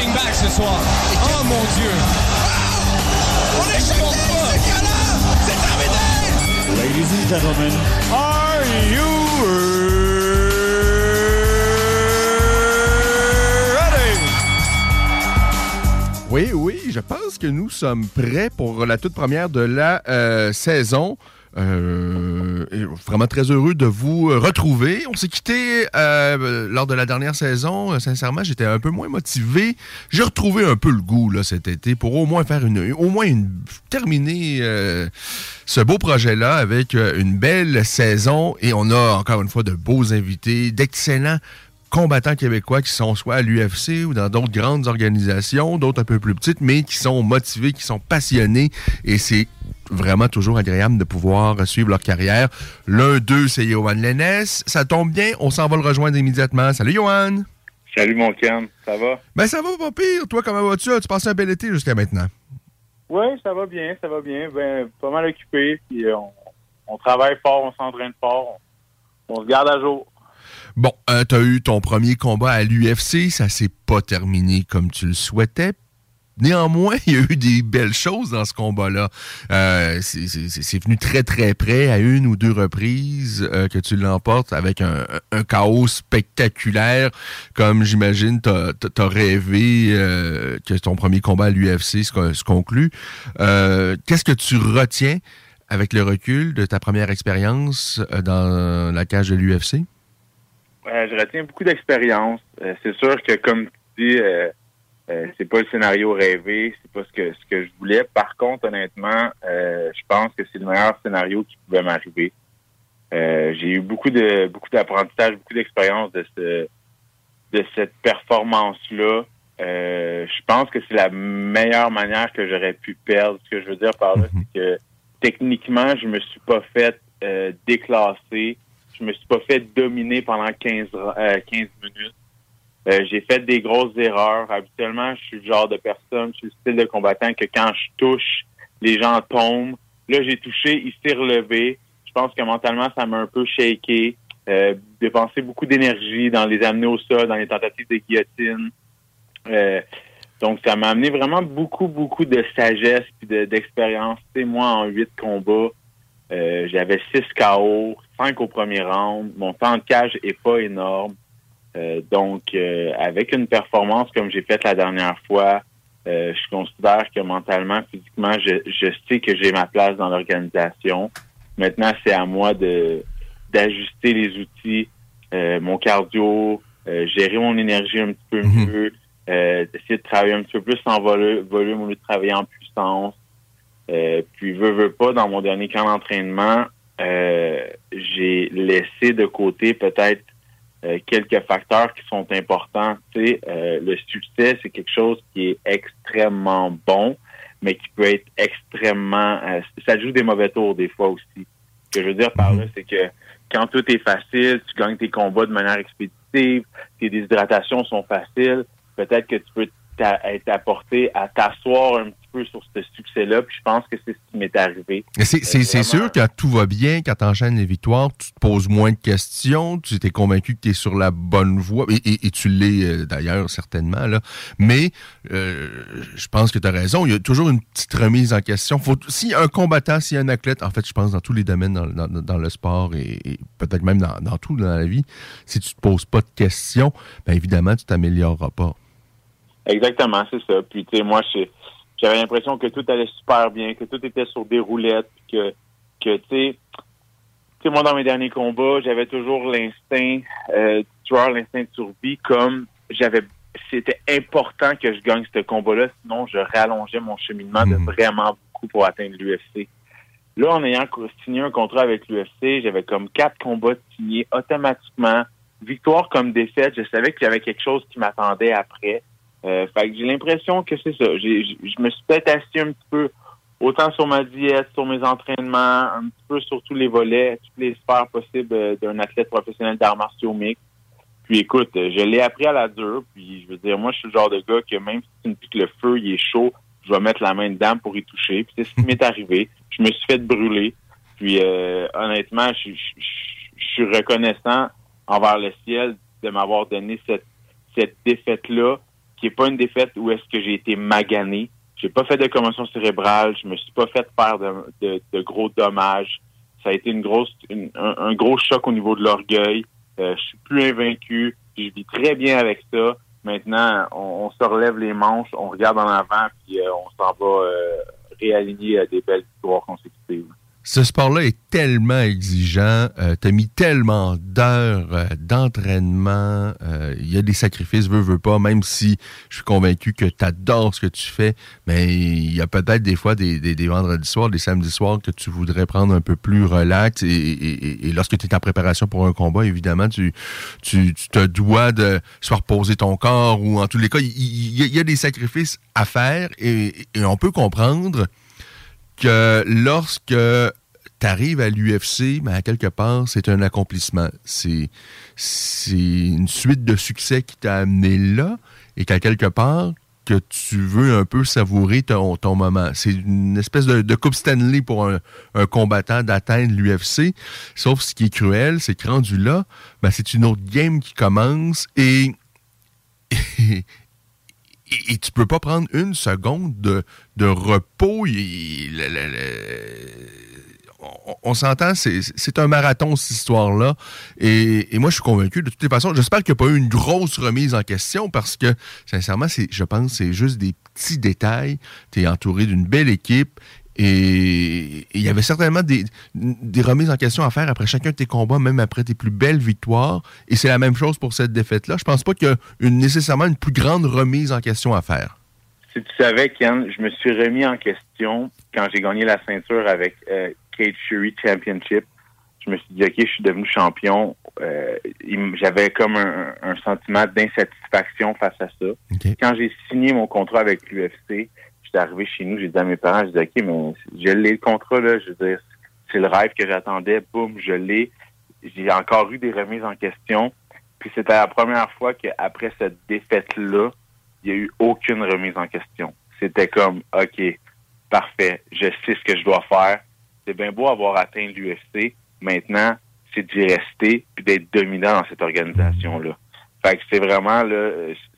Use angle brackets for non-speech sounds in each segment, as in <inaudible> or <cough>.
punching bag ce soir. Oh mon Dieu! On est! C'est galant! C'est terminé! Ladies and gentlemen, are you ready? Oui, oui, je pense que nous sommes prêts pour la toute première de la euh, saison. Euh, vraiment très heureux de vous retrouver. On s'est quitté euh, lors de la dernière saison. Euh, Sincèrement, j'étais un peu moins motivé. J'ai retrouvé un peu le goût là, cet été pour au moins faire une, au moins une terminer euh, ce beau projet-là avec euh, une belle saison. Et on a encore une fois de beaux invités, d'excellents combattants québécois qui sont soit à l'UFC ou dans d'autres grandes organisations, d'autres un peu plus petites, mais qui sont motivés, qui sont passionnés. Et c'est vraiment toujours agréable de pouvoir suivre leur carrière. L'un d'eux, c'est Johan Lennes. Ça tombe bien, on s'en va le rejoindre immédiatement. Salut Johan! Salut mon Ken, ça va? Ben ça va pas pire. Toi, comment vas-tu? As-tu passé un bel été jusqu'à maintenant? Oui, ça va bien, ça va bien. Ben, pas mal occupé. Puis euh, on, on travaille fort, on s'entraîne fort. On, on se garde à jour. Bon, euh, t'as eu ton premier combat à l'UFC, ça s'est pas terminé comme tu le souhaitais. Néanmoins, <laughs> il y a eu des belles choses dans ce combat-là. Euh, c'est- venu très très près à une ou deux reprises euh, que tu l'emportes avec un, chaos spectaculaire, comme j'imagine t'as as rêvé que ton premier combat à l'UFC se, se conclue. Euh, Qu'est-ce que tu retiens avec le recul de ta première expérience dans la cage de l'UFC? Euh, je retiens beaucoup d'expérience. Euh, c'est sûr que comme tu dis, euh, euh, c'est pas le scénario rêvé, c'est pas ce que ce que je voulais. Par contre, honnêtement, je pense que c'est le meilleur scénario qui pouvait m'arriver. J'ai eu beaucoup de beaucoup d'apprentissage, beaucoup d'expérience de ce de cette performance-là. Je pense que c'est la meilleure manière que j'aurais pu perdre. Ce que je veux dire par là, c'est que techniquement, je me suis pas fait déclasser. Je me suis pas fait dominer pendant 15, euh, 15 minutes. Euh, j'ai fait des grosses erreurs. Habituellement, je suis le genre de personne, je suis le style de combattant que quand je touche, les gens tombent. Là, j'ai touché, il s'est relevé. Je pense que mentalement, ça m'a un peu shaké. Euh, dépensé beaucoup d'énergie dans les amener au sol, dans les tentatives de guillotine. Euh, donc, ça m'a amené vraiment beaucoup, beaucoup de sagesse et de- d'expérience. sais, moi, en huit combats, euh, j'avais six KO, cinq au premier round. Mon temps de cage est pas énorme. Euh, donc, euh, avec une performance comme j'ai faite la dernière fois, euh, je considère que mentalement, physiquement, je, je sais que j'ai ma place dans l'organisation. Maintenant, c'est à moi de d'ajuster les outils, euh, mon cardio, euh, gérer mon énergie un petit peu Mhm. mieux, euh, d'essayer de travailler un petit peu plus en volu- volume au lieu de travailler en puissance. Euh, puis, veux, veux pas, dans mon dernier camp d'entraînement, euh, j'ai laissé de côté peut-être euh, quelques facteurs qui sont importants. Tu sais, euh, le succès, c'est quelque chose qui est extrêmement bon, mais qui peut être extrêmement... euh, ça joue des mauvais tours des fois aussi. Ce que je veux dire par là, c'est que quand tout est facile, tu gagnes tes combats de manière expéditive, tes déshydratations sont faciles, peut-être que tu peux être apporté à t'asseoir un petit peu sur ce succès-là. Puis je pense que c'est ce qui m'est arrivé. C'est sûr que tout va bien, quand tu enchaînes les victoires, tu te poses moins de questions, tu étais convaincu que tu es sur la bonne voie, et, tu l'es euh, d'ailleurs certainement. Là. Mais euh, je pense que tu as raison, il y a toujours une petite remise en question. Faut, si un combattant, si un athlète, en fait, je pense dans tous les domaines dans, dans, le sport et, peut-être même dans, dans, tout dans la vie, si tu te poses pas de questions, bien évidemment, tu t'amélioreras pas. Exactement, c'est ça. Puis, tu sais, moi, j'avais l'impression que tout allait super bien, que tout était sur des roulettes, que, que tu sais, tu sais, moi, dans mes derniers combats, j'avais toujours l'instinct euh, tueur, l'instinct de survie, comme j'avais c'était important que je gagne ce combat-là, sinon je rallongeais mon cheminement de mhm. vraiment beaucoup pour atteindre l'UFC. Là, en ayant signé un contrat avec l'UFC, j'avais comme quatre combats signés automatiquement, victoire comme défaite. Je savais qu'il y avait quelque chose qui m'attendait après. Euh, fait que j'ai l'impression que c'est ça. Je me suis peut-être assis un petit peu autant sur ma diète, sur mes entraînements, un petit peu sur tous les volets, toutes les sphères possibles euh, d'un athlète professionnel d'arts martiaux mixtes. Puis écoute, je l'ai appris à la dure. Puis je veux dire, moi, je suis le genre de gars que même si tu me dis que le feu il est chaud, je vais mettre la main dedans pour y toucher. Puis c'est ce qui m'est arrivé. Je me suis fait brûler. Puis euh, honnêtement, je, je, suis reconnaissant envers le ciel de m'avoir donné cette, cette défaite-là qui est pas une défaite où est-ce que j'ai été magané. J'ai pas fait de commotion cérébrale, je me suis pas fait faire de, de, gros dommages. Ça a été une grosse, un, gros choc au niveau de l'orgueil. Euh, je suis plus invaincu, je vis très bien avec ça. Maintenant, on, se relève les manches, on regarde en avant, puis euh, on s'en va euh, réaligner à des belles victoires consécutives ce sport-là est tellement exigeant, euh, tu as mis tellement d'heures euh, d'entraînement, euh, il y a des sacrifices, veux, veux pas, même si je suis convaincu que tu adores ce que tu fais, mais il y a peut-être des fois des, des, vendredis soirs, des samedis soirs que tu voudrais prendre un peu plus relax et, lorsque tu es en préparation pour un combat, évidemment, tu, tu, te dois de soit reposer ton corps ou en tous les cas, il y, a des sacrifices à faire et on peut comprendre que lorsque tu arrives à l'UFC, mais à quelque part, c'est un accomplissement. C'est, une suite de succès qui t'a amené là et qu'à quelque part, que tu veux un peu savourer ton, ton moment. C'est une espèce de, Coupe Stanley pour un, combattant d'atteindre l'UFC. Sauf ce qui est cruel, c'est que rendu là, ben, c'est une autre game qui commence et, <laughs> et, tu peux pas prendre une seconde de, de repos. On, s'entend, c'est un marathon, cette histoire-là. Et, moi, je suis convaincu, de toutes les façons, j'espère qu'il n'y a pas eu une grosse remise en question parce que, sincèrement, je pense que c'est juste des petits détails. Tu es entouré d'une belle équipe et il y avait certainement des, remises en question à faire après chacun de tes combats, même après tes plus belles victoires. Et c'est la même chose pour cette défaite-là. Je pense pas qu'il y a nécessairement une plus grande remise en question à faire. Si tu savais, Ken, je me suis remis en question quand j'ai gagné la ceinture avec euh, Cage Fury Championship. Je me suis dit, OK, je suis devenu champion. Euh, j'avais comme un, sentiment d'insatisfaction face à ça. Quand j'ai signé mon contrat avec l'UFC, j'étais arrivé chez nous, j'ai dit à mes parents, je dis OK, mais je l'ai le contrat, là, je veux dire, c'est le rêve que j'attendais, boum, je l'ai. J'ai encore eu des remises en question. Puis c'était la première fois qu'après cette défaite-là, il n'y a eu aucune remise en question. C'était comme OK, parfait, je sais ce que je dois faire. C'est bien beau avoir atteint l'UFC. Maintenant, c'est d'y rester puis d'être dominant dans cette organisation-là. Fait que c'est vraiment là,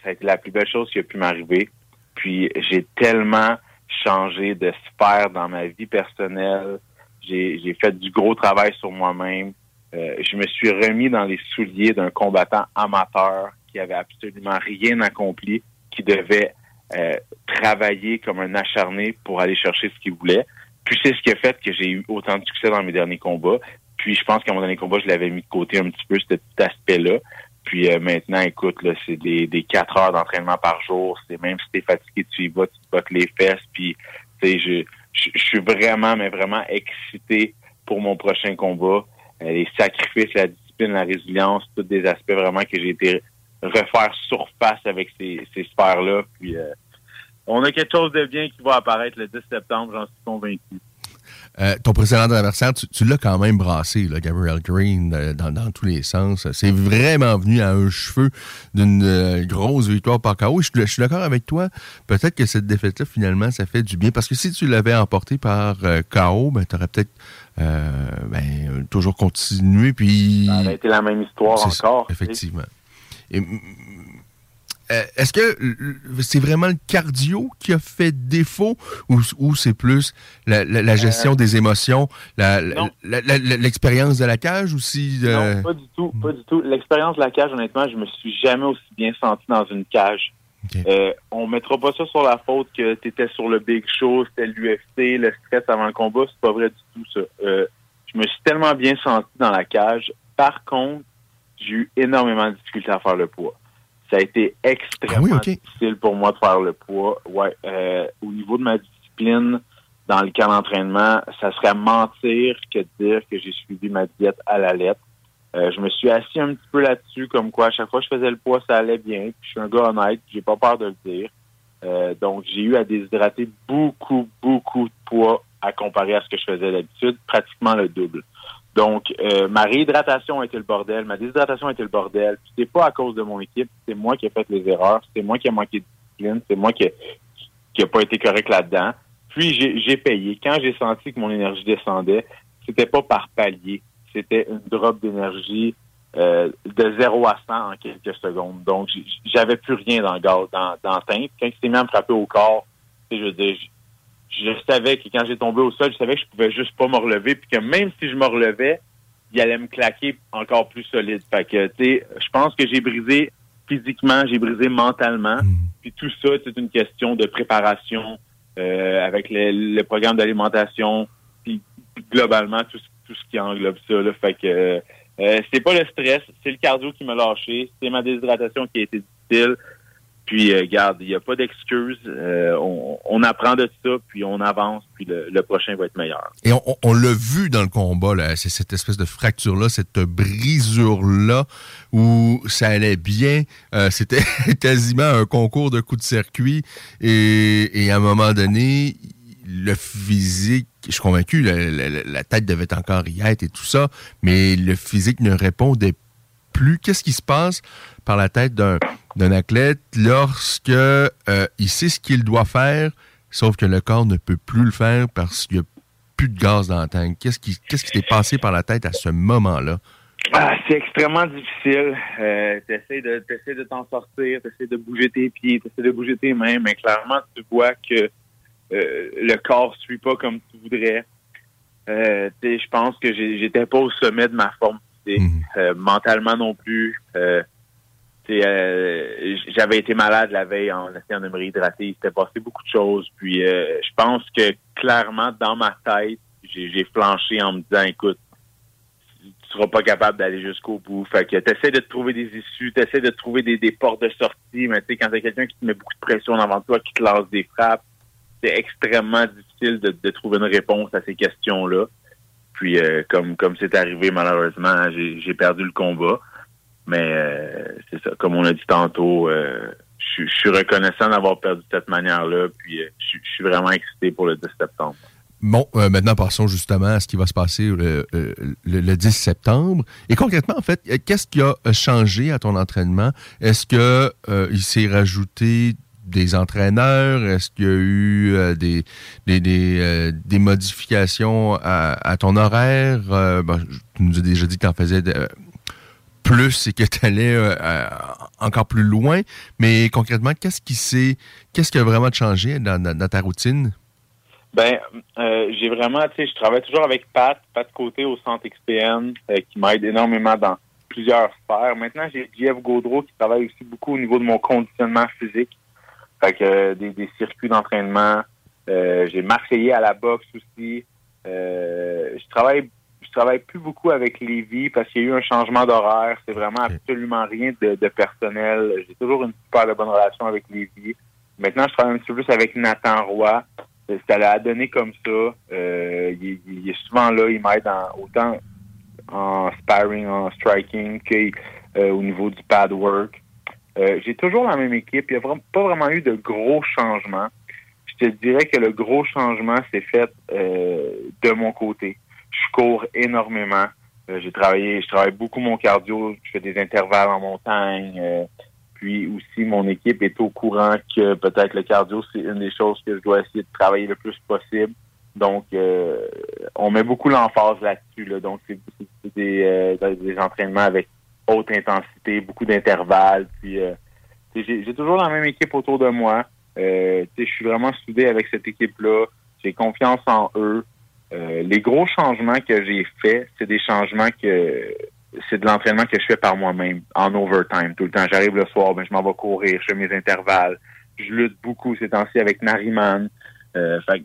ça a été la plus belle chose qui a pu m'arriver. Puis j'ai tellement changé de sphère dans ma vie personnelle. J'ai fait du gros travail sur moi-même. Euh, je me suis remis dans les souliers d'un combattant amateur qui avait absolument rien accompli, qui devait euh, travailler comme un acharné pour aller chercher ce qu'il voulait. Puis c'est ce qui a fait que j'ai eu autant de succès dans mes derniers combats. Puis je pense qu'à mon dernier combat, je l'avais mis de côté un petit peu, ce petit aspect-là. Puis euh, maintenant, écoute, là, c'est des, des quatre heures d'entraînement par jour. C'est même si t'es fatigué, tu y vas, tu te bottes les fesses. Puis, tu je, je, suis vraiment, mais vraiment excité pour mon prochain combat. Euh, les sacrifices, la discipline, la résilience, tous des aspects vraiment que j'ai été refaire surface avec ces, ces sphères-là. Puis, euh, on a quelque chose de bien qui va apparaître le 10 septembre, j'en suis convaincu. euh, ton précédent adversaire, tu, tu l'as quand même brassé, là, Gabriel Green, euh, dans, dans tous les sens. C'est vraiment venu à un cheveu d'une euh, grosse victoire par KO. Je, je suis d'accord avec toi. Peut-être que cette défaite-là, finalement, ça fait du bien. Parce que si tu l'avais emporté par KO, ben, tu aurais peut-être ben, toujours continué. Puis... Ça aurait été la même histoire encore. sais. Et, mm, euh, Est-ce que euh, c'est vraiment le cardio qui a fait défaut ou, ou c'est plus la, la- la gestion des émotions, l'expérience de la cage aussi? euh, Non, pas du tout, pas du tout. L'expérience de la cage, honnêtement, je me suis jamais aussi bien senti dans une cage. Ok. Euh, on mettra pas ça sur la faute que tu étais sur le Big Show, c'était l'UFC, le stress avant le combat, c'est pas vrai du tout ça. Euh, je me suis tellement bien senti dans la cage. Par contre, j'ai eu énormément de difficultés à faire le poids. Ça a été extrêmement Ah oui, ok. difficile pour moi de faire le poids. Ouais, euh, au niveau de ma discipline, dans le camp d'entraînement, ça serait mentir que de dire que j'ai suivi ma diète à la lettre. Euh, je me suis assis un petit peu là-dessus, comme quoi à chaque fois que je faisais le poids, ça allait bien. Puis je suis un gars honnête, j'ai pas peur de le dire. Euh, donc j'ai eu à déshydrater beaucoup, beaucoup de poids à comparer à ce que je faisais d'habitude, pratiquement le double. Donc euh, ma réhydratation a été le bordel, ma déshydratation a été le bordel. C'est pas à cause de mon équipe, c'est moi qui ai fait les erreurs, c'est moi qui ai manqué de discipline, c'est moi qui qui a pas été correct là-dedans. Puis j'ai payé. Quand j'ai senti que mon énergie descendait, c'était pas par palier, c'était une drop d'énergie euh, de 0 à 100 en quelques secondes. Donc j'avais plus rien dans le gaz, dans, dans. Quand il s'est mis à au corps, je veux je, savais que quand j'ai tombé au sol, je savais que je pouvais juste pas me relever, puis que même si je me relevais, il allait me claquer encore plus solide. Fait que, tu sais, je pense que j'ai brisé physiquement, j'ai brisé mentalement. Puis tout ça, c'est une question de préparation euh, avec le, le programme d'alimentation, puis globalement tout, ce- tout ce qui englobe ça. Là. Fait que euh, c'est pas le stress, c'est le cardio qui m'a lâché, c'est ma déshydratation qui a été difficile. Puis, euh, garde, il n'y a pas d'excuses. Euh, on, apprend de ça, puis on avance, puis le, prochain va être meilleur. Et on, l'a vu dans le combat, c'est cette espèce de fracture-là, cette brisure-là, où ça allait bien. Euh, C'était <laughs> quasiment un concours de coups de circuit. Et, à un moment donné, le physique, je suis convaincu, la- la tête devait encore y être et tout ça, mais le physique ne répondait plus. Qu'est-ce qui se passe par la tête d'un d'un athlète lorsque euh, il sait ce qu'il doit faire, sauf que le corps ne peut plus le faire parce qu'il n'y a plus de gaz dans le tank? Qu'est-ce qui qu'est-ce qui t'est passé par la tête à ce moment-là? Ah, c'est extrêmement difficile. Euh, t'essaies de t'essaies de t'en sortir, t'essaies de bouger tes pieds, t'essaies de bouger tes mains, mais clairement tu vois que euh, le corps suit pas comme tu voudrais. Euh, je pense que j'étais pas au sommet de ma forme physique, Mhm. euh, mentalement non plus. Euh, euh, j'avais été malade la veille en essayant de me réhydrater. Il s'était passé beaucoup de choses. Puis euh, je pense que clairement dans ma tête, j'ai flanché en me disant, écoute, tu seras pas capable d'aller jusqu'au bout. Fait que t'essaies de trouver des issues, t'essaies de trouver des, des portes de sortie, mais tu sais, quand t'as quelqu'un qui te met beaucoup de pression devant toi, qui te lance des frappes, c'est extrêmement difficile de, de trouver une réponse à ces questions-là. Puis euh, comme comme c'est arrivé malheureusement, j'ai perdu le combat. Mais euh, c'est ça, comme on a dit tantôt, euh, je suis- reconnaissant d'avoir perdu de cette manière-là. Puis euh, je suis- vraiment excité pour le 10 septembre. Bon, euh, maintenant passons justement à ce qui va se passer le, euh, le- le 10 septembre. Et concrètement, en fait, euh, qu'est-ce qui a changé à ton entraînement? Est-ce que euh, il s'est rajouté des entraîneurs? Est-ce qu'il y a eu euh, des, des, des, des modifications à, à ton horaire? Je- tu nous as déjà dit que tu en faisais plus et que tu allais encore plus loin. Mais concrètement, qu'est-ce qui s'est, qu'est-ce qui a vraiment changé dans- ta routine? Ben, euh, j'ai vraiment, tu sais, je travaille toujours avec Pat, Pat Côté au centre XPN, euh, qui m'aide énormément dans plusieurs sphères. Maintenant, j'ai Jeff Gaudreau qui travaille aussi beaucoup au niveau de mon conditionnement physique. Fait que euh, des, circuits d'entraînement. Euh, j'ai Marseillais à la boxe aussi. Euh, je travaille travaille plus beaucoup avec Lévi parce qu'il y a eu un changement d'horaire. C'est vraiment absolument rien de, de personnel. J'ai toujours une super de bonne relation avec Lévi. Maintenant, je travaille un petit peu plus avec Nathan Roy. Euh, Ça l'a donné comme ça. Euh, il, est souvent là, il m'aide autant en sparring, en striking qu'au niveau du pad work. Euh, J'ai toujours la même équipe. Il n'y a vraiment, pas vraiment eu de gros changements. je te dirais que le gros changement s'est fait euh, de mon côté. Je cours énormément. Euh, j'ai travaillé, je travaille beaucoup mon cardio, je fais des intervalles en montagne. euh, puis aussi, mon équipe est au courant que peut-être le cardio, c'est une des choses que je dois essayer de travailler le plus possible. Donc, euh, on met beaucoup l'emphase là-dessus. Là. Donc, c'est des, entraînements avec haute intensité, beaucoup d'intervalles. Puis, j'ai toujours la même équipe autour de moi. Je suis vraiment soudé avec cette équipe-là. J'ai confiance en eux. Euh, les gros changements que j'ai faits, c'est des changements que c'est de l'entraînement que je fais par moi-même en overtime tout le temps. J'arrive le soir, ben je m'en vais courir, je fais mes intervalles. Je lutte beaucoup ces temps-ci avec Nariman. Euh, fait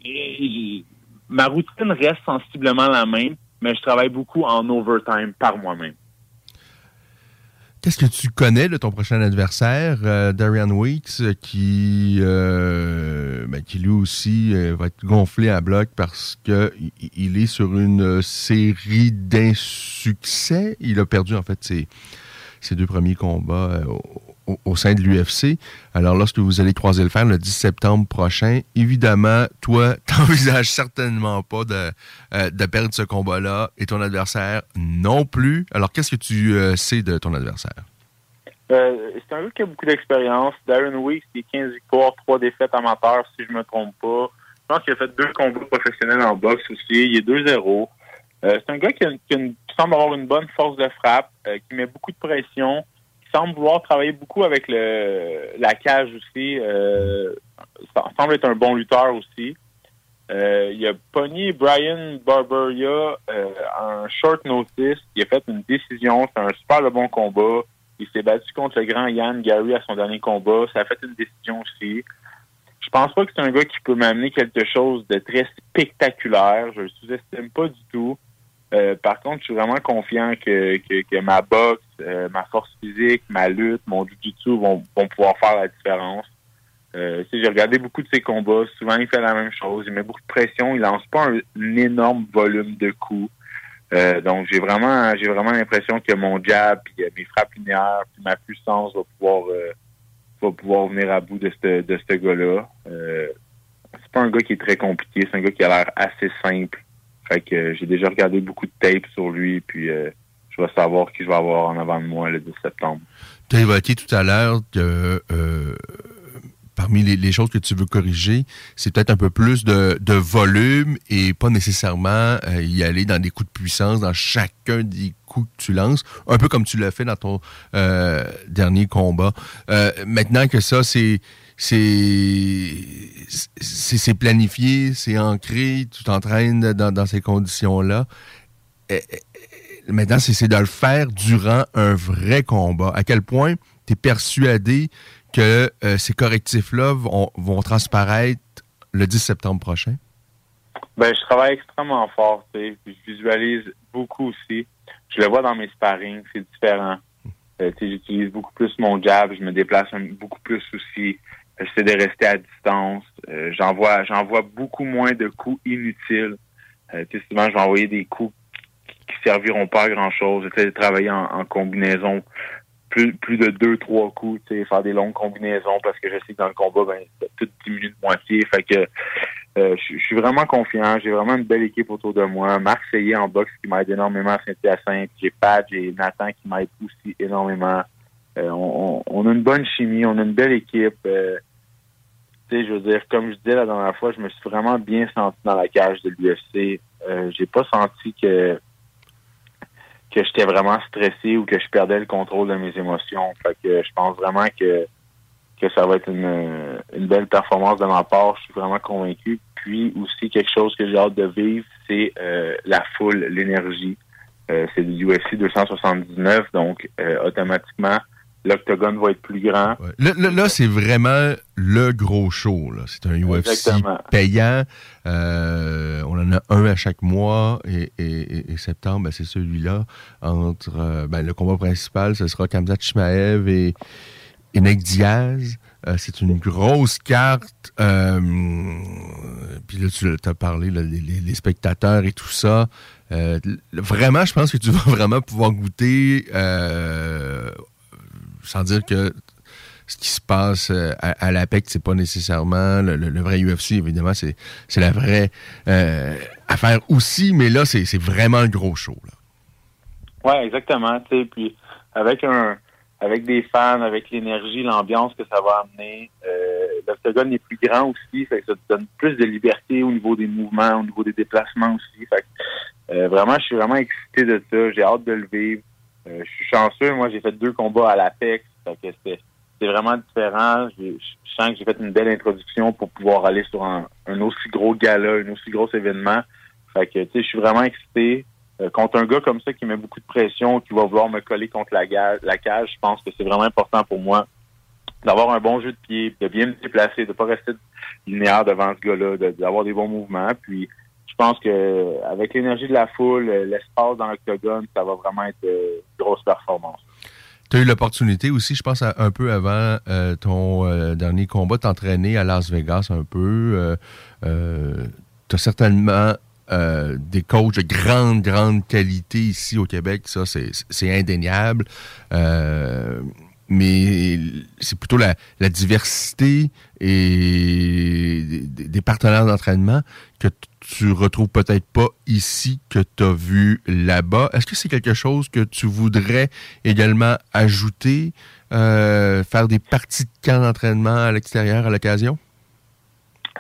ma routine reste sensiblement la même, mais je travaille beaucoup en overtime par moi-même. Qu'est-ce que tu connais de ton prochain adversaire, euh, Darian Weeks, euh, qui, euh, ben, qui lui aussi euh, va être gonflé à bloc parce que i- il est sur une série d'insuccès. Il a perdu en fait ses, ses deux premiers combats au, sein de l'UFC. Alors lorsque vous allez croiser le fer le 10 septembre prochain, évidemment, toi, <laughs> t'envisages certainement pas de, euh, de perdre ce combat-là et ton adversaire non plus. Alors qu'est-ce que tu euh, sais de ton adversaire? Euh, c'est un gars qui a beaucoup d'expérience. Darren Weeks, il est 15 victoires, 3 défaites amateurs, si je me trompe pas. Je pense qu'il a fait deux combats professionnels en boxe aussi. Il est 2-0. Euh, c'est un gars qui, qui qui semble avoir une bonne force de frappe, qui met beaucoup de pression, qui semble vouloir travailler beaucoup avec le la cage aussi. Euh, semble être un bon lutteur aussi. Euh, il a pogné Brian Barberia euh, en short notice. Il a fait une décision. C'est un super bon combat. Il s'est battu contre le grand Yann Gary à son dernier combat. Ça a fait une décision aussi. Je pense pas que c'est un gars qui peut m'amener quelque chose de très spectaculaire. Je le sous-estime pas du tout. Euh, par contre, je suis vraiment confiant que, que, que ma boxe, euh, ma force physique, ma lutte, mon jiu-jitsu vont, vont pouvoir faire la différence. Euh, j'ai regardé beaucoup de ses combats. Souvent, il fait la même chose. Il met beaucoup de pression. Il lance pas un, énorme volume de coups. Euh, donc, j'ai vraiment, j'ai vraiment l'impression que mon jab, puis mes frappes linéaires, puis ma puissance va pouvoir, pouvoir venir à bout de ce de ce gars-là. C'est pas un gars qui est très compliqué. C'est un gars qui a l'air assez simple. Fait que j'ai déjà regardé beaucoup de tapes sur lui, puis je vais savoir qui je vais avoir en avant de moi le 10 septembre. Tu as évoqué tout à l'heure que euh, parmi les, choses que tu veux corriger, c'est peut-être un peu plus de, volume et pas nécessairement euh, y aller dans des coups de puissance dans chacun des coups que tu lances, un peu comme tu l'as fait dans ton euh, dernier combat. Maintenant que ça, c'est c'est planifié, c'est ancré, tu t'entraînes dans, dans ces conditions-là. Maintenant, c'est de le faire durant un vrai combat. À quel point tu es persuadé que euh, ces correctifs-là vont, transparaître le 10 septembre prochain? Ben, je travaille extrêmement fort, je visualise beaucoup aussi. Je le vois dans mes sparring, c'est différent. Euh, j'utilise beaucoup plus mon jab, je me déplace beaucoup plus aussi. J'essaie de rester à distance. Euh, j'envoie, beaucoup moins de coups inutiles. Euh, souvent, je vais envoyer des coups qui, serviront pas à grand chose. J'essaie de travailler en, en combinaison. Plus, plus de deux, trois coups, faire des longues combinaisons parce que je sais que dans le combat, ben, tout diminue de moitié. Fait que euh, je suis vraiment confiant. J'ai vraiment une belle équipe autour de moi. Marc en boxe qui m'aide énormément à Saint-Hyacinthe. J'ai Pat, j'ai Nathan qui m'aide aussi énormément. Euh, on, on- a une bonne chimie, on a une belle équipe. Euh, tu sais, je veux dire, comme je disais la dernière fois, je me suis vraiment bien senti dans la cage de l'UFC. Euh, j'ai pas senti que que j'étais vraiment stressé ou que je perdais le contrôle de mes émotions. Que je pense vraiment que que ça va être une, une belle performance de ma part. Je suis vraiment convaincu. Puis aussi quelque chose que j'ai hâte de vivre, c'est euh, la foule, l'énergie. Euh, c'est du UFC 279, donc euh, automatiquement l'octogone va être plus grand. Ouais. Là, c'est vraiment le gros show. C'est un UFC Exactement. payant. Euh, on en a un à chaque mois. Et, et- et- et septembre, ben, c'est celui-là. Entre euh, ben, le combat principal, ce sera Kamzat Chimaev et, et Nick Diaz. Euh, c'est une grosse carte. Euh, puis là, tu as parlé, là, les, spectateurs et tout ça. Euh, vraiment, je pense que tu <laughs> vas vraiment pouvoir goûter, sans dire que ce qui se passe euh, à, à l'APEC, c'est pas nécessairement le, vrai UFC, évidemment, c'est la vraie euh, affaire aussi, mais là, c'est vraiment le gros show. Ouais, exactement. Puis avec un, avec des fans, avec l'énergie, l'ambiance que ça va amener, euh, l'octogone est plus grand aussi, ça te donne plus de liberté au niveau des mouvements, au niveau des déplacements aussi. Vraiment, je suis vraiment excité de ça. J'ai hâte de le vivre. Euh, je suis chanceux. Moi, j'ai fait deux combats à l'Apex. C'était vraiment différent. Je sens que j'ai fait une belle introduction pour pouvoir aller sur un, aussi gros gala, un aussi gros événement. Fait que, je suis vraiment excité. Euh, contre un gars comme ça qui met beaucoup de pression, qui va vouloir me coller contre la, cage, je pense que c'est vraiment important pour moi d'avoir un bon jeu de pied, de bien me déplacer, de pas rester linéaire devant ce gars-là, d'avoir des bons mouvements. Puis je pense que avec l'énergie de la foule, euh, l'espace dans l'octogone, ça va vraiment être euh, une grosse performance. Tu as eu l'opportunité aussi, je pense, un peu avant euh, ton euh, dernier combat, t'entraîner à Las Vegas un peu. tu as certainement euh, des coachs de grande, grande qualité ici au Québec. Ça, c'est indéniable. Mais c'est plutôt la, la diversité et des, des partenaires d'entraînement que tu retrouves peut-être pas ici que tu as vu là-bas. Est-ce que c'est quelque chose que tu voudrais également ajouter, euh, faire des parties de camp d'entraînement à l'extérieur à l'occasion?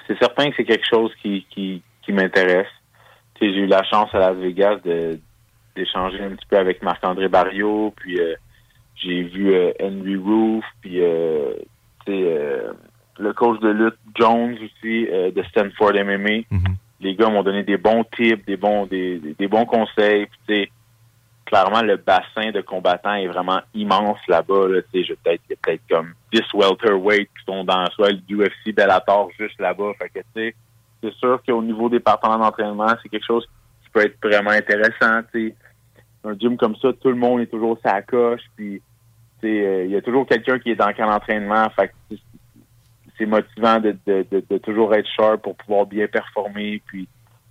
C'est certain que c'est quelque chose qui, qui, qui m'intéresse. J'ai eu la chance à Las Vegas d'échanger un petit peu avec Marc-André Barrio, puis euh, j'ai vu euh, Henry Roof, puis euh, euh, le coach de lutte Jones aussi euh, de Stanford MMA. Les gars m'ont donné des bons tips, des bons des, des- bons conseils. Puis, tu sais, clairement, le bassin de combattants est vraiment immense là-bas. Là, Tu sais, je peut-être il y a peut-être comme 10 welterweight qui sont dans soit le UFC Bellator juste là-bas. Fait que tu sais, c'est sûr qu'au niveau des partenaires d'entraînement, c'est quelque chose qui peut être vraiment intéressant. tu sais. Un gym comme ça, tout le monde est toujours sa coche, puis euh, il y a toujours quelqu'un qui est dans le camp d'entraînement. Fait c'est- motivant de, de, de, de toujours être sharp pour pouvoir bien performer. Puis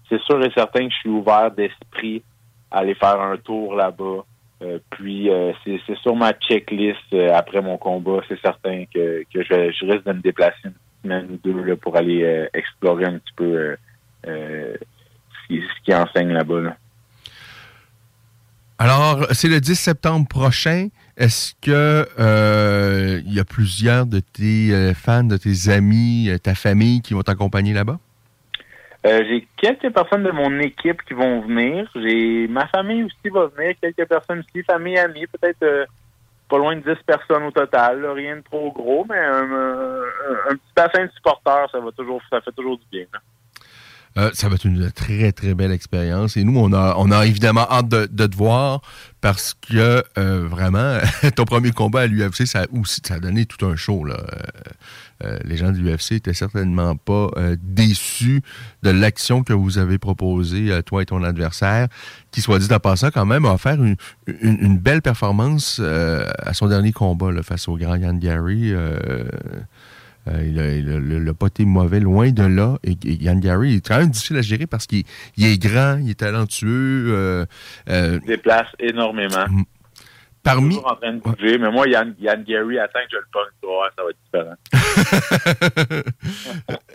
c'est sûr et certain que je suis ouvert d'esprit à aller faire un tour là-bas. Euh, puis euh, c'est sur ma checklist euh, après mon combat. C'est certain que, que je, je risque de me déplacer une semaine ou deux là, pour aller euh, explorer un petit peu euh, euh, ce qui, ce qui enseigne là-bas. Là. Alors, c'est le 10 septembre prochain. Est-ce que euh, il y a plusieurs de tes euh, fans, de tes amis, euh, ta famille qui vont t'accompagner là-bas? Euh, j'ai quelques personnes de mon équipe qui vont venir. J'ai ma famille aussi va venir, quelques personnes aussi, famille, amis, peut-être euh, pas loin de 10 personnes au total. Rien de trop gros, mais un, petit bassin de supporters, ça va toujours ça fait toujours du bien. Euh, ça va être une très, très belle expérience. Et nous, on a, on a évidemment hâte de, de te voir parce que euh, vraiment, <laughs> ton premier combat à l'UFC, ça ça a donné tout un show. Là. Euh, euh, les gens de l'UFC étaient certainement pas euh, déçus de l'action que vous avez proposée, toi et ton adversaire, qui, soit dit en passant, quand même, a offert une, une- une belle performance à son dernier combat là, face au grand Yann Gary. Euh, il a, il a- le, le pas été mauvais, loin de là. Et, et Yann Gary il est quand même difficile à gérer parce qu'il il est grand, il est talentueux. euh, euh, Il se déplace énormément. parmi. Toujours en train de bouger, mais moi, Yann, Yann Gary, attends que je le pogne, ça va être différent.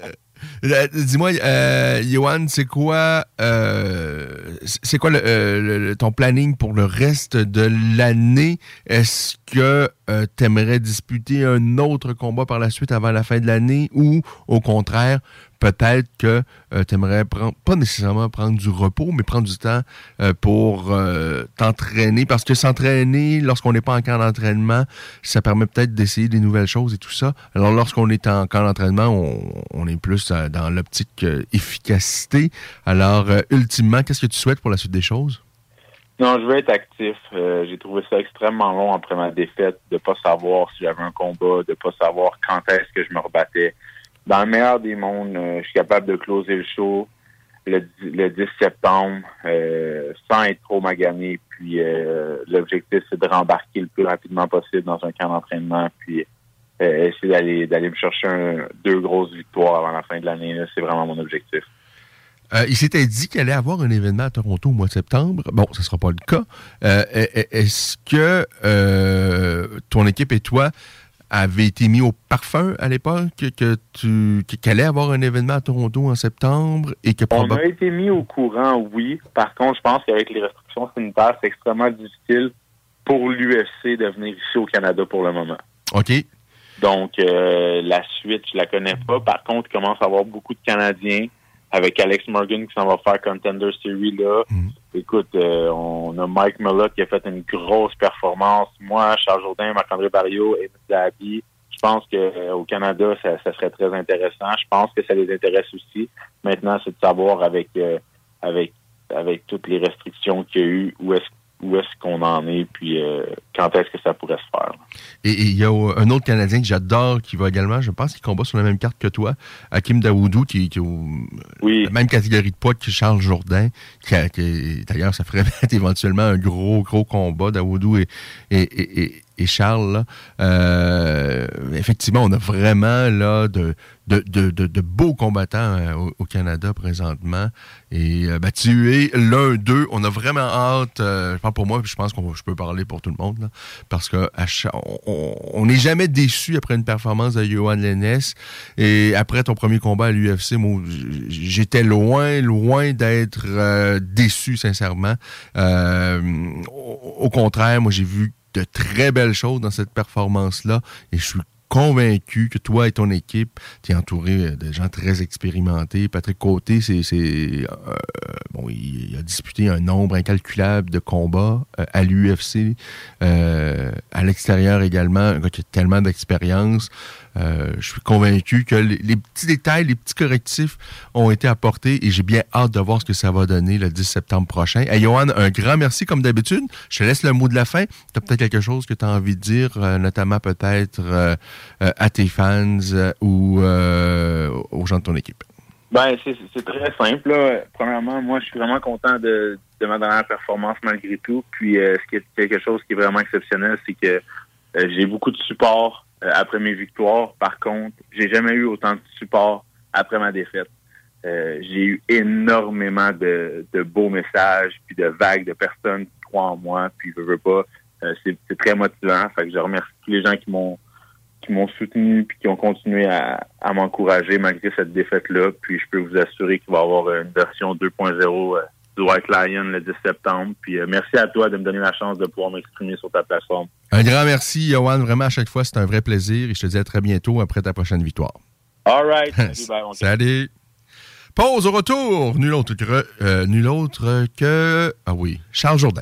<laughs> <laughs> Euh, Dis-moi, euh, Yohan, c'est quoi, euh, quoi euh, ton planning pour le reste de l'année? Est-ce que tu aimerais disputer un autre combat par la suite avant la fin de l'année ou au contraire, peut-être que tu aimerais prendre, pas nécessairement prendre du repos, mais prendre du temps euh, pour euh, t'entraîner? Parce que s'entraîner lorsqu'on n'est pas en camp d'entraînement, ça permet peut-être d'essayer des nouvelles choses et tout ça. Alors lorsqu'on est en camp d'entraînement, on, est plus euh, dans l'optique euh, efficacité. Alors, euh, ultimement, qu'est-ce que tu souhaites pour la suite des choses? Non, je veux être actif. Euh, j'ai trouvé ça extrêmement long après ma défaite, de pas savoir si j'avais un combat, de pas savoir quand est-ce que je me rebattais. Dans le meilleur des mondes, euh, je suis capable de closer le show le, dix- le 10 septembre euh, sans être trop magané. Puis euh, l'objectif, c'est de rembarquer le plus rapidement possible dans un camp d'entraînement, puis essayer d'aller d'aller me chercher deux grosses victoires avant la fin de l'année. C'est vraiment mon objectif. Il s'était dit qu'il allait avoir un événement à Toronto au mois de septembre. Bon, ce ne sera pas le cas. Est-ce que ton équipe et toi avait été mis au parfum à l'époque, que tu qu'elle allait avoir un événement à Toronto en septembre et que On a été mis au courant, oui. Par contre, je pense qu'avec les restrictions sanitaires, c'est extrêmement difficile pour l'UFC de venir ici au Canada pour le moment. OK. Donc, euh, la suite, je la connais pas. Par contre, il commence à avoir beaucoup de Canadiens avec Alex Morgan qui s'en va faire Contender Series là. Écoute, euh, on a Mike Mullock qui a fait une grosse performance. Moi, Charles Jourdain, Marc-André Barrio et Zabi. Je pense que euh, au Canada, ça, ça, serait très intéressant. Je pense que ça les intéresse aussi. Maintenant, c'est de savoir avec euh, avec avec toutes les restrictions qu'il y a eu, où est-ce où est-ce qu'on en est, puis euh, quand est-ce que ça pourrait se faire. Et il y a un autre Canadien que j'adore qui va également, je pense qu'il combat sur la même carte que toi, Hakim Daoudou, qui, qui est la même catégorie de poids que Charles Jourdain, qui, d'ailleurs, ça ferait <laughs> éventuellement un gros, gros combat, Daoudou et, et, et et Charles, euh, effectivement, on a vraiment là de, beaux combattants euh, au, Canada présentement. Et euh, ben, tu es l'un d'eux. On a vraiment hâte, je parle pour moi, je pense que je peux parler pour tout le monde, parce que on n'est jamais déçu après une performance de Johan Lennes. Et après ton premier combat à l'UFC, j'étais loin, loin d'être déçu, sincèrement. au contraire, moi, j'ai vu de très belles choses dans cette performance-là et je suis convaincu que toi et ton équipe, tu es entouré de gens très expérimentés. Patrick Côté, c'est, euh, bon, il, a disputé un nombre incalculable de combats euh, à l'UFC, euh, à l'extérieur également, un gars qui a tellement d'expérience. Euh, je suis convaincu que les, petits détails, les petits correctifs ont été apportés et j'ai bien hâte de voir ce que ça va donner le 10 septembre prochain. Et Johan, un grand merci comme d'habitude. Je te laisse le mot de la fin. Tu as peut-être quelque chose que tu as envie de dire, euh, notamment peut-être euh, à tes fans ou aux gens de ton équipe? Ben, c'est très simple. Premièrement, moi, je suis vraiment content de, de ma dernière performance malgré tout. Puis, ce qui est quelque chose qui est vraiment exceptionnel, c'est que j'ai beaucoup de support euh, après mes victoires. Par contre, j'ai jamais eu autant de support après ma défaite. Euh, j'ai eu énormément de, de, beaux messages, puis de vagues de personnes qui croient en moi, puis je veux pas. Euh, c'est, très motivant. Fait que je remercie tous les gens qui m'ont qui m'ont soutenu puis qui ont continué à, à m'encourager malgré cette défaite-là. Puis je peux vous assurer qu'il va y avoir une version 2.0 du White Lion le 10 septembre. Puis euh, merci à toi de me donner la chance de pouvoir m'exprimer sur ta plateforme. Un grand merci, Yohan. Vraiment, à chaque fois, c'est un vrai plaisir. Et je te dis à très bientôt après ta prochaine victoire. All right. <laughs> Salut, Pause au retour. Nul autre que, euh, nul autre que. Ah oui, Charles Jourdain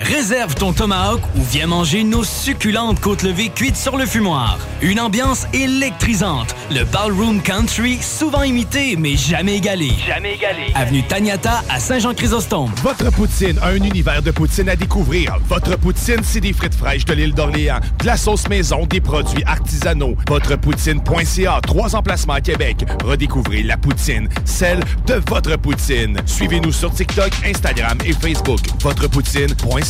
Réserve ton tomahawk ou viens manger nos succulentes côtes levées cuites sur le fumoir. Une ambiance électrisante. Le Ballroom Country, souvent imité mais jamais égalé. Jamais égalé. Avenue Taniata à Saint-Jean-Chrysostome. Votre poutine, un univers de poutine à découvrir. Votre poutine, c'est des frites fraîches de l'île d'Orléans, de la sauce maison, des produits artisanaux. Votrepoutine.ca, trois emplacements à Québec. Redécouvrez la poutine, celle de votre poutine. Suivez-nous sur TikTok, Instagram et Facebook. Votrepoutine.ca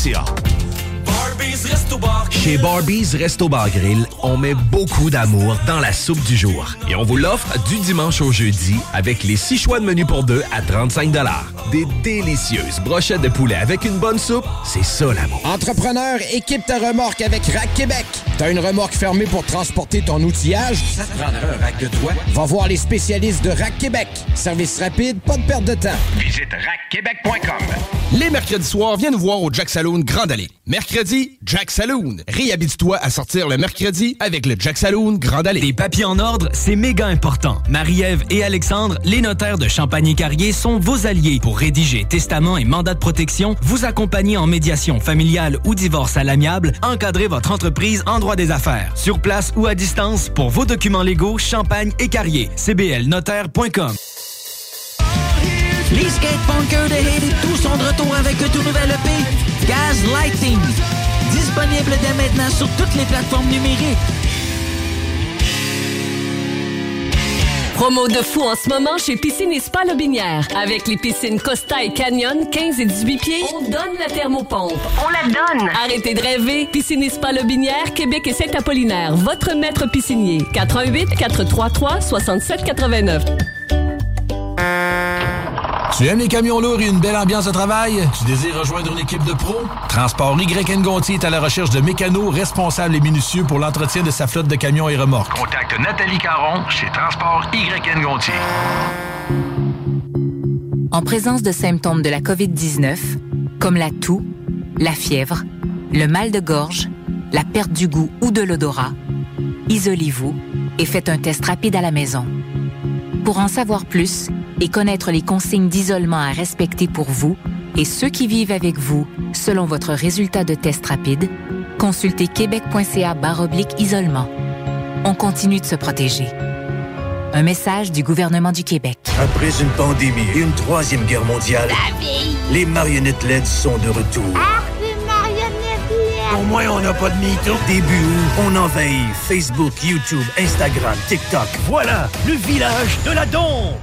chez Barbies Resto Bar Grill, on met beaucoup d'amour dans la soupe du jour. Et on vous l'offre du dimanche au jeudi avec les six choix de menu pour deux à 35 Des délicieuses brochettes de poulet avec une bonne soupe, c'est ça l'amour. Entrepreneur, équipe ta remorque avec Rack Québec. T'as une remorque fermée pour transporter ton outillage? Ça te prendra un rack de toi? Va voir les spécialistes de Rack Québec. Service rapide, pas de perte de temps. Visite rackquebec.com. Les mercredis soirs, viens nous voir au Jack Mercredi, Jack Saloon. Réhabite-toi à sortir le mercredi avec le Jack Saloon Grand Allée. Les papiers en ordre, c'est méga important. Marie-Ève et Alexandre, les notaires de Champagny-Carrier, sont vos alliés pour rédiger testament et mandat de protection, vous accompagner en médiation familiale ou divorce à l'amiable, encadrer votre entreprise en droit des affaires. Sur place ou à distance, pour vos documents légaux, Champagne et Carrier. cblnotaire.com les skatepunkers de Haiti tous sont de retour avec un tout nouvel EP, Gas Lighting. Disponible dès maintenant sur toutes les plateformes numériques. Promo de fou en ce moment chez Piscine et Spa Lobinière. Avec les piscines Costa et Canyon, 15 et 18 pieds, on donne la thermopompe. On la donne! Arrêtez de rêver. Piscine et Spa Lobinière, Québec et Saint-Apollinaire. Votre maître piscinier. 88 433 6789. Tu aimes les camions lourds et une belle ambiance de travail? Tu désires rejoindre une équipe de pros? Transport YN Gontier est à la recherche de mécanos responsables et minutieux pour l'entretien de sa flotte de camions et remorques. Contacte Nathalie Caron chez Transport YN Gontier. En présence de symptômes de la COVID-19, comme la toux, la fièvre, le mal de gorge, la perte du goût ou de l'odorat, isolez-vous et faites un test rapide à la maison. Pour en savoir plus et connaître les consignes d'isolement à respecter pour vous et ceux qui vivent avec vous selon votre résultat de test rapide, consultez québec.ca oblique isolement. On continue de se protéger. Un message du gouvernement du Québec. Après une pandémie et une troisième guerre mondiale, les marionnettes LED sont de retour. Au moins, on n'a pas de mytho. Début août, on envahit Facebook, YouTube, Instagram, TikTok. Voilà, le village de la Dombe.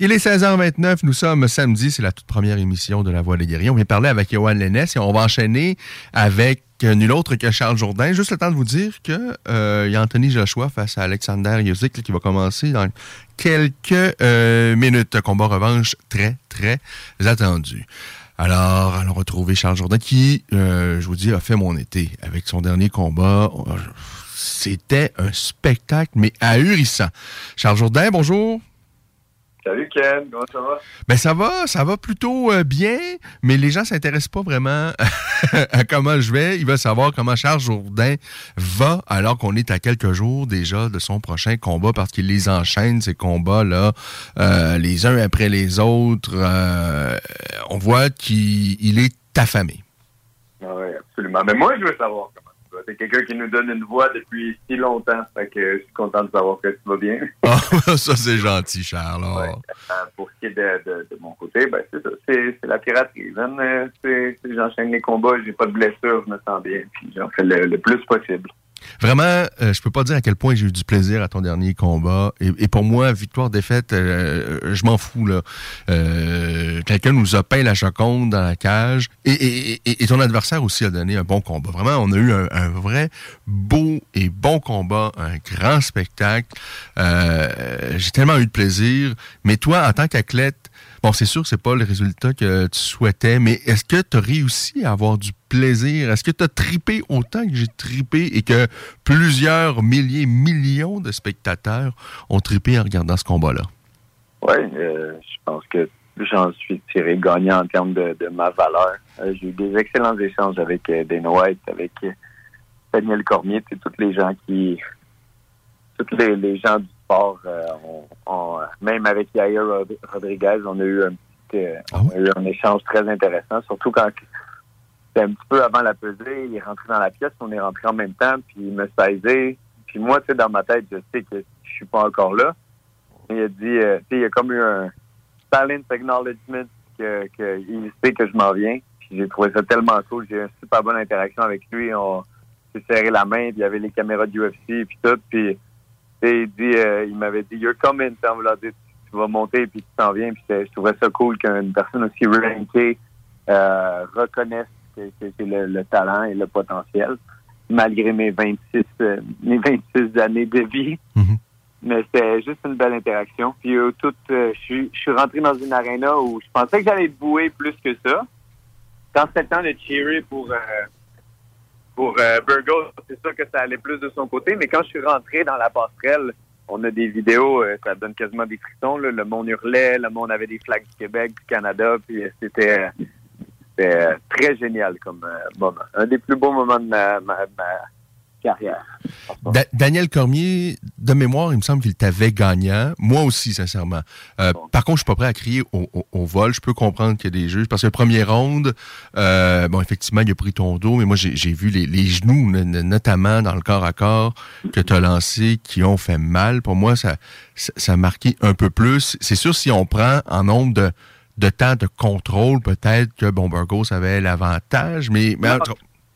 Il est 16h29, nous sommes samedi, c'est la toute première émission de La Voix des guerriers. On vient parler avec Johan Lennes et on va enchaîner avec nul autre que Charles Jourdain. Juste le temps de vous dire que euh, il y a Anthony Joshua face à Alexander Yosic qui va commencer dans quelques euh, minutes. Combat revanche très, très attendu. Alors, allons retrouver Charles Jourdain qui, euh, je vous dis, a fait mon été avec son dernier combat. C'était un spectacle, mais ahurissant. Charles Jourdain, bonjour. Salut Ken, comment ça va? Ben ça va, ça va plutôt euh, bien, mais les gens s'intéressent pas vraiment <laughs> à comment je vais. Ils veulent savoir comment Charles Jourdain va alors qu'on est à quelques jours déjà de son prochain combat parce qu'il les enchaîne, ces combats-là, euh, les uns après les autres. Euh, on voit qu'il est affamé. Ah oui, absolument. Mais moi, je veux savoir comment c'est quelqu'un qui nous donne une voix depuis si longtemps. Fait que je suis content de savoir que tu vas bien. <laughs> Ah, ça, c'est gentil, Charles. Ouais. Euh, pour ce qui est de, de, de mon côté, ben, c'est ça. C'est, c'est la piraterie. C'est, j'enchaîne les combats, j'ai pas de blessure, je me sens bien. Puis j'en fais le, le plus possible. Vraiment, euh, je peux pas dire à quel point j'ai eu du plaisir à ton dernier combat. Et, pour moi, victoire, défaite, euh, je m'en fous. là. Euh, Quelqu'un nous a peint la choconde dans la cage. Et ton adversaire aussi a donné un bon combat. Vraiment, on a eu un, un vrai beau et bon combat, un grand spectacle. Euh, j'ai tellement eu de plaisir. Mais toi, en tant qu'athlète, Bon, c'est sûr que c'est pas le résultat que tu souhaitais, mais est-ce que tu as réussi à avoir du plaisir? Est-ce que tu as tripé autant que j'ai tripé et que plusieurs milliers, millions de spectateurs ont tripé en regardant ce combat-là? Oui, euh, je pense que j'en suis tiré gagnant en termes de, ma valeur. Euh, j'ai eu des excellents échanges avec euh, White, avec euh, Daniel Cormier, tous les gens qui... tous les, les gens du sport, euh, on, on- même avec Yair Rod- Rodriguez, on a eu un petit, euh, on a eu un échange très intéressant, surtout quand c'était un petit peu avant la pesée, il est rentré dans la pièce, on est rentré en même temps, puis il me saisait. Puis moi, tu sais, dans ma tête, je sais que je suis pas encore là. Il a dit, euh, tu sais, il y a comme eu un silent acknowledgement que, que il sait que je m'en viens. Puis j'ai trouvé ça tellement cool. J'ai eu une super bonne interaction avec lui. On s'est serré la main, puis il y avait les caméras du UFC, puis tout. Puis il dit, euh, il m'avait dit, you're coming, tu vas monter, puis tu t'en viens. Puis je trouvais ça cool qu'une personne aussi rankée euh, reconnaisse que, le, le talent et le potentiel, malgré mes 26, euh, mes 26 années de vie. Mais c'était juste une belle interaction. Puis tout, je suis- je suis rentré dans une arena où je pensais que j'allais être boué plus que ça. Quand c'était le temps de cheerer pour pour euh, Burgos, c'est sûr que ça allait plus de son côté. Mais quand je suis rentré dans la passerelle, on a des vidéos, euh, ça donne quasiment des frissons. là. Le monde hurlait, le monde avait des flags du Québec, du Canada, puis euh, c'était euh, euh, très génial comme moment. Un des plus beaux moments de ma, ma, ma carrière. Da- Daniel Cormier, de mémoire, il me semble qu'il t'avait gagnant. Moi aussi, sincèrement. Euh, Par contre, je suis pas prêt à crier au, au- au vol. Je peux comprendre qu'il y a des juges. Parce que le premier round, euh, bon, effectivement, il a pris ton dos, mais moi, j'ai vu les, les genoux, no- no- notamment dans le corps à corps, que tu as lancé, qui ont fait mal. Pour moi, ça, ça, ça a marqué un peu plus. C'est sûr, si on prend en nombre de, de temps de contrôle, peut-être que bon, Burgos avait l'avantage, mais, mais Non.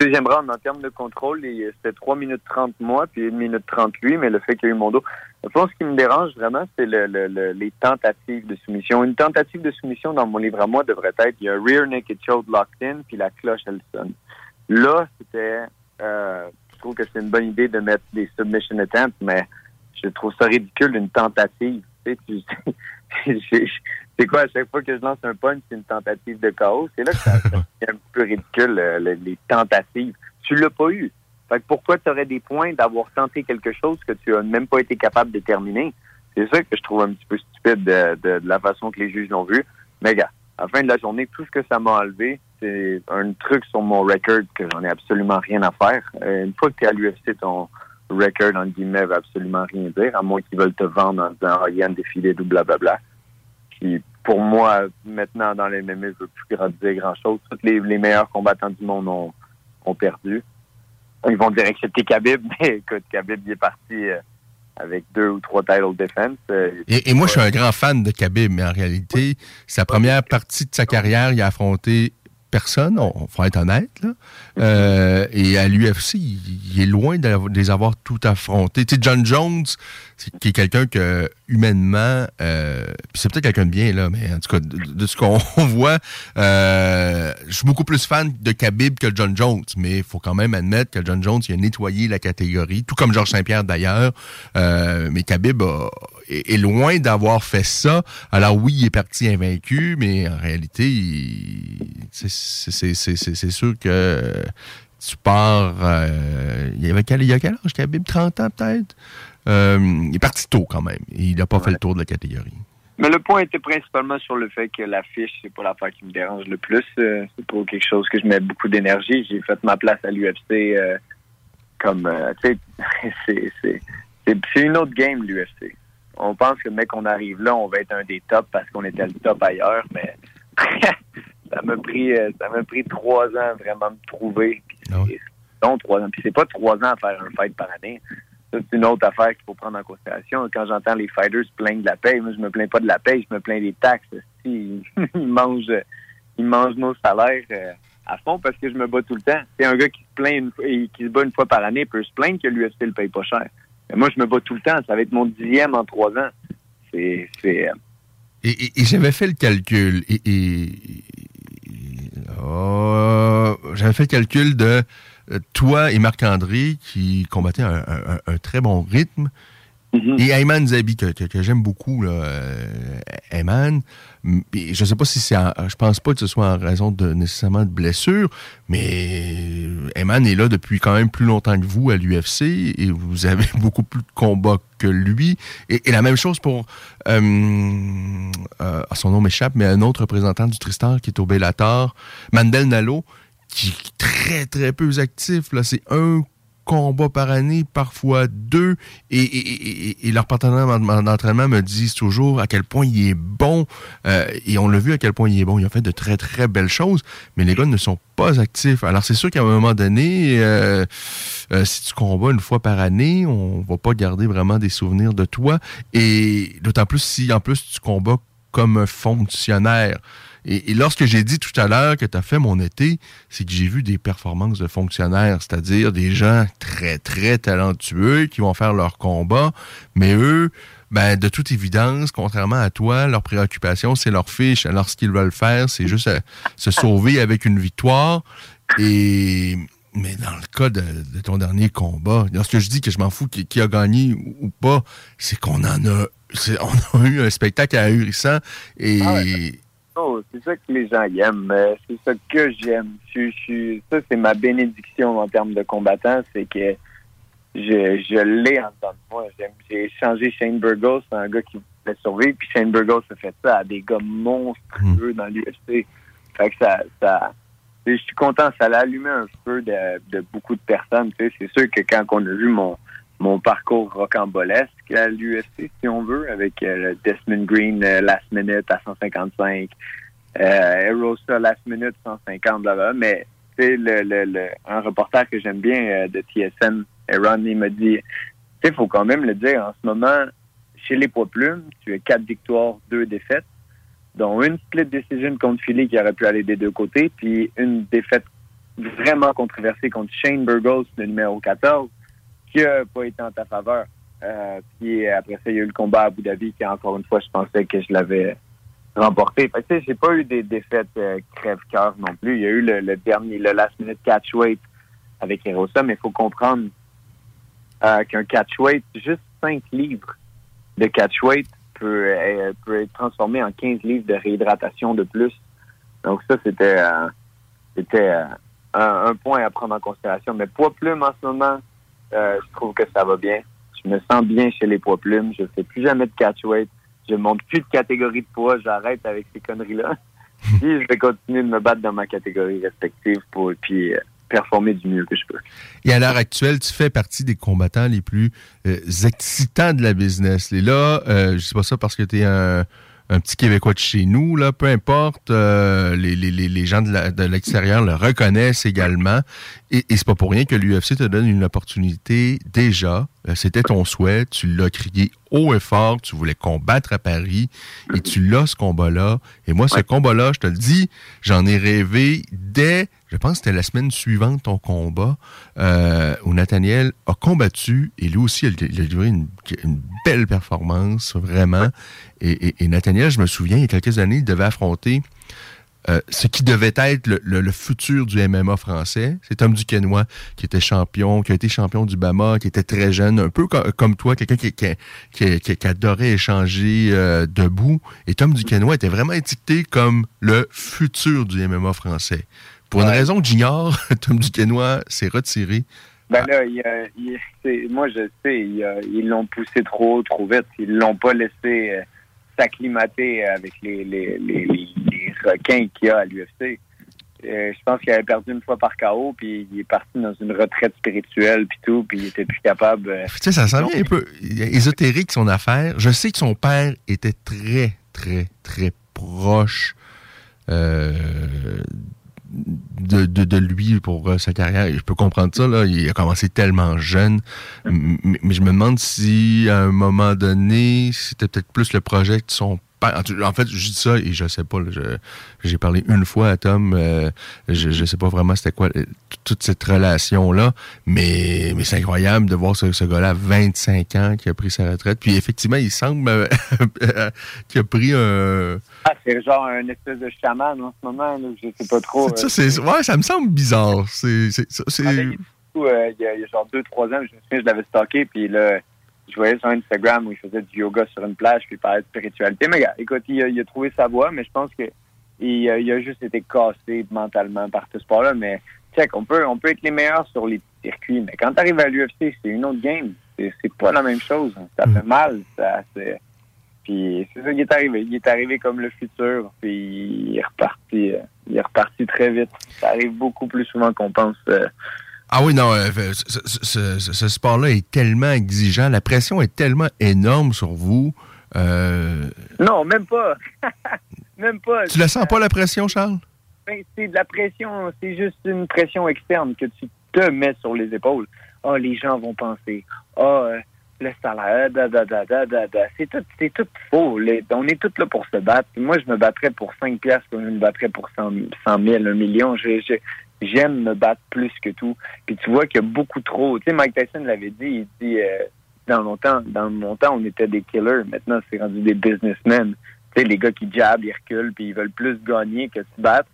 Deuxième round, en termes de contrôle, c'était 3 minutes 30 moi, puis 1 minute 30 lui, mais le fait qu'il y a eu mon dos. Je pense ce qui me dérange vraiment, c'est le, le- le- les tentatives de soumission. Une tentative de soumission dans mon livre à moi devrait être, il y a rear naked choke locked in, puis la cloche, elle sonne. Là, c'était, euh, je trouve que c'est une bonne idée de mettre des submission attempts, mais je trouve ça ridicule, une tentative. Tu sais, tu- c'est- <laughs> c'est quoi, à chaque fois que je lance un punch, c'est une tentative de chaos. C'est là que ça ça <laughs> devient un peu ridicule, euh, le- les tentatives. Tu l'as pas eu. Fait que pourquoi tu aurais des points d'avoir tenté quelque chose que tu as même pas été capable de terminer? C'est ça que je trouve un petit peu stupide de, de- de la façon que les juges l'ont vu. Mais gars, à la fin de la journée, tout ce que ça m'a enlevé, c'est un truc sur mon record que j'en ai absolument rien à faire. Euh, une fois que tu es à l'UFC, ton record, en guillemets, va absolument rien dire, à moins qu'ils veulent te vendre en disant, ah, Yann défilé ou blablabla. Puis, pour moi, maintenant, dans les MMA, je veux plus dire grand-chose. Tous les, meilleurs combattants du monde ont, ont perdu. Ils vont dire excepté Khabib, <laughs> mais écoute, Khabib, il est parti euh, avec deux ou trois title defense. Euh, Et, et moi, je suis un grand fan de Khabib, mais en réalité, sa première partie de sa carrière, il a affronté personne, on, faut être honnête. Là. Euh, et à l'UFC, il, est loin de, les avoir tout affrontés. Tu sais, John Jones, c'est qui est quelqu'un que, humainement, euh, c'est peut-être quelqu'un de bien, là, mais en tout cas, de, de ce qu'on <laughs> voit, euh, je suis beaucoup plus fan de Khabib que John Jones, mais il faut quand même admettre que John Jones, il a nettoyé la catégorie, tout comme Georges Saint-Pierre d'ailleurs. Euh, mais Khabib a- est, est loin d'avoir fait ça. Alors oui, il est parti invaincu, mais en réalité, c'est- sûr que tu pars... euh, il, y avait quel, il y a quel âge, Khabib? 30 ans peut-être? Euh, il est parti tôt quand même. Il n'a pas fait le tour de la catégorie. Mais le point était principalement sur le fait que l'affiche, c'est pas l'affaire qui me dérange le plus. Euh, c'est pas quelque chose que je mets beaucoup d'énergie. J'ai fait ma place à l'UFC euh, comme, euh, tu sais, <laughs> c'est une autre game, l'UFC. On pense que mec, on arrive là, on va être un des tops parce qu'on était le top ailleurs, mais <laughs> ça m'a pris, euh, ça m'a pris trois ans vraiment de me trouver. Puis c'est- Non, trois ans. Puis c'est pas trois ans à faire un fight par année. Ça, c'est une autre affaire qu'il faut prendre en considération. Quand j'entends les fighters se plaindre de la paye, moi, je me plains pas de la paye, je me plains des taxes. Si, <laughs> ils mangent, ils mangent nos salaires euh, à fond parce que je me bats tout le temps. C'est un gars qui se plaint une et qui se bat une fois par année peut se plaindre que l'UFC le paye pas cher. Moi, je me bats tout le temps. Ça va être mon dixième en trois ans. C'est, euh, Et, j'avais fait le calcul. Oh, j'avais fait le calcul de euh, toi et Marc-André qui combattaient un très bon rythme. Et Ayman Zabi, que, que- j'aime beaucoup, là, euh, Ayman. Je sais pas si c'est. Je pense pas que ce soit en raison de nécessairement de blessure, mais Ayman est là depuis quand même plus longtemps que vous à l'UFC et vous avez <laughs> beaucoup plus de combats que lui. Et, la même chose pour. euh, euh, son nom m'échappe, mais un autre représentant du Tristar qui est au Bellator, Mandel Nalo, qui est très très peu actif. Là, c'est un combat par année, parfois deux, et, et- et- et- leur partenaire d'en- d'entraînement me disent toujours à quel point il est bon, euh, et on l'a vu à quel point il est bon, il a fait de très très belles choses, mais les gars ne sont pas actifs. Alors c'est sûr qu'à un moment donné, euh, euh, si tu combats une fois par année, on va pas garder vraiment des souvenirs de toi, et d'autant plus si en plus tu combats comme un fonctionnaire. Et, lorsque j'ai dit tout à l'heure que tu as fait mon été, c'est que j'ai vu des performances de fonctionnaires, c'est-à-dire des gens très, très talentueux qui vont faire leur combat, mais eux, ben, de toute évidence, contrairement à toi, leur préoccupation, c'est leur fiche. Alors, ce qu'ils veulent faire, c'est juste euh, se sauver avec une victoire. Et mais dans le cas de, ton dernier combat, lorsque je dis que je m'en fous qui, a gagné ou, pas, c'est qu'on en a, on a eu un spectacle ahurissant et Ah. Oh, c'est ça que les gens aiment. euh, C'est ça que j'aime. Ça, c'est ma bénédiction en termes de combattant, c'est que je, l'ai en dedans de moi. J'ai échangé Shane Burgos, un gars qui voulait survivre, puis Shane Burgos a fait ça à des gars monstrueux dans l'UFC. Fait que ça, je suis content, ça l'a allumé un feu de, de beaucoup de personnes. C'est sûr que quand on a vu mon, mon parcours rocambolesque à l'UFC, si on veut, avec euh, Desmond Green euh, last minute à 155, euh, Erosa last minute 150, là, mais c'est le, le, le, un reporter que j'aime bien euh, de TSN, Aaron, il m'a dit, tu sais, faut quand même le dire, en ce moment, chez les poids plumes, tu as quatre victoires, deux défaites, dont une split decision contre Philly qui aurait pu aller des deux côtés, puis une défaite vraiment controversé contre Shane Burgos, le numéro 14, qui a pas été en ta faveur. Euh, puis après ça, il y a eu le combat à Abu Dhabi, qui encore une fois, je pensais que je l'avais remporté. Fait que, j'ai pas eu des défaites euh, crève-cœur non plus. Il y a eu le, dernier, le last minute catchweight avec Erosa, mais il faut comprendre euh, qu'un catchweight, juste 5 livres de catchweight peut, euh, peut être transformé en 15 livres de réhydratation de plus. Donc ça, c'était c'était un, un point à prendre en considération. Mais poids plume en ce moment, euh, je trouve que ça va bien. Je me sens bien chez les poids plumes. Je fais plus jamais de catchweight. Je monte plus de catégorie de poids. J'arrête avec ces conneries-là. <laughs> Puis je vais continuer de me battre dans ma catégorie respective pour puis euh, performer du mieux que je peux. Et à l'heure actuelle, tu fais partie des combattants les plus euh, excitants de la business. Et là, je sais pas ça parce que tu es un, un petit Québécois de chez nous, là, peu importe, euh, les, les, les, les gens de l'extérieur le reconnaissent également. Et, et c'est pas pour rien que l'UFC te donne une opportunité déjà. Euh, C'était ton souhait, tu l'as crié haut et fort, tu voulais combattre à Paris et tu l'as ce combat-là. Et moi, ce combat-là, je te le dis, j'en ai rêvé dès, je pense que c'était la semaine suivante ton combat, euh, où Nathaniel a combattu et lui aussi, il a, il a livré une, une belle performance, vraiment. Et, et, et Nathaniel, je me souviens, il y a quelques années, il devait affronter euh, ce qui devait être le, le- le futur du MMA français. C'est Tom Duquesnoy qui était champion, qui a été champion du Bama, qui était très jeune, un peu co- comme toi, quelqu'un qui, qui, qui- qui- qui adorait échanger euh, debout. Et Tom Duquesnoy était vraiment étiqueté comme le futur du MMA français. Pour une raison que j'ignore, <laughs> Tom Duquesnoy s'est retiré. Ben là, il, il- moi je sais, il, ils l'ont poussé trop haut, trop vite. Ils l'ont pas laissé euh, s'acclimater avec les, les, les, les- les requins qu'il y a à l'UFC. Euh, je pense qu'il avait perdu une fois par KO, puis il est parti dans une retraite spirituelle, puis tout, puis il était plus capable. euh, Tu sais, ça sent bien un peu ésotérique son affaire. Je sais que son père était très, très, très proche euh, de, de, de lui pour euh, sa carrière. Et je peux comprendre ça. Là. Il a commencé tellement jeune. Mais je me demande si, à un moment donné, c'était peut-être plus le projet de son père. En tout- En fait, je dis ça et je sais pas. J'ai parlé une fois à Tom. euh, je, je sais pas vraiment c'était quoi euh, toute cette relation-là. Mais, mais c'est incroyable de voir ce, ce gars-là à 25 ans qui a pris sa retraite. Puis effectivement, il semble euh, <laughs> qu'il a pris un... Ah, c'est genre un espèce de chaman en ce moment, là, je sais pas trop. Ça, euh, ouais, ça me semble bizarre. C'est, euh, il, y a, il y a genre deux, trois ans, je me souviens, je l'avais stocké, puis là, je voyais sur Instagram où il faisait du yoga sur une plage, puis il parlait de spiritualité. Mais gars, écoute, il a, il a trouvé sa voie, mais je pense que il, a- il a juste été cassé mentalement par ce sport-là. Mais check, on peut, on peut être les meilleurs sur les circuits, mais quand tu arrives à l'UFC, c'est une autre game. C'est, pas la même chose. Ça fait mal. Ça, c'est... Puis c'est ça qui est arrivé. Il est arrivé comme le futur, puis il est reparti, euh, il est reparti très vite. Ça arrive beaucoup plus souvent qu'on pense. euh, Ah oui, non, euh, ce, ce- ce- ce sport-là est tellement exigeant. La pression est tellement énorme sur vous. Euh, Non, même pas. <laughs> même pas. tu la sens pas, la pression, Charles? Ben, c'est de la pression, c'est juste une pression externe que tu te mets sur les épaules. Ah, les gens vont penser. Ah, euh, le salaire, da, da, da, da, da, da. C'est tout, c'est tout faux. Les- on est tous là pour se battre. Moi, je me battrais pour 5 piastres je me battrais pour 100, 100 000, 1 million. Je- je- J'aime me battre plus que tout. Puis tu vois qu'il y a beaucoup trop. Tu sais, Mike Tyson l'avait dit, il dit, euh, dans mon temps, dans mon temps, on était des killers. Maintenant, c'est rendu des businessmen. Tu sais, les gars qui jabent, ils reculent, puis ils veulent plus gagner que se battre.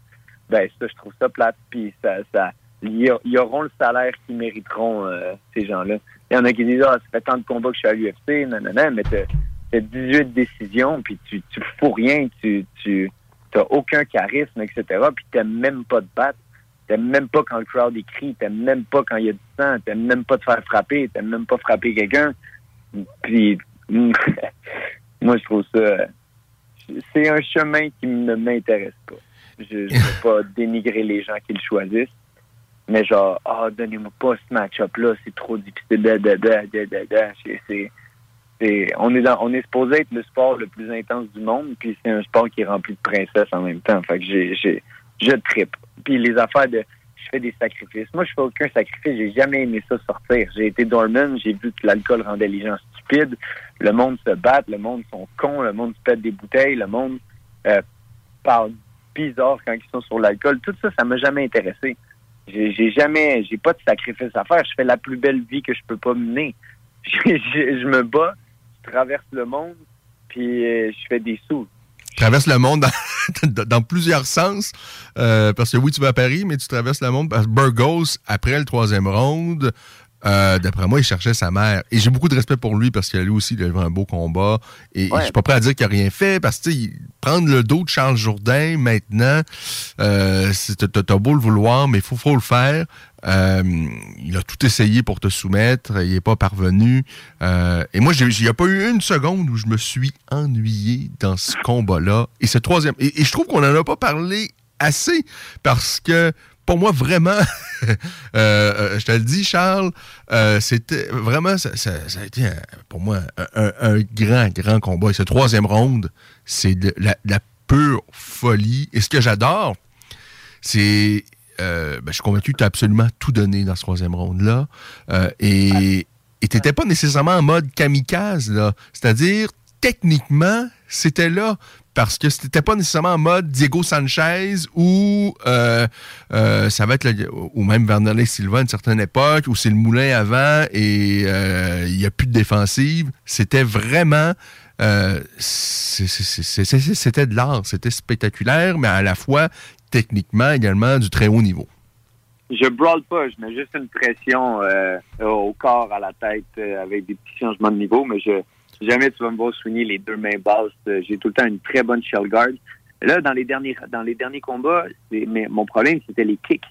Ben, ça, je trouve ça plate. Puis ça, ça, ils auront le salaire qu'ils mériteront, euh, ces gens-là. Il y en a qui disent, ah, ça fait tant de combats que je suis à l'UFC, non, non, non, mais t'as t'as 18 décisions, puis tu, tu fous rien, tu, tu t'as aucun charisme, etc., puis t'aimes même pas te battre. T'aimes même pas quand le crowd écrit, t'aimes même pas quand il y a du sang, t'aimes même pas te faire frapper, t'aimes même pas frapper quelqu'un. Puis, <laughs> moi, je trouve ça... C'est un chemin qui ne m'intéresse pas. Je ne veux <laughs> pas dénigrer les gens qui le choisissent, mais genre, ah, donnez-moi pas ce match-up-là, c'est trop difficile. Da. C'est- on, est dans, on est supposé être le sport le plus intense du monde, puis c'est un sport qui est rempli de princesses en même temps. Fait que j'ai, je tripe. Puis les affaires de je fais des sacrifices. Moi, je fais aucun sacrifice. J'ai jamais aimé ça sortir. J'ai été dormant, j'ai vu que l'alcool rendait les gens stupides. Le monde se bat, le monde sont cons, le monde se pète des bouteilles, le monde euh, parle bizarre quand ils sont sur l'alcool. Tout ça, ça m'a jamais intéressé. J'ai jamais, j'ai pas de sacrifice à faire. Je fais la plus belle vie que je peux pas mener. <laughs> Je, je- je me bats, je traverse le monde, puis euh, je fais des sous. Traverses le monde <laughs> dans, dans plusieurs sens. euh, parce que oui, tu vas à Paris, mais tu traverses le monde. Parce que Burgos, après le troisième round, euh, d'après moi, il cherchait sa mère. Et j'ai beaucoup de respect pour lui parce que lui aussi, il a eu un beau combat. Et, et je suis pas prêt à dire qu'il n'a rien fait parce que prendre le dos de Charles Jourdain maintenant, euh, t'as beau le vouloir, mais il faut, faut le faire. Euh, il a tout essayé pour te soumettre, il n'est pas parvenu. Euh, et moi, il n'y a pas eu une seconde où je me suis ennuyé dans ce combat-là. Et ce troisième. Et, je trouve qu'on n'en a pas parlé assez parce que pour moi, vraiment, <laughs> euh, je te le dis, Charles, c'était vraiment, ça, a été pour moi un, grand, grand combat. Et ce troisième round, c'est de la pure folie. Et ce que j'adore, c'est. Euh, ben, je suis convaincu que tu as absolument tout donné dans ce troisième round-là. Euh, et tu n'étais pas nécessairement en mode kamikaze, là. C'est-à-dire, techniquement, c'était là. Parce que c'était pas nécessairement en mode Diego Sanchez ou euh, euh, ça va être le- ou même Silva à une certaine époque où c'est le moulin avant et euh, il n'y a plus de défensive. C'était vraiment c'était de l'art, c'était spectaculaire, mais à la fois techniquement également du très haut niveau. Je brawl pas, je mets juste une pression euh, au corps, à la tête, euh, avec des petits changements de niveau, mais je jamais tu vas me voir soigner les deux mains basses. Euh, J'ai tout le temps une très bonne shell guard. Là, dans les derniers dans les derniers combats, mais mon problème, c'était les kicks.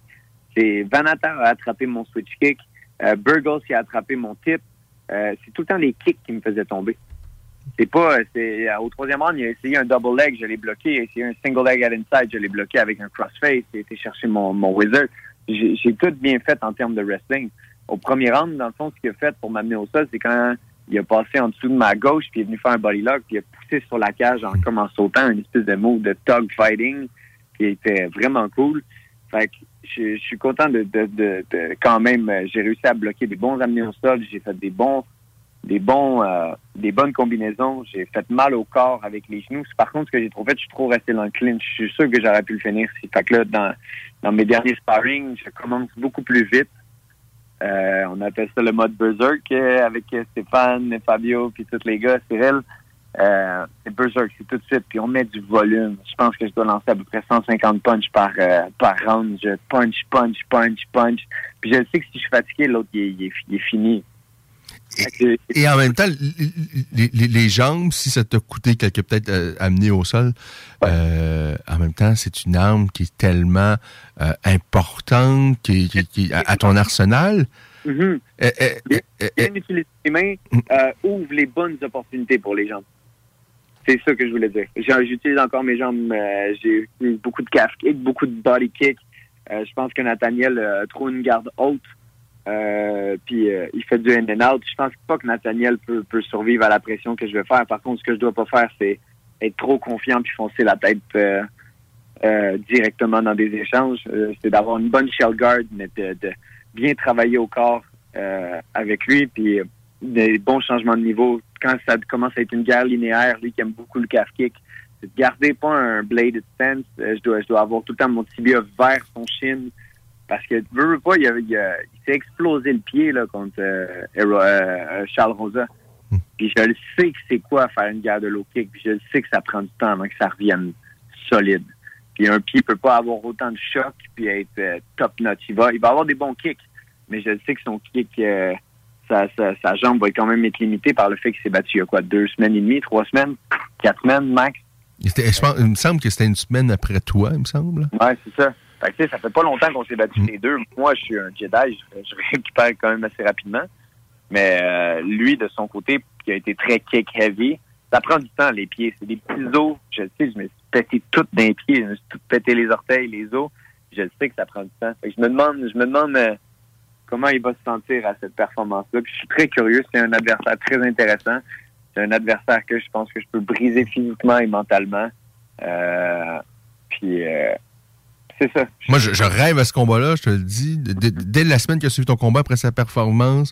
C'est Vanatar a attrapé mon switch kick, euh, Burgos a attrapé mon tip. C'est tout le temps les kicks qui me faisaient tomber. C'est pas, c'est au troisième round, il a essayé un double leg, je l'ai bloqué. Il a essayé un single leg at inside, je l'ai bloqué avec un crossface. Il a été chercher mon, mon wizard. J'ai j'ai tout bien fait en termes de wrestling. Au premier round, dans le fond, ce qu'il a fait pour m'amener au sol, c'est quand il a passé en dessous de ma gauche, puis il est venu faire un body lock, puis il a poussé sur la cage en, comme en sautant, une espèce de move de tug fighting, qui était vraiment cool. Fait que je, je suis content de, de, de, de- quand même, euh, j'ai réussi à bloquer des bons amenés au sol, j'ai fait des bons des bons euh, des bonnes combinaisons. J'ai fait mal au corps avec les genoux. Par contre, ce que j'ai trop fait, je suis trop resté dans le clinch. Je suis sûr que j'aurais pu le finir. Fait que là, dans, dans mes derniers sparring, je commence beaucoup plus vite. Euh, on appelle ça le mode berserk euh, avec Stéphane, Fabio, puis tous les gars, Cyril. Euh, c'est berserk, c'est tout de suite. Puis on met du volume. Je pense que je dois lancer à peu près 150 punch par euh, par round. Je punch, punch, punch, punch. Puis je sais que si je suis fatigué, l'autre il, il il est fini. Et en même temps, les, les- les- les jambes, si ça t'a coûté quelque peut-être euh, amené au sol, euh, en même temps, c'est une arme qui est tellement euh, importante qui, qui- qui- à, à ton arsenal. Eh, Bien utiliser les mains euh, ouvre les bonnes opportunités pour les jambes. C'est ça que je voulais dire. J'utilise encore mes jambes. J'ai eu beaucoup de calf kick, beaucoup de body kick. Je pense que Nathaniel a trop une garde haute. Euh, puis euh, il fait du in and out. Je pense pas que Nathaniel peut, peut survivre à la pression que je vais faire. Par contre, ce que je dois pas faire, c'est être trop confiant puis foncer la tête euh, euh, directement dans des échanges. Euh, c'est d'avoir une bonne shell guard, mais de, de bien travailler au corps avec lui, puis des bons changements de niveau. Quand ça commence à être une guerre linéaire, lui qui aime beaucoup le calf kick, c'est de garder pas un bladed stance. Je dois, je dois avoir tout le temps mon tibia vers son shin. Parce que, veux, veux pas, il, a- il, a- il s'est explosé le pied là, contre euh, Hero- euh, Charles Rosa. Puis je le sais que c'est quoi faire une guerre de low kick. Puis je le sais que ça prend du temps avant que ça revienne solide. Puis un pied peut pas avoir autant de choc puis être euh, top notch. Il va, il va avoir des bons kicks, mais je le sais que son kick, euh, sa, sa, sa jambe va quand même être limitée par le fait qu'il s'est battu il y a quoi, deux semaines et demie, trois semaines, quatre semaines max. je pense- il me semble que c'était une semaine après toi, il me semble. Ouais, c'est ça. Fait que, ça fait pas longtemps qu'on s'est battus les deux. Moi, je suis un Jedi, je, je récupère quand même assez rapidement. Mais euh, lui, de son côté, qui a été très kick heavy, ça prend du temps, les pieds. C'est des petits os. Je le sais, je me suis pété tout d'un pied. Je me suis tout pété les orteils, les os. Je le sais que ça prend du temps. Fait que je me demande, je me demande euh, comment il va se sentir à cette performance-là. Puis je suis très curieux. C'est un adversaire très intéressant. C'est un adversaire que je pense que je peux briser physiquement et mentalement. Euh, puis euh, c'est ça. Moi, je, je rêve à ce combat-là, je te le dis. D- d- Dès la semaine qui a suivi ton combat, après sa performance,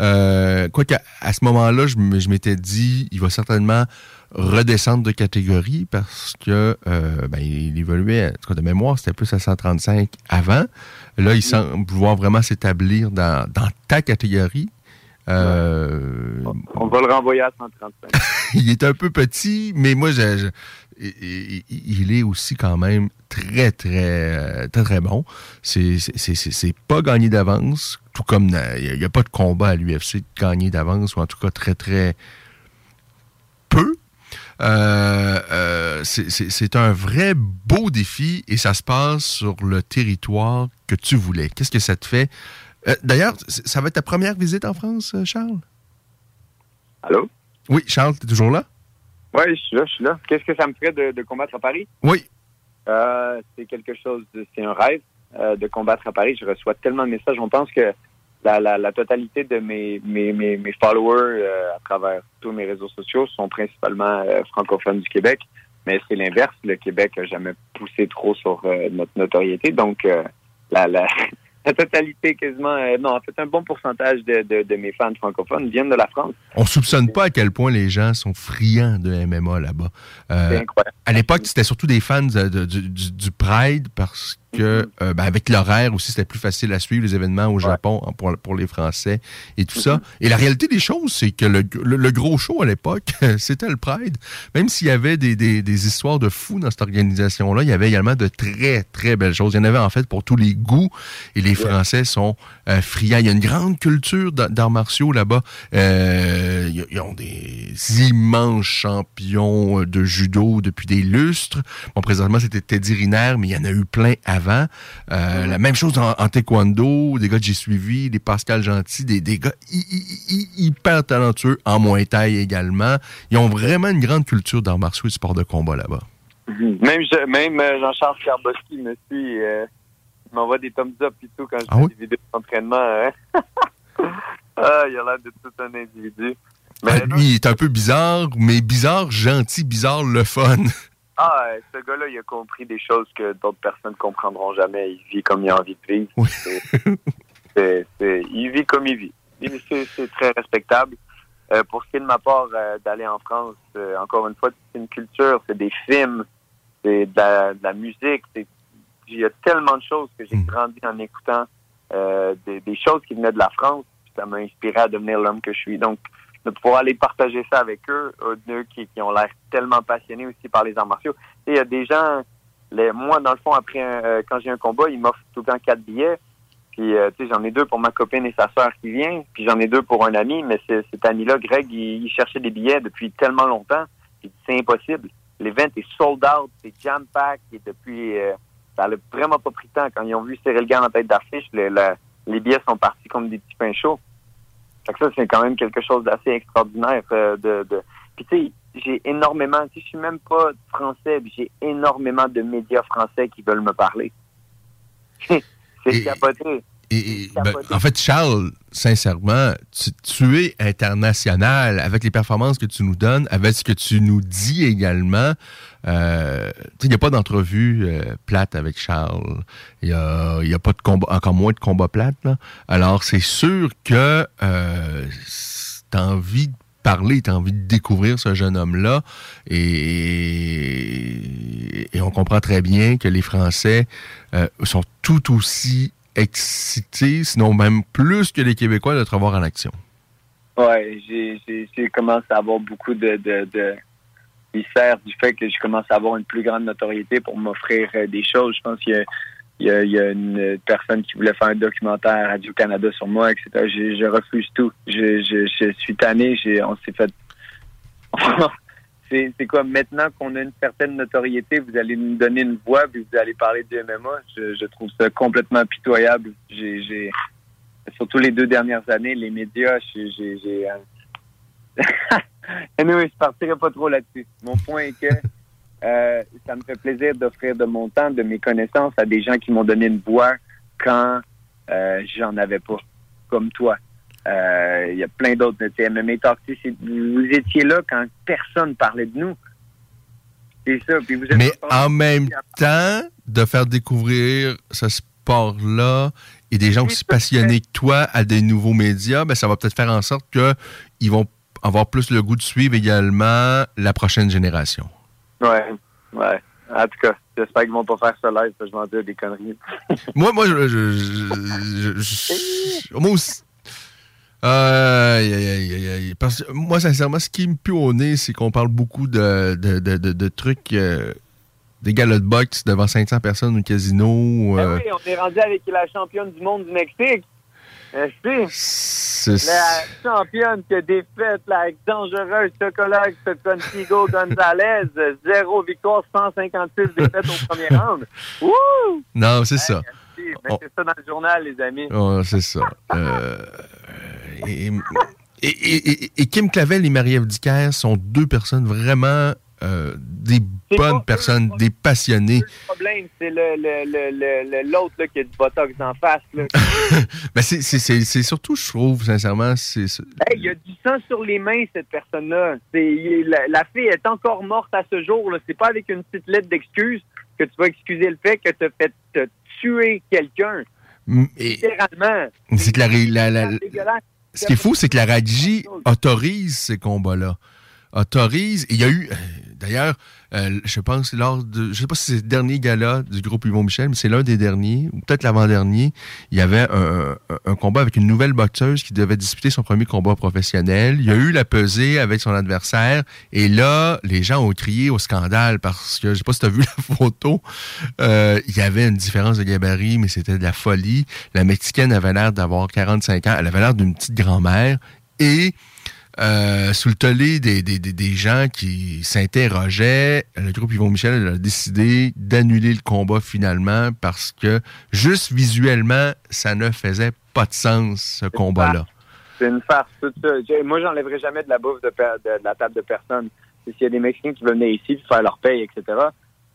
euh, quoi qu'à à ce moment-là, je, m'étais dit, il va certainement redescendre de catégorie parce que euh, ben, il évoluait, en tout cas de mémoire, c'était plus à 135 avant. Là, il semble vouloir vraiment s'établir dans, dans ta catégorie. Euh, On va le renvoyer à 135. <laughs> il est un peu petit, mais moi, je- je- il- est aussi quand même très, très, euh, très, très bon. C'est pas gagné d'avance, tout comme il n'y a, pas de combat à l'UFC de gagner d'avance, ou en tout cas très, très peu. Euh, euh, c'est- un vrai beau défi et ça se passe sur le territoire que tu voulais. Qu'est-ce que ça te fait? Euh, D'ailleurs, ça va être ta première visite en France, Charles? Allô? Oui, Charles, tu es toujours là? Oui, je suis là, je suis là. Qu'est-ce que ça me ferait de, de combattre à Paris? Oui. Euh, c'est quelque chose, de- c'est un rêve euh, de combattre à Paris. Je reçois tellement de messages. On pense que la, la, la totalité de mes, mes, mes, mes followers euh, à travers tous mes réseaux sociaux sont principalement euh, francophones du Québec. Mais c'est l'inverse. Le Québec n'a jamais poussé trop sur euh, notre notoriété. Donc, euh, la, la, la totalité quasiment, euh, non, en fait, un bon pourcentage de, de, de mes fans francophones viennent de la France. On soupçonne pas à quel point les gens sont friands de MMA là-bas. Euh, C'est incroyable. à l'époque, c'était surtout des fans de- de- du, du- du Pride parce que, euh, ben, avec l'horaire aussi, c'était plus facile à suivre les événements au Japon hein, pour, pour les Français et tout ça. Et la réalité des choses, c'est que le, le- le gros show à l'époque, <laughs> c'était le Pride. Même s'il y avait des, des- des histoires de fous dans cette organisation-là, il y avait également de très, très belles choses. Il y en avait en fait pour tous les goûts et les Français sont euh, friands. Il y a une grande culture d'a- d'arts martiaux là-bas. Euh, ils ils ont des immenses champions euh, de judo depuis des lustres. Bon, présentement, c'était Teddy Riner, mais il y en a eu plein avant. Euh, La même chose en, en taekwondo, des gars que j'ai suivis, des Pascal Gentil, des, des gars hy- hy- hy- hyper talentueux en Muay Thai également. Ils ont vraiment une grande culture d'arts martiaux et de sport de combat là-bas. Mhm. Même, je- même euh, Jean-Charles Karboski me suit. euh, il m'envoie des thumbs up et tout quand je Ah fais oui? des vidéos d'entraînement. hein. <laughs> ah, il a l'air de tout un individu. Ah, lui, il est un peu bizarre, mais bizarre, gentil, bizarre, le fun. <laughs> Ah, euh, ce gars-là, il a compris des choses que d'autres personnes comprendront jamais. Il vit comme il a envie de vivre. C'est- il vit comme il vit. C'est très respectable. Euh, pour ce qui est de ma part euh, d'aller en France, euh, encore une fois, c'est une culture, c'est des films, c'est de la, de la musique. c'est- Il y a tellement de choses que j'ai grandi en écoutant euh, des, des choses qui venaient de la France. puis Ça m'a inspiré à devenir l'homme que je suis. Donc, de pouvoir aller partager ça avec eux, eux qui, qui ont l'air tellement passionnés aussi par les arts martiaux. Il y a des gens, moi, dans le fond, après un- euh, quand j'ai un combat, ils m'offrent tout le temps quatre billets. Puis, euh, tu sais, j'en ai deux pour ma copine et sa sœur qui vient. Puis, j'en ai deux pour un ami. Mais cet ami-là, Greg, il, cherchait des billets depuis tellement longtemps. Dit, c'est impossible. L'event est sold out, c'est jam-pack. Et depuis, euh, ça n'a vraiment pas pris de temps. Quand ils ont vu Cyril Gann en tête d'affiche, le- le- les billets sont partis comme des petits pains chauds. Fait que ça, c'est quand même quelque chose d'assez extraordinaire. euh, de, de... Puis tu sais, j'ai énormément, tu sais, je suis même pas français, j'ai énormément de médias français qui veulent me parler. <laughs> c'est capoté. Et, et, ben, en fait, Charles, sincèrement, tu, tu es international avec les performances que tu nous donnes, avec ce que tu nous dis également. Euh, il n'y a pas d'entrevue euh, plate avec Charles. Il n'y a, pas de combat, encore moins de combat plate. Là. Alors, c'est sûr que euh, tu as envie de parler, tu as envie de découvrir ce jeune homme-là. Et, et on comprend très bien que les Français euh, sont tout aussi excités, sinon même plus que les Québécois, de te revoir en action? Ouais, j'ai, commencé à avoir beaucoup de, de, du fait que je commence à avoir une plus grande notoriété pour m'offrir euh, des choses. Je pense qu'il y a, une personne qui voulait faire un documentaire à Radio-Canada sur moi, etc. Je, je refuse tout. Je, je, je suis tanné. On s'est fait... <laughs> c'est, quoi, maintenant qu'on a une certaine notoriété, vous allez nous donner une voix, puis vous allez parler du MMA. Je, trouve ça complètement pitoyable. J'ai... surtout les deux dernières années, les médias, j'ai euh... <laughs> anyway, je partirai pas trop là-dessus. Mon point est que euh, ça me fait plaisir d'offrir de mon temps, de mes connaissances à des gens qui m'ont donné une voix quand euh, j'en avais pas, comme toi. Euh, Il y a plein d'autres. sais, MMA Talk, vous étiez là quand personne parlait de nous. C'est ça. Puis vous êtes Mais en même temps, de faire découvrir ce sport-là et des gens aussi passionnés que toi à des nouveaux médias, ben, ça va peut-être faire en sorte qu'ils vont avoir plus le goût de suivre également la prochaine génération. Ouais, ouais. En tout cas, j'espère qu'ils vont pas faire ça live, parce que je vais en dire des conneries. Moi, moi, je. je- je- je- je- <laughs> moi aussi. Aïe. Parce que moi, sincèrement, ce qui me pue au nez, c'est qu'on parle beaucoup de, de, de, trucs, euh, des galas de boxe devant 500 personnes au casino. euh, Ben oui, on est rendu avec la championne du monde du Mexique. Euh, c'est- La championne qui a défaite la dangereuse chocolat Contigo Gonzalez. Zéro victoire, 156 défaites au premier <laughs> round. Wouh! Non, c'est ça. Merci. Mettez ça dans le journal, les amis. Oh, c'est ça. Et, Kim Clavel et Marie-Ève Dicker sont deux personnes vraiment euh, des bonnes personnes, des passionnés. Le problème, c'est le- le- le- le- l'autre qui a du botox en face. <laughs> Ben, c'est- surtout, je trouve, sincèrement, c'est Hey, il y a du sang sur les mains, cette personne-là. La, la fille est encore morte à ce jour. C'est pas avec une petite lettre d'excuse que tu vas excuser le fait que tu as fait te tuer quelqu'un. Littéralement. c'est que la, la- la-. Ce qui est fou, c'est que la RADJ autorise ces combats-là. Autorise. Il y a eu, d'ailleurs, euh, je pense, lors de, je sais pas si c'est le dernier gala du groupe Yvon Michel, mais c'est l'un des derniers, ou peut-être l'avant-dernier, il y avait un, combat avec une nouvelle boxeuse qui devait disputer son premier combat professionnel. Il y a eu la pesée avec son adversaire, et là, les gens ont crié au scandale parce que, je sais pas si tu as vu <laughs> la photo, euh, il y avait une différence de gabarit, mais c'était de la folie. La Mexicaine avait l'air d'avoir 45 ans, elle avait l'air d'une petite grand-mère, et euh, sous le tollé des, des, des, des gens qui s'interrogeaient, le groupe Yvon Michel a décidé d'annuler le combat finalement parce que juste visuellement, ça ne faisait pas de sens, ce combat-là. C'est une farce, tout ça. Moi, j'enlèverai jamais de la bouffe de, de- de la table de personne. S'il y a des Mexicains qui veulent venir ici puis faire leur paye, etc.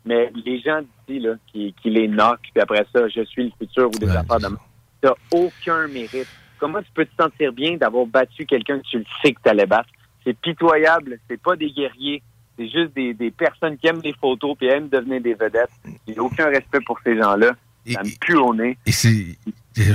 Mais les gens d'ici, là, qui, qui les knockent, puis après ça, je suis le futur ou des affaires de t'as aucun mérite. Comment tu peux te sentir bien d'avoir battu quelqu'un que tu le sais que t'allais battre? C'est pitoyable. C'est pas des guerriers. C'est juste des, des personnes qui aiment les photos puis aiment devenir des vedettes. J'ai aucun respect pour ces gens-là. Ça me pue au nez. Et c'est. <laughs>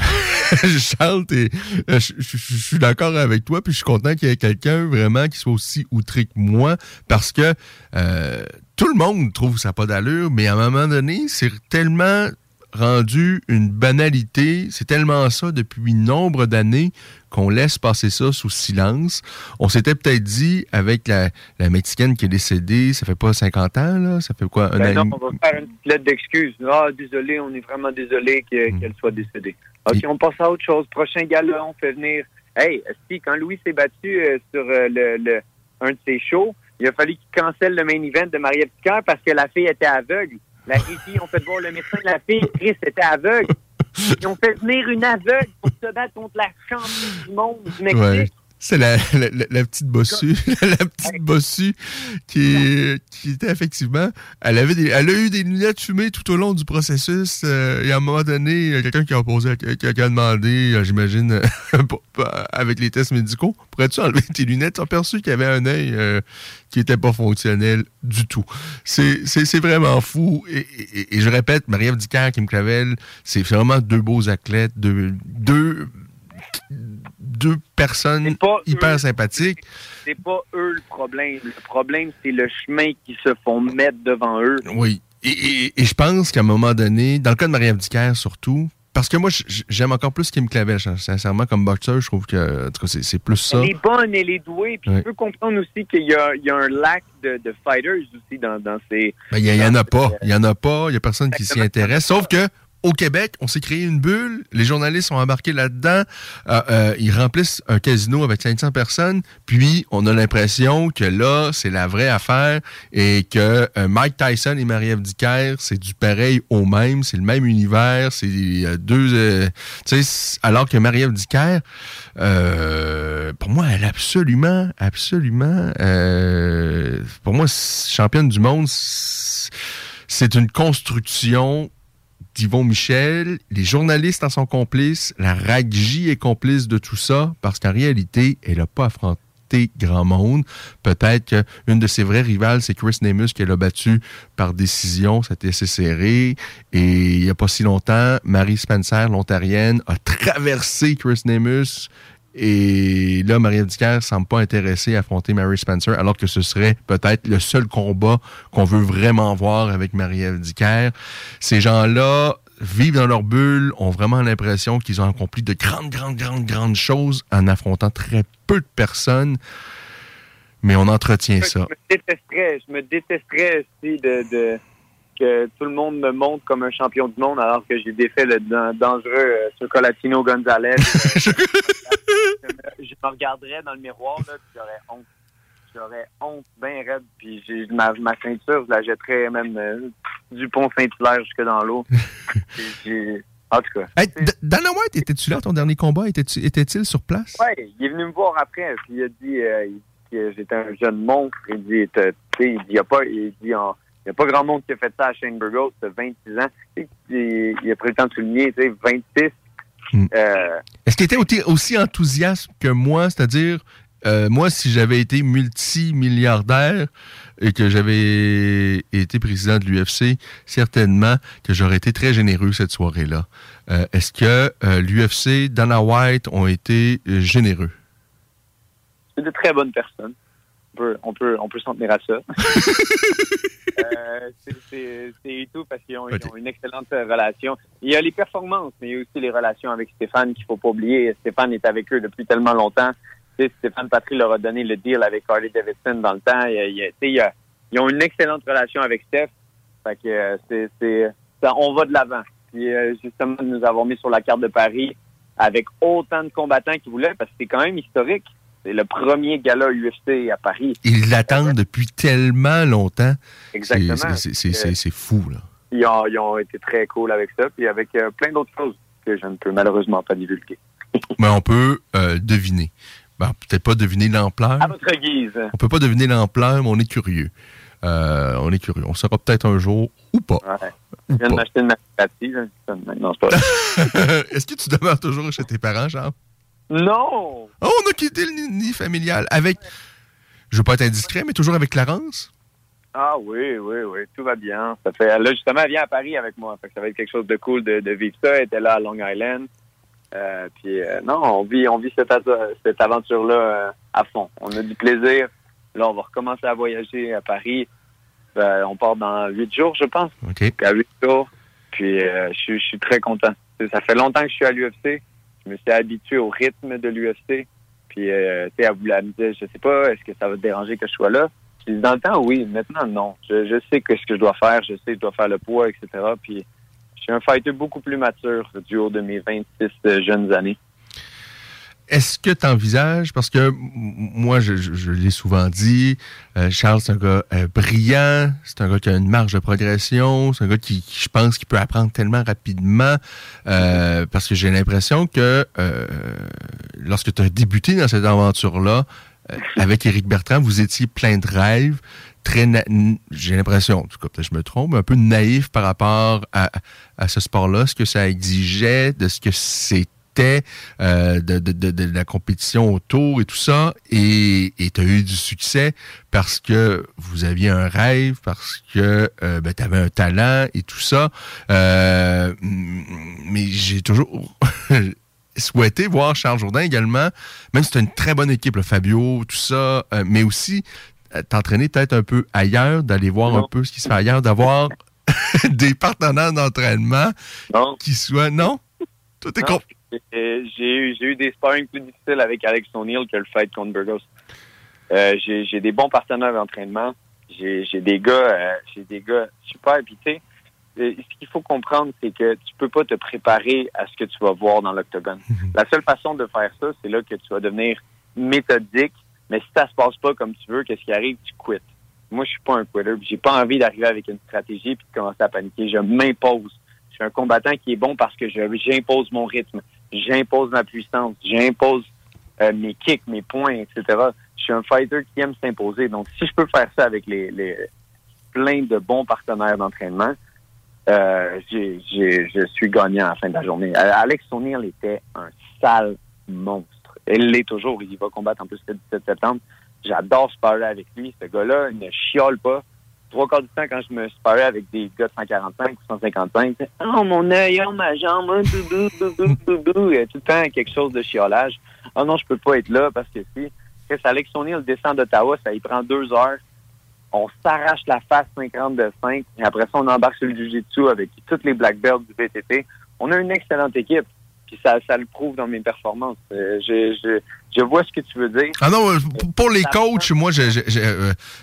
Charles, euh, je suis d'accord avec toi, puis je suis content qu'il y ait quelqu'un vraiment qui soit aussi outré que moi, parce que euh, tout le monde trouve ça pas d'allure, mais à un moment donné, c'est tellement rendu une banalité, c'est tellement ça depuis nombre d'années qu'on laisse passer ça sous silence. On s'était peut-être dit avec la, la Mexicaine qui est décédée, ça fait pas 50 ans, là, ça fait quoi, un Ben an non, on va faire une petite lettre d'excuse. Ah, désolé, on est vraiment désolé Hmm. qu'elle soit décédée. OK, on passe à autre chose. Prochain gala, on fait venir. Hey, si quand Louis s'est battu euh, sur euh, le, le- un de ses shows, il a fallu qu'il cancelle le main event de Marie-Ève Picard parce que la fille était aveugle. La fille, on fait voir le médecin de la fille, Chris était aveugle. Ils ont fait venir une aveugle pour se battre contre la championne du monde du Mexique. C'est <laughs> la, la, petite bossue, <laughs> la petite bossue qui, qui était effectivement, elle avait des, elle a eu des lunettes fumées tout au long du processus. euh, et à un moment donné, il y a quelqu'un qui a posé, qui a, qui a demandé, euh, j'imagine, <laughs> avec les tests médicaux, pourrais-tu enlever tes lunettes? Ils ont perçu qu'il y avait un œil euh, qui était pas fonctionnel du tout. C'est vraiment fou. Et, et- et je répète, Marie-Ève Dicker, Kim Clavel, c'est vraiment deux beaux athlètes, deux, deux, deux personnes hyper sympathiques. C'est pas eux le problème. Le problème, c'est le chemin qu'ils se font mettre devant eux. Oui. Et, et- et je pense qu'à un moment donné, dans le cas de Marie-Ève Dicker surtout, parce que moi, j'aime encore plus Kim Clavel, sin- sincèrement, comme boxeur, je trouve que en tout cas, c'est- plus ça. Elle est bonne, elle est douée. Puis Ouais. je peux comprendre aussi qu'il y y a un lac de, de fighters aussi dans, dans ces. Ben, Il n'y en a pas. Il n'y en a pas. Il n'y a personne qui s'y intéresse. Sauf que au Québec, on s'est créé une bulle. Les journalistes sont embarqués là-dedans. Euh, euh, ils remplissent un casino avec 500 personnes. Puis, on a l'impression que là, c'est la vraie affaire et que euh, Mike Tyson et Marie-Ève Dicker, c'est du pareil au même. C'est le même univers. C'est deux... alors que Marie-Ève Dicker, pour moi, elle est absolument, absolument... pour moi, championne du monde, c'est une construction d'Yvon Michel. Les journalistes en sont complices. La RAGJ est complice de tout ça parce qu'en réalité, elle n'a pas affronté grand monde. Peut-être qu'une de ses vraies rivales, c'est Chris Nemus, qu'elle a battu par décision. C'était assez serré. Et il n'y a pas si longtemps, Marie Spencer, l'Ontarienne, a traversé Chris Nemus. Et là, Marie-Ève Dicker semble pas intéressée à affronter Mary Spencer, alors que ce serait peut-être le seul combat qu'on veut vraiment voir avec Marie-Ève Dicker. Ces gens-là vivent dans leur bulle, ont vraiment l'impression qu'ils ont accompli de grandes, grandes, grandes, grandes choses en affrontant très peu de personnes. Mais on entretient ça. Je me détesterais, je me détesterais aussi de, de- que tout le monde me montre comme un champion du monde alors que j'ai défait le dan- dangereux Chocolatino Gonzalez. Euh, je, me, je me regarderais dans le miroir, là, puis j'aurais honte. J'aurais honte bien raide, puis j'ai ma, ma ceinture, je la jetterais même euh, du pont Saint-Hilaire jusque dans l'eau. <laughs> En tout cas. Hey, Dana White, étais-tu là? Ton dernier combat? Était-tu- Était-il sur place? Ouais, il est venu me voir après, puis il a dit euh, que j'étais un jeune monstre. Il dit, t'as- tu sais, il dit, il a pas, il dit, en- il y a pas grand monde qui a fait ça à Shane Burgos, t'as 26 ans. Il, il a pris le temps de souligner, tu sais, 26. Euh, Est-ce qu'il était aussi, aussi enthousiaste que moi? C'est-à-dire, euh, moi, si j'avais été multimilliardaire et que j'avais été président de l'UFC, certainement que j'aurais été très généreux cette soirée-là. Euh, Est-ce que euh, l'UFC, Dana White ont été euh, généreux? c'est de très bonnes personnes. On peut, on peut, on peut s'en tenir à ça. <laughs> Euh, c'est- tout parce qu'ils ont, une excellente relation. Il y a les performances, mais il y a aussi les relations avec Stéphane qu'il faut pas oublier. Stéphane est avec eux depuis tellement longtemps. Stéphane Patry leur a donné le deal avec Harley Davidson dans le temps. Il il il a- ils ont une excellente relation avec Steph. Fait que euh, c'est, on va de l'avant. Puis euh, justement, nous avons mis sur la carte de Paris avec autant de combattants qu'ils voulaient parce que c'est quand même historique. C'est le premier gala UFC à Paris. Ils l'attendent depuis tellement longtemps. Exactement. C'est- c'est- fou, là. Ils ont, ils ont été très cool avec ça, puis avec euh, plein d'autres choses que je ne peux malheureusement pas divulguer. <laughs> Mais on peut euh, deviner. Ben, Peut-être pas deviner l'ampleur. À votre guise. On peut pas deviner l'ampleur, mais on est curieux. Euh, on est curieux. On saura peut-être un jour ou pas. Ouais. Je viens de m'acheter une Maserati, là. Ça, <laughs> Non, c'est pas vrai. <laughs> Est-ce que tu demeures toujours chez tes parents, Charles? Non! Oh, on a quitté le nid, familial avec. Je veux pas être indiscret, mais toujours avec Clarence? Ah oui, oui, oui, tout va bien. Ça fait, là, justement, elle vient à Paris avec moi. Fait que ça va être quelque chose de cool de, de vivre ça. Elle était là à Long Island. Euh, puis euh, non, on vit, on vit cette, cette aventure-là euh, à fond. On a du plaisir. Là, on va recommencer à voyager à Paris. Euh, on part dans huit jours, je pense. OK. Puis à huit jours. Puis je suis très content. Ça fait longtemps que je suis à l'UFC. Je me suis habitué au rythme de l'UFC. Puis, euh, tu sais, elle me dire, je sais pas, est-ce que ça va te déranger que je sois là? Puis dans le temps, oui. Maintenant, non. Je, je sais que ce que je dois faire. Je sais que je dois faire le poids, etc. Puis je suis un fighter beaucoup plus mature du haut de mes 26 euh, jeunes années. Est-ce que tu envisages, parce que moi, je, l'ai souvent dit, euh, Charles, c'est un gars euh, brillant, c'est un gars qui a une marge de progression, c'est un gars qui, je pense, qui peut apprendre tellement rapidement, euh, parce que j'ai l'impression que lorsque tu as débuté dans cette aventure-là, avec Éric Bertrand, vous étiez plein de rêves, très, j'ai l'impression, en tout cas, peut-être je me trompe, un peu naïf par rapport à, à ce sport-là, ce que ça exigeait, de ce que euh, de, de, de, de la compétition autour et tout ça, et tu as eu du succès parce que vous aviez un rêve, parce que euh, ben, tu avais un talent et tout ça. Euh, mais j'ai toujours <laughs> souhaité voir Charles Jourdain également, même si c'est une très bonne équipe, le Fabio, tout ça, mais aussi t'entraîner peut-être un peu ailleurs, d'aller voir un peu ce qui se fait ailleurs, d'avoir <laughs> des partenaires d'entraînement qui soient... Non? Tout est Non, con- j'ai eu, des sparring plus difficiles avec Alex O'Neill que le fight contre Burgos. Euh, j'ai des bons partenaires d'entraînement. J'ai des gars, euh, j'ai des gars super. Puis tu sais, euh, ce qu'il faut comprendre, c'est que tu peux pas te préparer à ce que tu vas voir dans l'octogone. La seule façon de faire ça, c'est là que tu vas devenir méthodique. Mais si ça se passe pas comme tu veux, qu'est-ce qui arrive, tu quittes. Moi, je suis pas un quitter. J'ai pas envie d'arriver avec une stratégie puis de commencer à paniquer. Je m'impose. Je suis un combattant qui est bon parce que j'impose mon rythme, j'impose ma puissance, j'impose euh, mes kicks, mes points, etc. Je suis un fighter qui aime s'imposer. Donc, si je peux faire ça avec les, les plein de bons partenaires d'entraînement, euh, je suis gagnant à la fin de la journée. Euh, Alex O'Neill était un sale monstre. il l'est toujours. Il va combattre en plus le 17 septembre. J'adore sparer avec lui. Ce gars-là, il ne chiole pas. Trois quarts du temps, quand je me sparais avec des gars de 145 ou 155, c'est Oh, mon œil, oh, ma jambe, oh, doudou, doudou, doudou. Il y a tout le temps quelque chose de chiolage. Oh non, je peux pas être là parce que si. Chris Alex O'Neill descend d'Ottawa, ça y prend deux heures. On s'arrache la face 50 de 5. Et après ça, on embarque sur le Jiu-Jitsu avec toutes les black belts du VTT. On a une excellente équipe. Puis ça, ça le prouve dans mes performances. Euh, je, je, je vois ce que tu veux dire. Ah non, euh, pour les coachs, moi, je,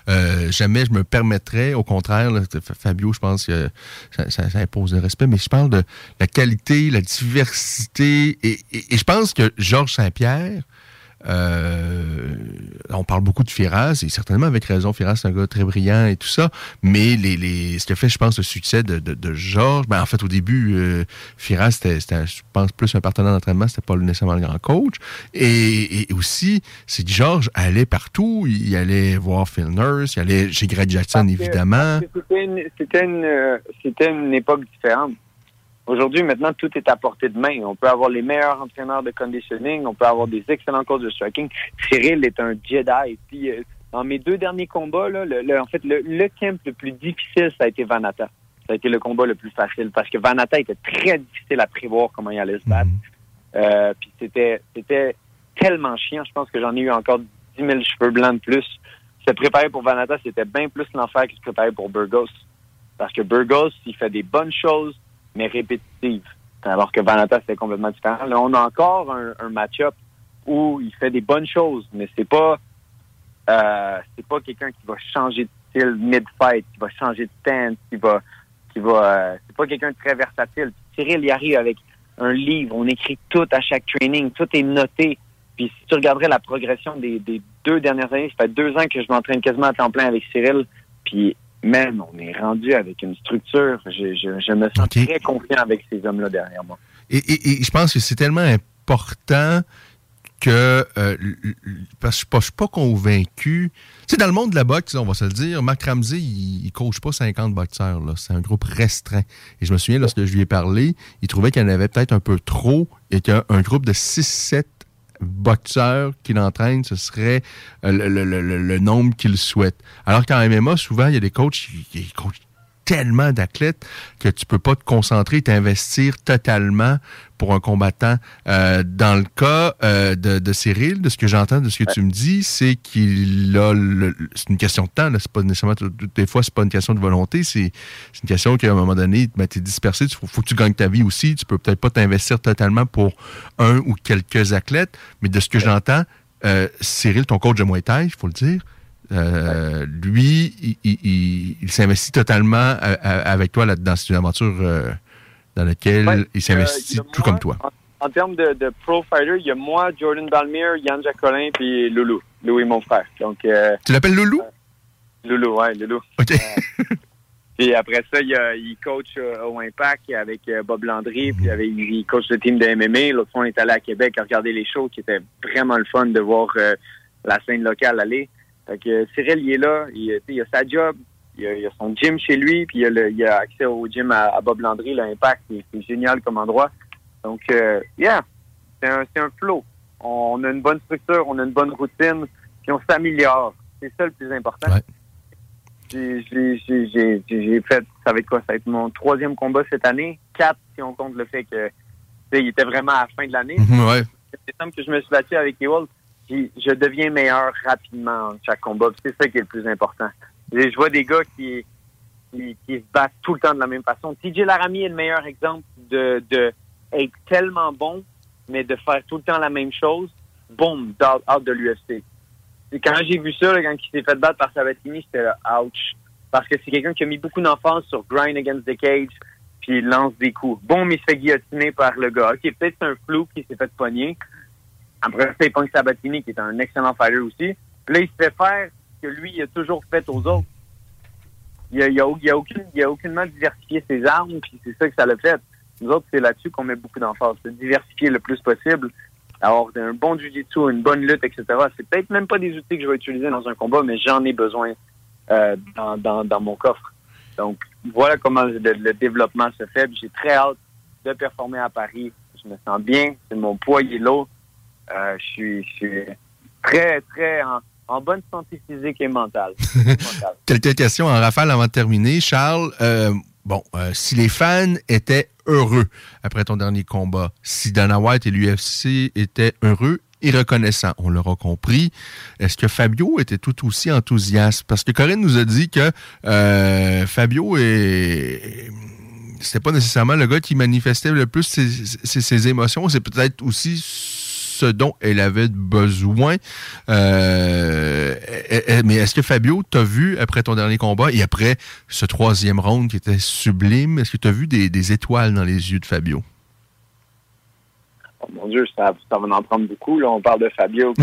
euh, jamais je me permettrais. Au contraire, là, Fabio, je pense que ça, ça- ça impose le respect, mais je parle de la qualité, la diversité. Et, et- et je pense que Georges Saint-Pierre, euh, on parle beaucoup de Firas, et certainement avec raison, Firas, c'est un gars très brillant et tout ça, mais les, les, ce qui a fait, je pense, le succès de, de, de Georges, ben, en fait, au début, euh, Firas, c'était, je pense, plus un partenaire d'entraînement, c'était pas nécessairement le grand coach. Et, et aussi, c'est que Georges allait partout, il allait voir Phil Nurse, il allait chez Greg Jackson, Parce évidemment. C'était une, c'était une, c'était une époque différente. Aujourd'hui, maintenant, tout est à portée de main. On peut avoir les meilleurs entraîneurs de conditioning, on peut avoir des excellents coachs de striking. Cyril est un Jedi. Puis, euh, dans mes deux derniers combats, là, le, le- en fait, le, le camp le plus difficile, ça a été Vanata. Ça a été le combat le plus facile parce que Vanata était très difficile à prévoir comment il allait se battre. Euh, puis c'était, c'était tellement chiant. Je pense que j'en ai eu encore 10 000 cheveux blancs de plus. Se préparer pour Vanata, c'était bien plus l'enfer que se préparer pour Burgos. Parce que Burgos, il fait des bonnes choses, mais répétitives. Alors que Vanata, c'est complètement différent. Là, on a encore un, un match-up où il fait des bonnes choses, mais c'est pas euh, c'est pas quelqu'un qui va changer de style mid-fight, qui va changer de stance, qui va qui va euh, c'est pas quelqu'un de très versatile. Cyril y arrive avec un livre, on écrit tout à chaque training, tout est noté. Puis si tu regarderais la progression des, des deux dernières années, ça fait deux ans que je m'entraîne quasiment à temps plein avec Cyril. Puis même, on est rendu avec une structure. Je, je, je me sens très confiant avec ces hommes-là derrière moi. Et, et- et je pense que c'est tellement important que euh, parce que je suis pas- je suis pas convaincu. Tu sais, dans le monde de la boxe, on va se le dire, Marc Ramsey, il, il coach pas 50 boxeurs. là. C'est un groupe restreint. Et je me souviens, lorsque je lui ai parlé, il trouvait qu'il y en avait peut-être un peu trop et qu'un un groupe de 6-7 boxeurs qu'il entraîne, ce serait euh, le, le- le- nombre qu'il souhaite. Alors qu'en MMA, souvent, il y a des coachs qui coachent tellement d'athlètes que tu peux pas te concentrer et t'investir totalement pour un combattant. Euh, dans le cas euh, de, de Cyril, de ce que j'entends, de ce que tu me dis, c'est qu'il a c'est une question de temps. C'est pas nécessairement tout- tout- des fois c'est pas une question de volonté. C'est une question qu'à un moment donné, ben, tu es dispersé. Il faut, faut que tu gagnes ta vie aussi. Tu peux peut-être pas t'investir totalement pour un ou quelques athlètes, mais de ce que j'entends, euh, Cyril, ton coach de Muay Thai, il faut le dire, euh, lui, il, il- il- il s'investit totalement euh, euh, avec toi là-dedans. C'est une aventure euh, dans laquelle Ouais, il s'investit euh, tout moi, comme toi. En, en termes de, de pro fighter, il y a moi, Jordan Balmire, Yann Jacquelin, puis Loulou. Loulou est mon frère. Donc, Tu l'appelles Loulou? Loulou, ouais, Loulou. OK. Puis après ça, il, coach au Impact avec Bob Landry, puis avec, il coach le team de MMA. L'autre fois, on est allé à Québec à regarder les shows, qui était vraiment le fun de voir la scène locale aller. Fait que euh, Cyril, il est là, il, a sa job, il a, il a son gym chez lui, puis il a, le- il a accès au gym à, à Bob Landry, le Impact, c'est génial comme endroit. Donc, euh, yeah, c'est un, un flow. On a une bonne structure, on a une bonne routine, puis on s'améliore. C'est ça le plus important. J'ai- fait, ça va être quoi? Ça va être mon troisième combat cette année. Quatre, si on compte le fait que, il était vraiment à la fin de l'année. Mhm, ouais. C'est simple que je me suis battu avec Ewald. Je deviens meilleur rapidement en chaque combat. C'est ça qui est le plus important. Je vois des gars qui, qui, se battent tout le temps de la même façon. TJ Laramie est le meilleur exemple de, être tellement bon, mais de faire tout le temps la même chose. Boum, out, de l'UFC. Quand j'ai vu ça, là, quand il s'est fait battre par Sabatini, j'étais là, ouch. Parce que c'est quelqu'un qui a mis beaucoup d'enfance sur grind against the cage, puis il lance des coups. Mais il se fait guillotiner par le gars. OK, peut-être c'est un flou qui s'est fait pogner. Après ça, pogne Sabatini, qui est un excellent fighter aussi. Puis là, il se fait faire ce que lui, il a toujours fait aux autres. Il a, il a, il a, aucune, il a aucunement diversifié ses armes, puis c'est ça que ça l'a fait. Nous autres, c'est là-dessus qu'on met beaucoup d'emphase. C'est diversifier le plus possible, avoir un bon jiu-jitsu, une bonne lutte, etc. C'est peut-être même pas des outils que je vais utiliser dans un combat, mais j'en ai besoin euh, dans, dans, dans mon coffre. Donc, voilà comment le, le développement se fait. J'ai très hâte de performer à Paris. Je me sens bien. C'est mon poids, il est lourd. Euh, je suis, je suis très, très en, en bonne santé physique et <laughs> mentale. Quelques questions en rafale avant de terminer. Charles, euh, bon, euh, si les fans étaient heureux après ton dernier combat, si Dana White et l'UFC étaient heureux et reconnaissants, on l'aura compris, est-ce que Fabio était tout aussi enthousiaste? Parce que Corinne nous a dit que euh, Fabio est c'était pas nécessairement le gars qui manifestait le plus ses, ses- ses émotions, c'est peut-être aussi ce dont elle avait besoin. Euh, eh, eh, mais est-ce que Fabio t'a vu après ton dernier combat et après ce troisième round qui était sublime, est-ce que tu as vu des, des étoiles dans les yeux de Fabio? Oh, mon Dieu, ça, ça va en prendre beaucoup. Là, on parle de Fabio,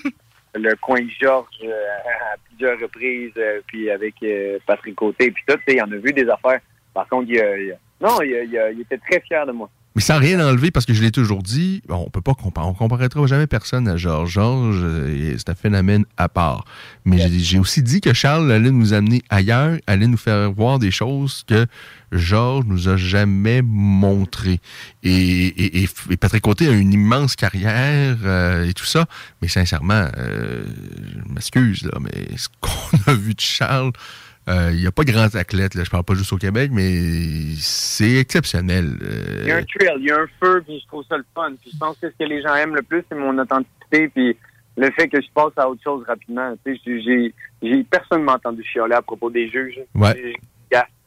<laughs> le coin de Georges euh, à plusieurs reprises, euh, puis avec euh, Patrick Côté, puis tout, il en a vu des affaires. Par contre, il, non, il, il était très fier de moi. Mais sans rien enlever, parce que je l'ai toujours dit, on peut pas comparer, on comparaîtra jamais personne à Georges. Georges, euh, c'est un phénomène à part. Mais j'ai- j'ai aussi dit que Charles allait nous amener ailleurs, allait nous faire voir des choses que Georges nous a jamais montrées. Et, et- et- et Patrick Côté a une immense carrière euh, et tout ça. Mais sincèrement, euh, je m'excuse, là, mais ce qu'on <laughs> a vu de Charles, euh, il n'y a pas de grands athlètes, là, je parle pas juste au Québec, mais c'est exceptionnel. Euh, Il y a un trail, il y a un feu, puis je trouve ça le fun. Puis je pense que ce que les gens aiment le plus, c'est mon authenticité, puis le fait que je passe à autre chose rapidement. Tu sais, j'ai- j'ai, j'ai personne m'a entendu chialer à propos des juges. Ouais.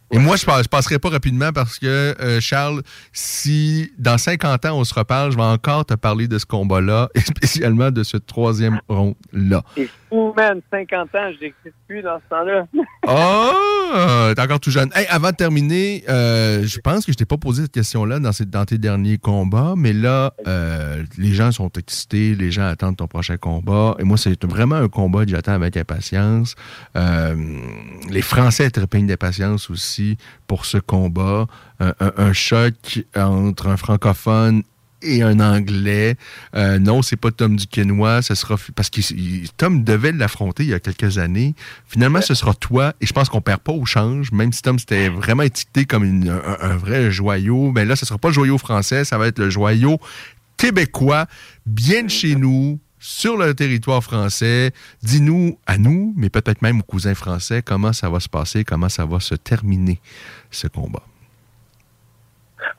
Et moi, je, je passerai pas rapidement parce que, euh, Charles, si dans 50 ans on se reparle, je vais encore te parler de ce combat-là, <laughs> et spécialement de ce troisième round-là. C'est fou, man. 50 ans, je n'existe plus dans ce temps-là. Oh, <laughs> t'es encore tout jeune. Hey, avant de terminer, euh, je pense que je t'ai pas posé cette question-là dans, tes derniers combats, mais là, euh, les gens sont excités, les gens attendent ton prochain combat. Et moi, c'est vraiment un combat que j'attends avec impatience. Les Français trépignent d'impatience aussi pour ce combat. Un, un- un choc entre un francophone et un anglais. Euh, non, c'est pas Tom Duquesnois, ce sera parce que Tom devait l'affronter il y a quelques années. Finalement, ce sera toi et je pense qu'on perd pas au change, même si Tom s'était vraiment étiqueté comme une- un, un vrai joyau. Mais là, ce sera pas le joyau français, ça va être le joyau québécois, bien de chez nous. Sur le territoire français, dis-nous à nous, mais peut-être même aux cousins français, comment ça va se passer, comment ça va se terminer ce combat.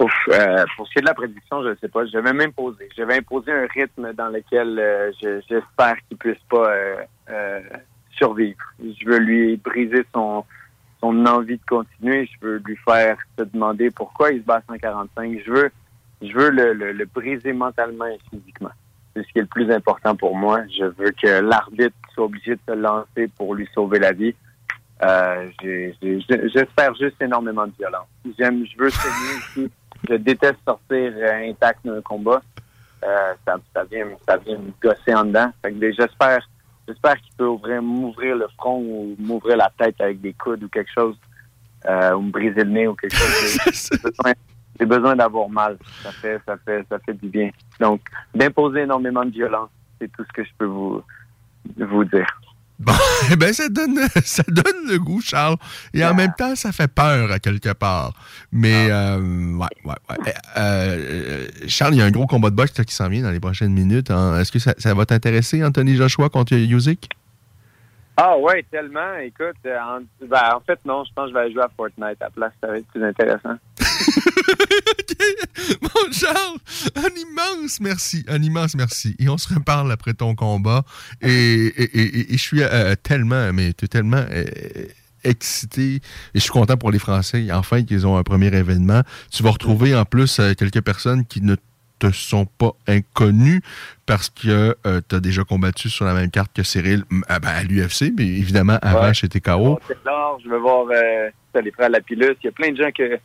Euh, pour ce qui est de la prédiction, je ne sais pas. Je vais m'imposer. Je vais imposer un rythme dans lequel euh, je- j'espère qu'il puisse pas euh, survivre. Je veux lui briser son, son envie de continuer. Je veux lui faire se demander pourquoi il se bat à 145. Je veux, je veux le, le- le briser mentalement et physiquement. C'est ce qui est le plus important pour moi. Je veux que l'arbitre soit obligé de se lancer pour lui sauver la vie. Euh, J'espère juste énormément de violence. J'aime, je veux saigner ici. Je déteste sortir euh, intact d'un combat. Euh, ça, ça vient, ça vient me gosser en dedans. Que j'espère, j'espère qu'il peut ouvrir, m'ouvrir le front ou m'ouvrir la tête avec des coudes ou quelque chose, euh, ou me briser le nez ou quelque chose. <laughs> J'ai besoin, d'avoir mal. Ça fait, ça fait, ça fait du bien. Donc, d'imposer énormément de violence, c'est tout ce que je peux vous, vous dire. Bon, <laughs> eh ben ça donne, <laughs> ça donne le goût, Charles. Et en même temps, ça fait peur à quelque part. Mais, euh, ouais, ouais, ouais. Eh, euh, Charles, il y a un gros combat de boxe qui s'en vient dans les prochaines minutes. hein. Est-ce que ça, ça va t'intéresser, Anthony Joshua contre Yuzik? Ah ouais, tellement. Écoute, euh, en, ben, en fait, non, je pense que je vais aller jouer à Fortnite à la place. Ça va être plus intéressant. <laughs> <laughs> Bon, Charles, un immense merci, un immense merci. Et on se reparle après ton combat. Et, et- et- et- et je suis euh, tellement, mais tu es tellement euh, excité. Et je suis content pour les Français, enfin, qu'ils ont un premier événement. Tu vas retrouver en plus euh, quelques personnes qui ne te sont pas inconnues parce que tu as déjà combattu sur la même carte que Cyril ah ben, à l'UFC, mais évidemment avant Ouais. chez TKO. C'est je vais voir euh, les frères Lapillus. Il y a plein de gens que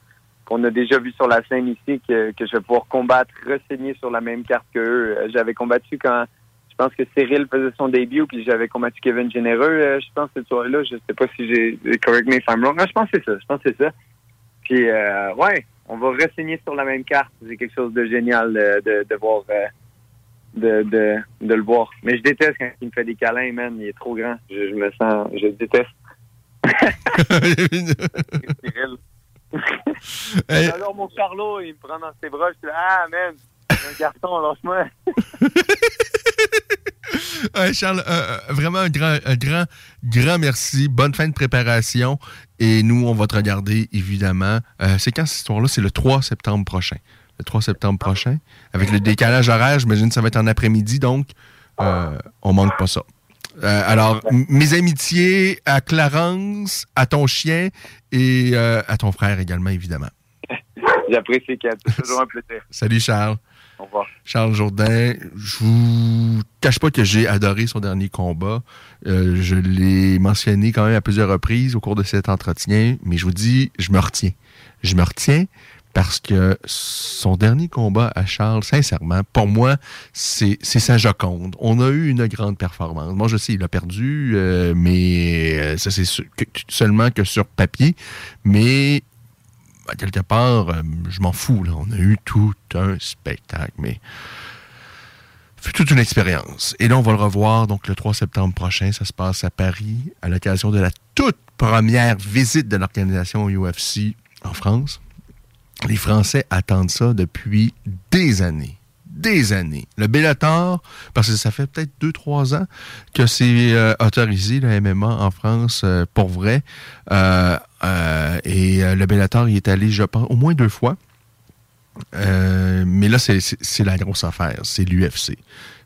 qu'on a déjà vus sur la scène ici que, que je vais pouvoir combattre, ressigner sur la même carte qu'eux. Euh, J'avais combattu quand je pense que Cyril faisait son début, puis j'avais combattu Kevin Généreux, euh, je pense, cette soirée-là. Je sais pas si j'ai correct me if I'm wrong. Ah, je pense que c'est ça. Je pense que c'est ça. Puis euh, ouais, on va ressigner sur la même carte. C'est quelque chose de génial de, de voir de, de, de le voir. Mais je déteste quand il me fait des câlins, man. Il est trop grand. Je, je me sens. Je déteste. <laughs> <laughs> Cyril. Hey. Alors, mon Charlot, il me prend dans ses bras. Je là, ah, man, un garçon, lâche-moi. <laughs> Ouais, Charles, euh, euh, vraiment un grand, un grand, grand merci. Bonne fin de préparation. Et nous, on va te regarder, évidemment. Euh, c'est quand cette histoire-là? C'est le 3 septembre prochain. Le 3 septembre prochain. Avec le décalage horaire, j'imagine que ça va être en après-midi, donc euh, on manque pas ça. Euh, alors, mes amitiés à Clarence, à ton chien et euh, à ton frère également, évidemment. <laughs> J'apprécie, Kat. C'est toujours un plaisir. <laughs> Salut, Charles. Au revoir. Charles Jourdain, je vous cache pas que j'ai adoré son dernier combat. Euh, je l'ai mentionné quand même à plusieurs reprises au cours de cet entretien, mais je vous dis, je me retiens. Je me retiens parce que son dernier combat à Charles, sincèrement, pour moi, c'est sa Joconde. On a eu une grande performance. Moi, je sais, il a perdu, euh, mais euh, ça, c'est seulement que sur papier. Mais à quelque part, euh, je m'en fous. On a eu tout un spectacle, mais fut toute une expérience. Et là, on va le revoir donc le 3 septembre prochain. Ça se passe à Paris à l'occasion de la toute première visite de l'organisation UFC en France. Les Français attendent ça depuis des années. Des années. Le Bellator, parce que ça fait peut-être 2-3 ans que c'est euh, autorisé, le MMA en France, euh, pour vrai. Euh, et le Bellator, il est allé, je pense, au moins deux fois. Mais là, c'est la grosse affaire. C'est l'UFC.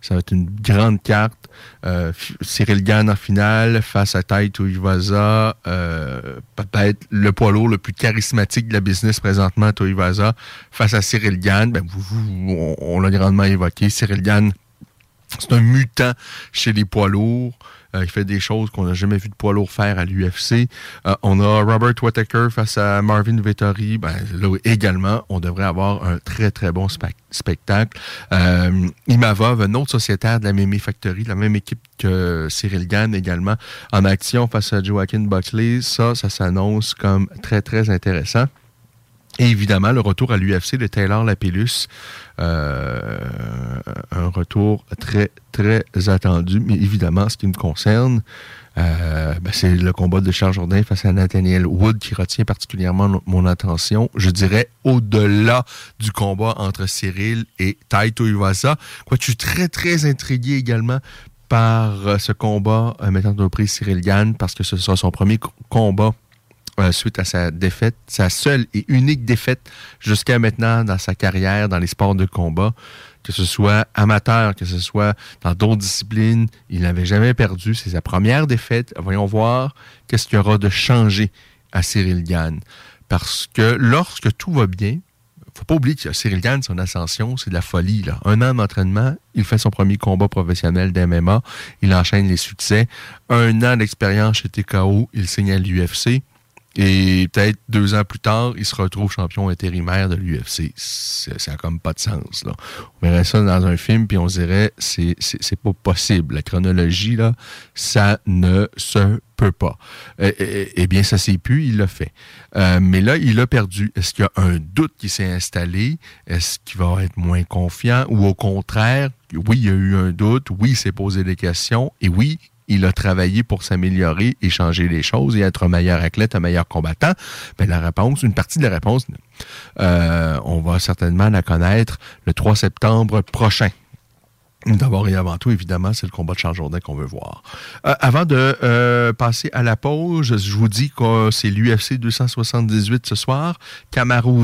Ça va être une grande carte. Euh, Cyril Gann en finale face à Taito Iwaza. Euh, Peut-être le poids lourd le plus charismatique de la business présentement, Taito Iwaza, face à Cyril Gann. Ben, on on l'a grandement évoqué. Cyril Gann, c'est un mutant chez les poids lourds. Euh, il fait des choses qu'on n'a jamais vu de poids lourd faire à l'UFC. Euh, on a Robert Whittaker face à Marvin Vettori. Ben, là également, on devrait avoir un très, très bon spec- spectacle. Euh, Imavov, un autre sociétaire de la MMA Factory, la même équipe que Cyril Gann également, en action face à Joaquin Buckley. Ça, ça s'annonce comme très, très intéressant. Et évidemment, le retour à l'UFC de Taylor Lapillus. Euh, un retour très, très attendu. Mais évidemment, ce qui me concerne, euh, ben, c'est le combat de Charles Jourdain face à Nathaniel Wood qui retient particulièrement mon attention. Je dirais au-delà du combat entre Cyril et Taito Iwasa. Je suis très, très intrigué également par euh, ce combat euh, mettant au prix Cyril Gann parce que ce sera son premier co- combat euh, suite à sa défaite, sa seule et unique défaite jusqu'à maintenant dans sa carrière dans les sports de combat, que ce soit amateur, que ce soit dans d'autres disciplines, il n'avait jamais perdu. C'est sa première défaite. Voyons voir qu'est-ce qu'il y aura de changé à Cyril Gann. Parce que lorsque tout va bien, faut pas oublier que Cyril Gann, son ascension, c'est de la folie. Un an d'entraînement, il fait son premier combat professionnel d'MMA, il enchaîne les succès. Un an d'expérience chez TKO, il signe à l'UFC. Et peut-être deux ans plus tard, il se retrouve champion intérimaire de l'UFC. Ça n'a comme pas de sens. Là. On verrait ça dans un film, puis on dirait, c'est pas possible. La chronologie, là, ça ne se peut pas. Eh, eh, eh bien, ça s'est pu, il l'a fait. Euh, mais là, il a perdu. Est-ce qu'il y a un doute qui s'est installé? Est-ce qu'il va être moins confiant? Ou au contraire, oui, il y a eu un doute, oui, il s'est posé des questions, et oui, il a travaillé pour s'améliorer et changer les choses et être un meilleur athlète, un meilleur combattant? Ben, la réponse, une partie de la réponse, euh, on va certainement la connaître le 3 septembre prochain. D'abord et avant tout, évidemment, c'est le combat de Charles Jourdain qu'on veut voir. Euh, avant de euh, passer à la pause, je vous dis que c'est l'UFC 278 ce soir. Kamaru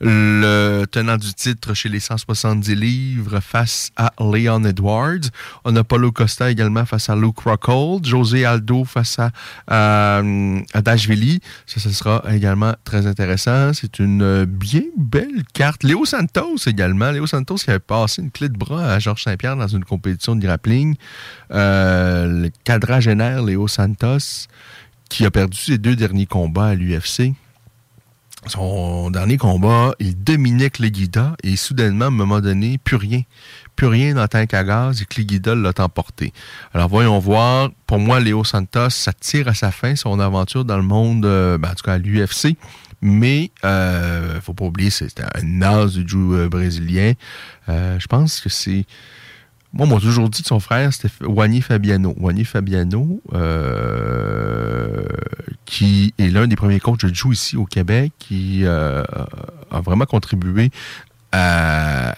le tenant du titre chez les 170 livres face à Leon Edwards. On a Paulo Costa également face à Luke Rockhold. José Aldo face à, à, Dashvili. Ça, ce sera également très intéressant. C'est une euh, bien belle carte. Léo Santos également. Léo Santos qui avait passé une clé de bras à Saint-Pierre dans une compétition de grappling. Euh, le quadragénaire Léo Santos qui a perdu ses deux derniers combats à l'UFC. Son dernier combat, il dominait Cléguida et soudainement, à un moment donné, plus rien. Plus rien dans tank à gaz et Cléguida l'a emporté. Alors voyons voir. Pour moi, Léo Santos, ça tire à sa fin son aventure dans le monde, euh, ben, en tout cas à l'UFC. Mais euh, faut pas oublier, c'est un as du jiu euh, brésilien. Euh, je pense que c'est. Moi, on m'a toujours dit que son frère, c'était Wani Fabiano. Wani Fabiano, euh, qui est l'un des premiers coachs de jiu ici au Québec, qui euh, a vraiment contribué à-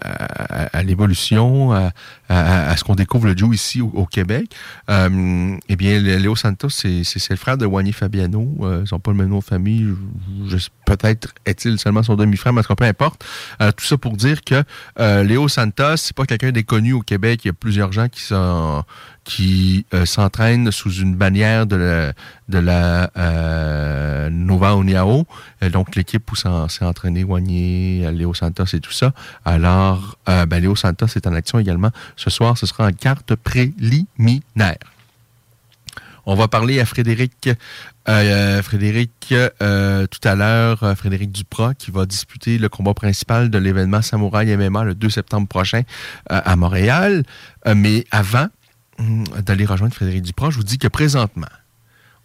à, l'évolution, à, à, ce qu'on découvre le Joe ici au, Québec. Euh, eh bien, Léo Santos, c'est le frère de Wani Fabiano. Euh, ils n'ont pas le même nom de famille. Peut-être est-il seulement son demi-frère, mais peu importe. Euh, tout ça pour dire que euh, Léo Santos, c'est pas quelqu'un d'inconnu au Québec. Il y a plusieurs gens qui sont qui euh, s'entraînent sous une bannière de la, de la euh, Nova Uniao. donc, l'équipe où s'est entraîné Wagné, Léo Santos et tout ça. Alors, euh, ben, Léo Santos est en action également. Ce soir, ce sera en carte préliminaire. On va parler à Frédéric, Frédéric tout à l'heure, Frédéric Duprat, qui va disputer le combat principal de l'événement Samouraï MMA le 2 septembre prochain à Montréal. mais avant, d'aller rejoindre Frédéric Duprat, je vous dis que présentement,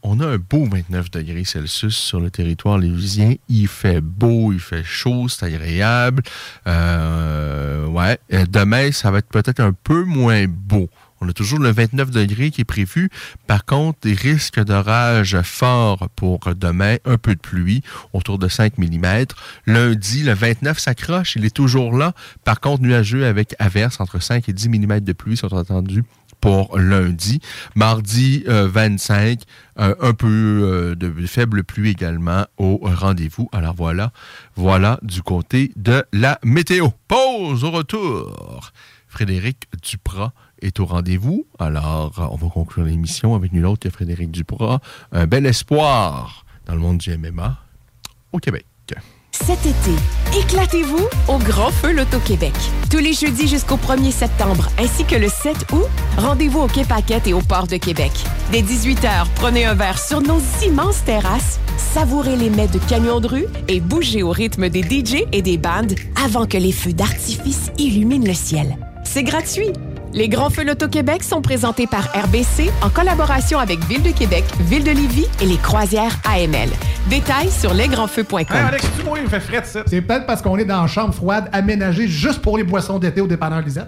on a un beau 29 degrés Celsius sur le territoire lévisien. Il fait beau, il fait chaud, c'est agréable. Euh, ouais. Demain, ça va être peut-être un peu moins beau. On a toujours le 29 degrés qui est prévu. Par contre, des risques d'orage forts pour demain, un peu de pluie, autour de 5 mm. Lundi, le 29 s'accroche, il est toujours là. Par contre, nuageux avec averse entre 5 et 10 mm de pluie sont attendus pour lundi. Mardi 25, euh, euh, un peu euh, de faible pluie également au rendez-vous. Alors voilà, voilà du côté de la météo. Pause au retour. Frédéric Duprat est au rendez-vous. Alors, on va conclure l'émission avec nul autre que Frédéric Duprat. Un bel espoir dans le monde du MMA au Québec. Cet été, éclatez-vous au Grand Feu Loto-Québec. Tous les jeudis jusqu'au 1er septembre, ainsi que le 7 août, rendez-vous au Quai Paquette et au Port de Québec. Dès 18h, prenez un verre sur nos immenses terrasses, savourez les mets de camions de rue et bougez au rythme des DJ et des bandes avant que les feux d'artifice illuminent le ciel. C'est gratuit. Les Grands Feux Loto-Québec sont présentés par RBC en collaboration avec Ville de Québec, Ville de Lévis et les croisières AML. Détails sur lesgrandsfeux.com. Hey Alex, tu moi, il fait frais, C'est peut-être parce qu'on est dans une chambre froide aménagée juste pour les boissons d'été au dépanneur Lisette.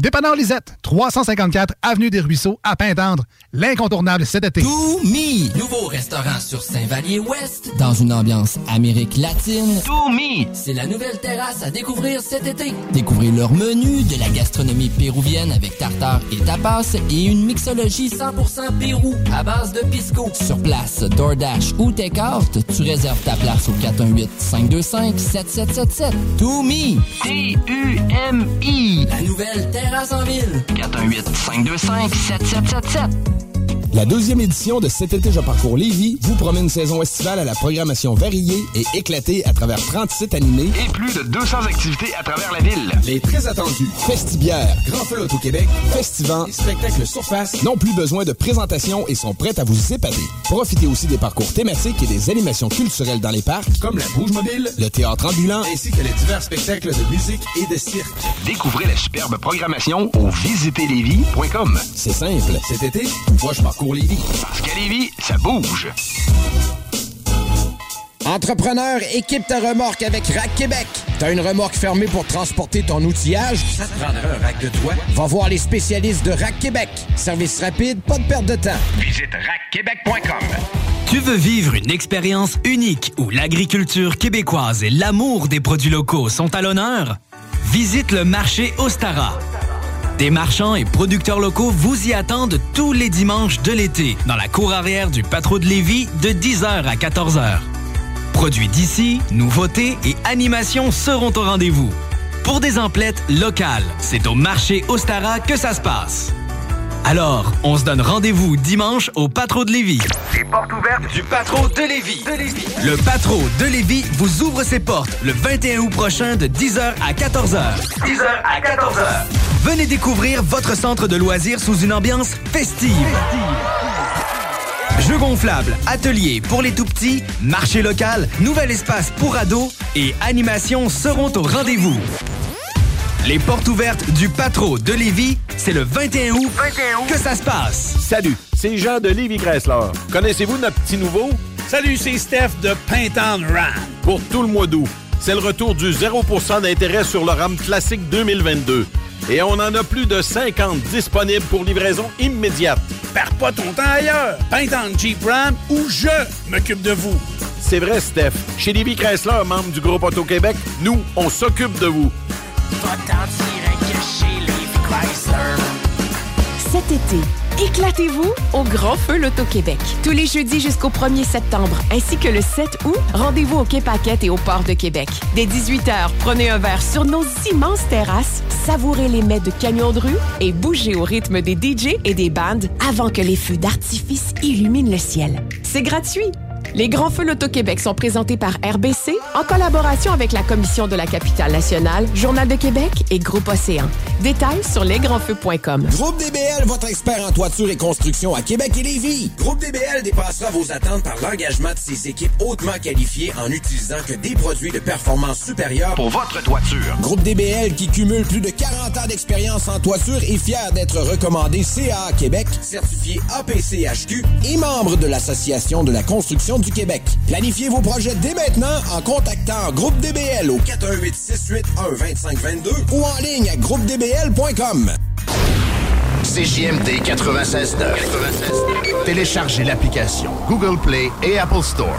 Dépanneur Lisette, 354 Avenue des Ruisseaux, à Pintendre. L'incontournable cet été. To Me, nouveau restaurant sur Saint-Vallier-Ouest, dans une ambiance Amérique latine. To Me, c'est la nouvelle terrasse à découvrir cet été. Découvrez leur menu, de la gastronomie péruvienne avec tartare et tapas et une mixologie 100% Pérou à base de pisco. Sur place, DoorDash ou Takeout, tu réserves ta place au 418-525-7777. To Me, T-U-M-I, la nouvelle terrasse 418 525 7777. La deuxième édition de Cet été, je parcours Lévis vous promet une saison estivale à la programmation variée et éclatée à travers 37 animés et plus de 200 activités à travers la ville. Les très attendus Festibière, Grand Feu au Québec, Festivant et Spectacle Surface n'ont plus besoin de présentation et sont prêts à vous épater. Profitez aussi des parcours thématiques et des animations culturelles dans les parcs, comme la Bouge Mobile, le théâtre ambulant, ainsi que les divers spectacles de musique et de cirque. Découvrez la superbe programmation au visiterlévis.com. C'est simple. Cet été, moi je parcours Lévis. Parce qu'à Lévis, ça bouge. Entrepreneur, équipe ta remorque avec Rack Québec. T'as une remorque fermée pour transporter ton outillage? Ça te prendra un rack de toi? Va voir les spécialistes de Rack Québec. Service rapide, pas de perte de temps. Visite rackquebec.com. Tu veux vivre une expérience unique où l'agriculture québécoise et l'amour des produits locaux sont à l'honneur? Visite le marché Ostara. Des marchands et producteurs locaux vous y attendent tous les dimanches de l'été dans la cour arrière du Patro de Lévis de 10h à 14h. Produits d'ici, nouveautés et animations seront au rendez-vous. Pour des emplettes locales, c'est au marché Ostara que ça se passe. Alors, on se donne rendez-vous dimanche au Patro de Lévis. Les portes ouvertes du Patro de Lévis. Le Patro de Lévis vous ouvre ses portes le 21 août prochain de 10h à 14h. 10h à 14h. Venez découvrir votre centre de loisirs sous une ambiance festive. Jeux gonflables, ateliers pour les tout-petits, marché local, nouvel espace pour ados et animations seront au rendez-vous. Les portes ouvertes du Patro de Lévis, c'est le 21 août, que ça se passe. Salut, c'est Jean de Lévis Chrysler. Connaissez-vous notre petit nouveau? Salut, c'est Steph de Pintown Ram. Pour tout le mois d'août, c'est le retour du 0% d'intérêt sur le RAM classique 2022. Et on en a plus de 50 disponibles pour livraison immédiate. Perds pas ton temps ailleurs. Pintown Jeep Ram ou je m'occupe de vous. C'est vrai, Steph. Chez Lévi Chrysler, membre du groupe Auto-Québec, nous, on s'occupe de vous. Cet été, éclatez-vous au Grand Feu Loto-Québec. Tous les jeudis jusqu'au 1er septembre, ainsi que le 7 août, rendez-vous au Quai Paquette et au Port de Québec. Dès 18h, prenez un verre sur nos immenses terrasses, savourez les mets de camions de rue et bougez au rythme des DJ et des bandes avant que les feux d'artifice illuminent le ciel. C'est gratuit. Les Grands Feux Loto-Québec sont présentés par RBC en collaboration avec la Commission de la capitale nationale, Journal de Québec et Groupe Océan. Détails sur lesgrandsfeux.com. Groupe DBL, votre expert en toiture et construction à Québec et Lévis. Groupe DBL dépassera vos attentes par l'engagement de ses équipes hautement qualifiées en utilisant que des produits de performance supérieure Pour votre toiture. Groupe DBL qui cumule plus de 40 ans d'expérience en toiture est fier d'être recommandé CA Québec, certifié APCHQ et membre de l'Association de la construction du Planifiez vos projets dès maintenant en contactant Groupe DBL au 418 681 2522 ou en ligne à groupedbl.com. CJMD 96.9. Téléchargez l'application Google Play et Apple Store.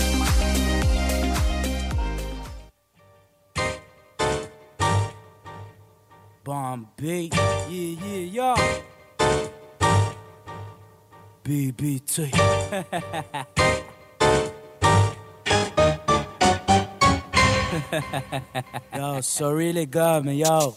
Bombay, yeah, yeah, yeah. BBT. <laughs> yo, sorry les gars, mais yo.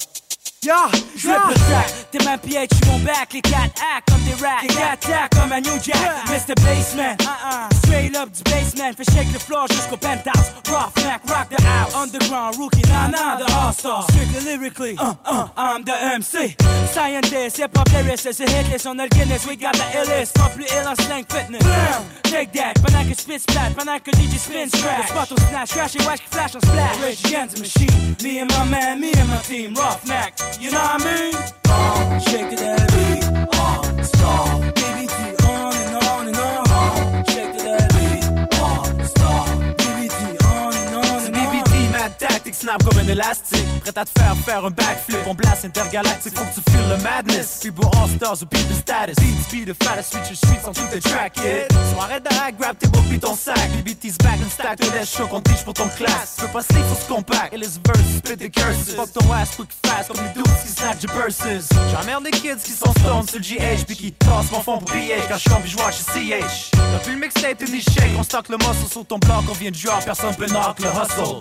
Yo, je yeah. track, tes mains pieds, tu mon back, les 4 acts comme des racks, les 4 acts comme un New Jack, Mr. Bassman, uh-uh. straight up du basement, fait shake le floor jusqu'au penthouse, rough neck, rock the house, underground rookie, nah nah, the all-star, strictly lyrically, uh, uh, I'm the MC, scientist, hip hop lyricist, c'est hitless, on a le Guinness, we got the illest, pas plus ill en slang fitness, Bam! take that, pendant que spit splat, pendant que DJ spin scratch, spot au snatch, crash et watch qui flash en splash, Rage Against the Machine, me and my man, me and my team, rough neck, you know what I mean? Uh, shake it that beat, uh, stop. Snap comme un élastique. Prêt à te faire faire un backflip. On blast intergalactique, faut que tu feel le madness. People all stars ou people status. Beat speed, the fattest, switch your streets on tout the track, yeah. So arrête de hack, grab tes beaux puis ton sac. BBT's back and stack, to that show qu'on teach pour ton classe. Veux pas sleep sur ce compact. Et les verses, split the curses. Fuck ton ass quick fast comme les dudes qui snatch your purses. J'emmerde les kids qui sont stones sur GH puis qui tossent mon fond pour BH quand je suis je watch CH. Plus le mixtape, une shake, on stock le muscle sur ton bloc, on vient de jouer, personne peut knock le hustle.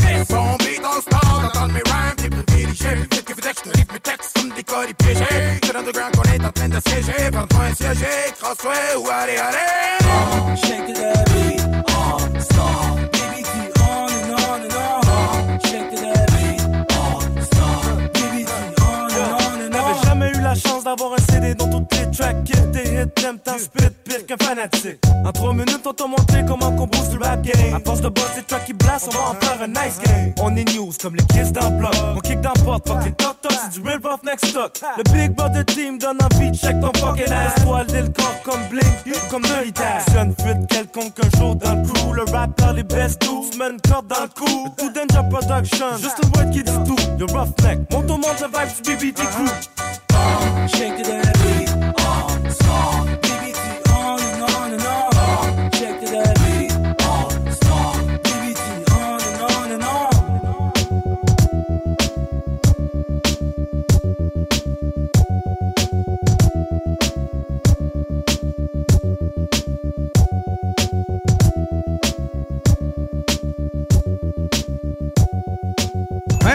de siéger. Prends-toi un siégé, crosse-toi ou allez, allez. Shake it that beat, uh, stop. BBT on and on and on. Shake it that beat, uh, stop. BBT on and on and on. J'avais jamais eu la chance d'avoir un CD dont toutes les tracks étaient hits, t'aimes t'en spit pire qu'un fanatique. En trois minutes, on t'a montré comment qu'on booste le rap game. À force de boss des tracks qui blasent, on va en faire un nice game. On est news comme les kids dans le bloc. On kick dans le porte, fuck les c'est du rough next stock. Le big brother team donne envie check ton fucking ass. Laisse-toi le corps comme Blink, comme Nolita. Si une fuite quelconque un jour dans le crew, le rap les best tools, mets une dans le cou. Tout Danger Production, juste le word qui dit tout. Le roughneck, monte au monde le vibe du crew.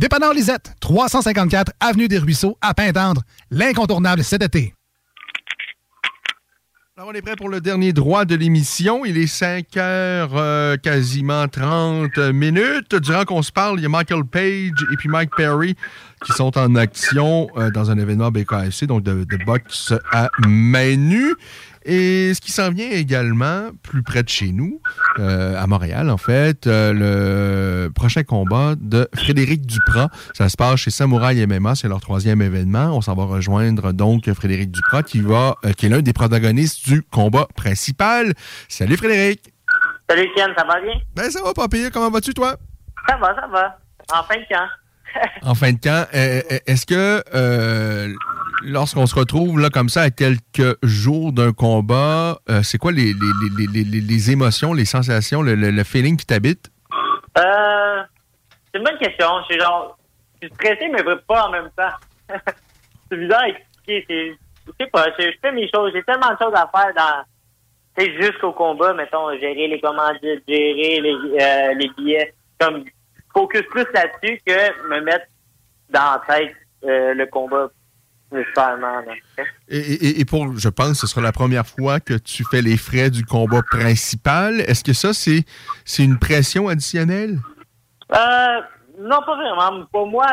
Dépanneur Lisette, 354 Avenue des Ruisseaux, à Pintendre. L'incontournable cet été. Alors, on est prêt pour le dernier droit de l'émission. Il est 5 heures, euh, quasiment 30 minutes. Durant qu'on se parle, il y a Michael Page et puis Mike Perry qui sont en action euh, dans un événement BKFC, donc de, de boxe à main nue. Et ce qui s'en vient également, plus près de chez nous, euh, à Montréal, en fait, euh, le prochain combat de Frédéric Duprat. Ça se passe chez Samouraï MMA, c'est leur troisième événement. On s'en va rejoindre donc Frédéric Duprat, qui va, euh, qui est l'un des protagonistes du combat principal. Salut Frédéric! Salut Ken, ça va bien? Ben ça va pas pire, comment vas-tu toi? Ça va, ça va. En fin de camp. En fin de camp, euh, euh, est-ce que euh, lorsqu'on se retrouve là comme ça à quelques jours d'un combat, c'est quoi les, les, les, les, émotions, les sensations, le, le- le feeling qui t'habite? Euh, c'est une bonne question. Je suis genre, je suis stressé, mais pas en même temps. <laughs> c'est bizarre à expliquer. Je sais pas, je, fais mes choses. J'ai tellement de choses à faire dans, jusqu'au combat, mettons, gérer les commandites, gérer les, les billets. Comme, focus plus là-dessus que me mettre dans la tête euh, le combat nécessairement. Et, et- et pour, je pense, ce sera la première fois que tu fais les frais du combat principal. Est-ce que ça, c'est c'est une pression additionnelle? Euh, non, pas vraiment. Pour moi,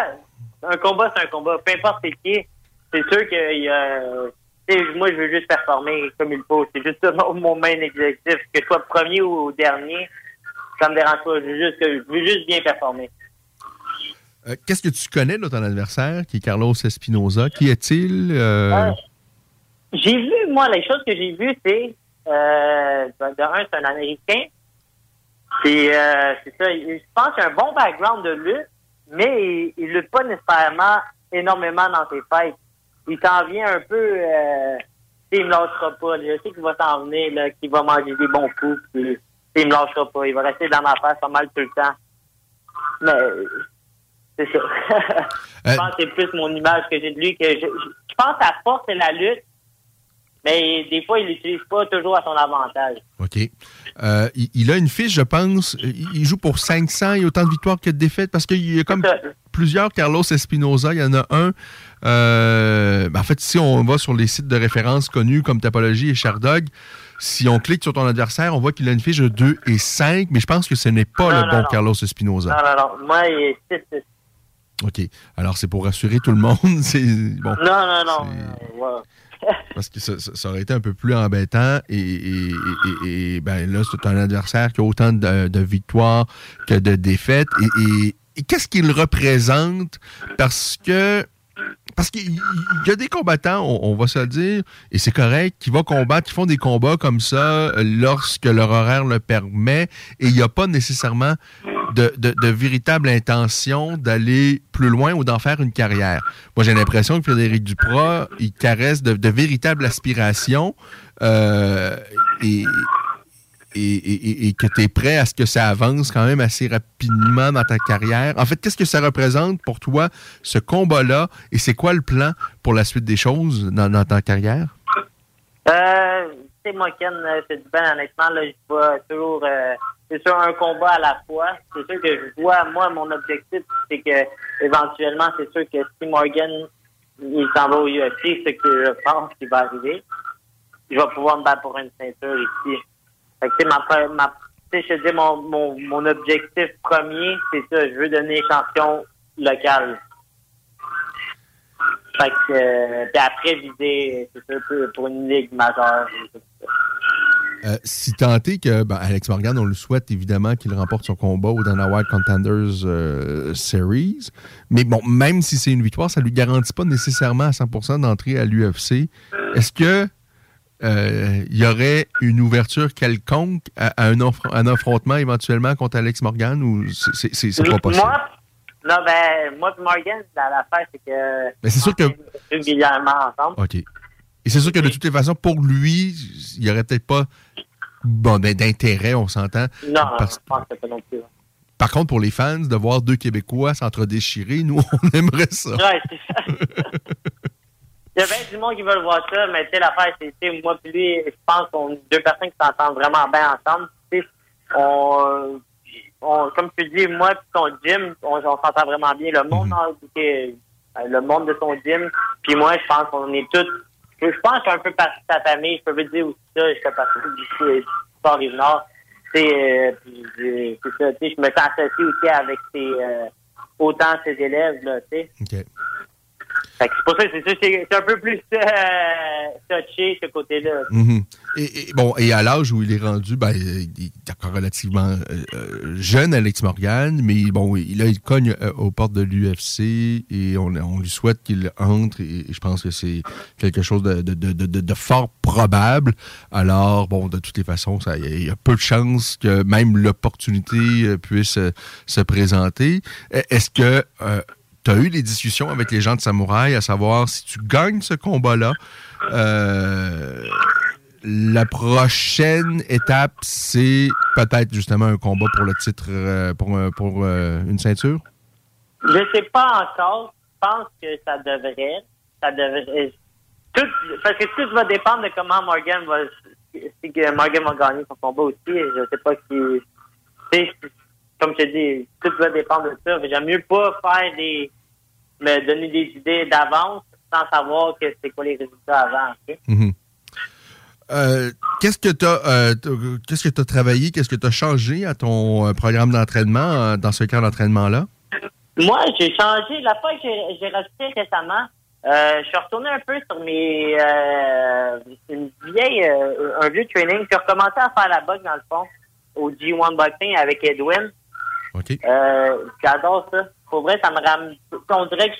un combat, c'est un combat. Peu importe c'est qui, c'est sûr que y a, moi, je veux juste performer comme il faut. C'est juste mon main objectif. Que je sois premier ou dernier, ça me dérange pas. Je veux juste, que, je veux juste bien performer. Euh, Qu'est-ce que tu connais de ton adversaire, qui est Carlos Espinoza? Qui est-il? Euh, Euh, J'ai vu, moi, les choses que j'ai vues, c'est, euh, de un, c'est un Américain. C'est, ça. Je pense qu'il a un bon background de lutte, mais il, il lutte pas nécessairement énormément dans ses fights. Il s'en vient un peu, il me lâchera pas. Je sais qu'il va s'en venir, qu'il va manger des bons coups, puis il me lâchera pas. Il va rester dans ma face pas mal tout le temps. Mais, c'est ça. <laughs> je pense que c'est plus mon image que j'ai de lui que je, je- je pense que sa force, c'est la lutte. Mais des fois, il l'utilise pas toujours à son avantage. OK. Euh, il, il a une fiche, je pense. Il il joue pour 500. Il y a autant de victoires que de défaites parce qu'il y a comme plusieurs Carlos Espinoza. Il y en a un. euh, ben, en fait, si on va sur les sites de référence connus comme Tapologie et Shardog, si on clique sur ton adversaire, on voit qu'il a une fiche de 2 et 5, mais je pense que ce n'est pas Non, le non, bon non. Carlos Espinoza. Non, non, non. Moi, il est 6 6. OK. Alors, c'est pour rassurer tout le monde. <laughs> C'est bon. Non, non, non. Parce que ça, aurait été un peu plus embêtant. Et, et- et- et, ben là, c'est un adversaire qui a autant de, de victoires que de défaites. Et qu'est-ce qu'il représente? Parce que. Parce qu'il il y a des combattants, on, va se le dire, et c'est correct, qui vont combattre, qui font des combats comme ça euh, lorsque leur horaire le permet, et il n'y a pas nécessairement de véritable intention d'aller plus loin ou d'en faire une carrière. Moi, j'ai l'impression que Frédéric Duprat, il caresse de, de véritables aspirations euh, et, et, que tu es prêt à ce que ça avance quand même assez rapidement dans ta carrière. En fait, qu'est-ce que ça représente pour toi, ce combat-là, et c'est quoi le plan pour la suite des choses dans, ta carrière? Euh, tu moi, Ken, euh, c'est du ben, honnêtement, là, je vois toujours, euh, c'est sur un combat à la fois. C'est sûr que je vois, moi, mon objectif, c'est que, éventuellement, c'est sûr que si Morgan, il s'en va au UFC, ce que je pense qu'il va arriver, je vais pouvoir me battre pour une ceinture ici. Fait que, ma, ma, je dis, mon, mon, mon objectif premier, c'est ça, je veux devenir champion local. Fait que, euh, puis après, viser, c'est ça, pour- pour une ligue majeure. Euh, si tant est que ben, Alex Morgan, on le souhaite évidemment qu'il remporte son combat au Dana White Contenders euh, Series. Mais bon, même si c'est une victoire, ça ne lui garantit pas nécessairement à 100% d'entrer à l'UFC. Est-ce que il y aurait une ouverture quelconque à, à un, affr- un affrontement éventuellement contre Alex Morgan ou c'est- pas possible? Moi, non, ben, moi et Morgan, la- l'affaire, c'est que. Mais c'est sûr que- régulièrement ensemble. OK. Et c'est sûr que de toutes les façons, pour lui, il n'y aurait peut-être pas bon, ben, d'intérêt, on s'entend. Non, Parce- je pense que pas non plus. Par contre, pour les fans, de voir deux Québécois s'entre-déchirer, nous, <laughs> on aimerait ça. Ouais, c'est ça. <laughs> Il y a bien du monde qui veut voir ça, mais tu sais, l'affaire, c'est, moi puis lui, je pense qu'on est deux personnes qui s'entendent vraiment bien ensemble. Tu sais, on, on, comme tu dis, moi puis ton gym, on, on s'entend vraiment bien. Le monde, dans- euh, le monde de ton gym, puis moi, je pense qu'on est tous, je pense que je suis un peu partie de ta famille, je peux vous dire aussi ça, je fais partie du sport du Nord. Tu sais, euh, c'est ça, tu sais, je me suis associé aussi avec ses, euh, autant ses élèves, là, tu sais. Fait que c'est pour ça c'est sûr, c'est un peu plus euh, touché, ce côté-là. Mhm. et, et- bon, et à l'âge où il est rendu, ben, il est encore relativement euh, euh, jeune, Alex Morgan, mais bon, il, là, il cogne euh, aux portes de l'UFC et on, on lui souhaite qu'il entre et, je pense que c'est quelque chose de, de- de- de- fort probable. Alors, bon, de toutes les façons, ça- il y a peu de chances que même l'opportunité euh, puisse se présenter. E- Est-ce que tu as eu des discussions avec les gens de Samouraï à savoir si tu gagnes ce combat-là, euh, la prochaine étape, c'est peut-être justement un combat pour le titre, euh, pour, un- pour euh, une ceinture? Je sais pas encore. Je pense que ça devrait. Ça devrait. Parce que tout va dépendre de comment Morgan va. Si Morgan va gagner son combat aussi. Je sais pas sais, Comme je te dis, tout va dépendre de ça. J'aime mieux pas faire des. Me donner des idées d'avance sans savoir que c'est quoi les résultats avant. ok? Mhm. Euh, qu'est-ce que tu as, qu'est-ce que travaillé, qu'est-ce que tu as changé à ton euh, programme d'entraînement euh, dans ce camp d'entraînement-là? Moi, j'ai changé. La fois que j'ai- rajouté récemment, euh, je suis retourné un peu sur mes euh, une vieille, euh, un vieux training. J'ai recommencé à faire la boxe dans le fond au G1 Boxing avec Edwin. Euh, J'adore ça. Pour vrai, ça me ram... On dirait que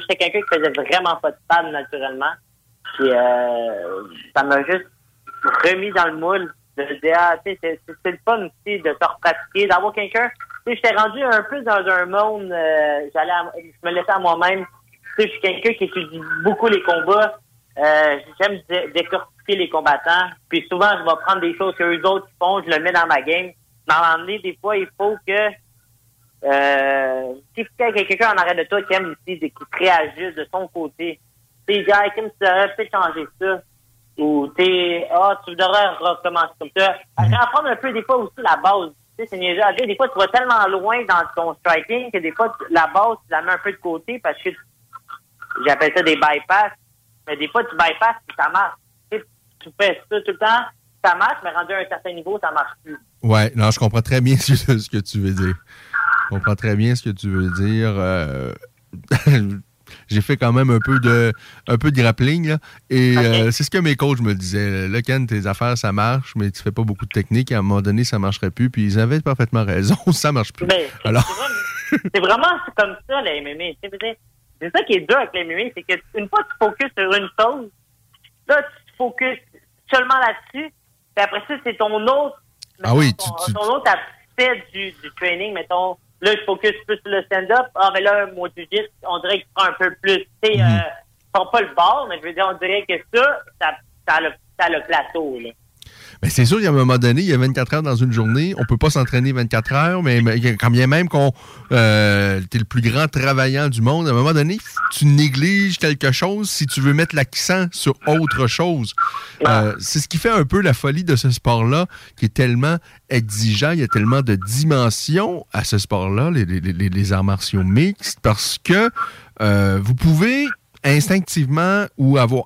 j'étais quelqu'un qui faisait vraiment pas de pad naturellement. Puis euh, ça m'a juste remis dans le moule de dire, ah, tu sais, c'est- le fun aussi de se repratiquer, d'avoir quelqu'un. Tu sais, j'étais rendu un peu dans un monde, euh, j'allais, je me laissais à moi-même. Tu sais, je suis quelqu'un qui étudie beaucoup les combats. Euh, j'aime dé- décortiquer les combattants. Puis souvent, je vais prendre des choses que eux autres font, je le mets dans ma game. Moment donné, des fois, il faut que euh, si il y a quelqu'un en arrêt de toi qui aime aussi, qui réagisse de son côté, tu sais, ah, Kim, tu devrais peut-être changer ça. Ou, tu sais, ah, tu devrais recommencer comme ça. Apprendre un peu, des fois, aussi, la base. Tu sais, c'est niaiseux dire. Des fois, tu vas tellement loin dans ton striking que des fois, tu- la base, tu la mets un peu de côté parce que j'appelle ça des bypass. Mais des fois, tu bypasses et ça marche. Tu sais, tu fais ça tout le temps, ça marche, mais rendu à un certain niveau, ça marche plus. Ouais, non, je comprends très bien <laughs> ce que tu veux dire. Je comprends très bien ce que tu veux dire. Euh, <laughs> J'ai fait quand même un peu de un peu de grappling là, et euh, c'est ce que mes coachs me disaient. Là, Ken, tes affaires ça marche, mais tu fais pas beaucoup de technique. À un moment donné, ça marcherait plus. Puis ils avaient parfaitement raison, <laughs> ça marche plus. Mais c'est- Alors, c'est vraiment- comme ça, la MMA. C'est ça qui est dur avec la MMA, c'est qu'une fois que tu focuses sur une chose, là, tu focuses seulement là-dessus, puis après ça, c'est ton autre, ah oui, tu, ton, tu- ton autre aspect du, du training, mettons. Là, je focus plus sur le stand-up. Ah, mais là, mon jiu on dirait que tu prends un peu plus. Tu sais, euh, tu prends pas le bord, mais je veux dire, on dirait que ça, ça, ça, a, le, ça a le plateau, là. Ben, c'est sûr, il y a un moment donné, il y a 24 heures dans une journée. On peut pas s'entraîner 24 heures, mais, mais quand bien même qu'on euh, t'es le plus grand travaillant du monde, à un moment donné, tu négliges quelque chose si tu veux mettre l'accent sur autre chose. Euh, c'est ce qui fait un peu la folie de ce sport-là, qui est tellement exigeant, il y a tellement de dimensions à ce sport-là, les, les- les- les arts martiaux mixtes, parce que euh, vous pouvez instinctivement ou avoir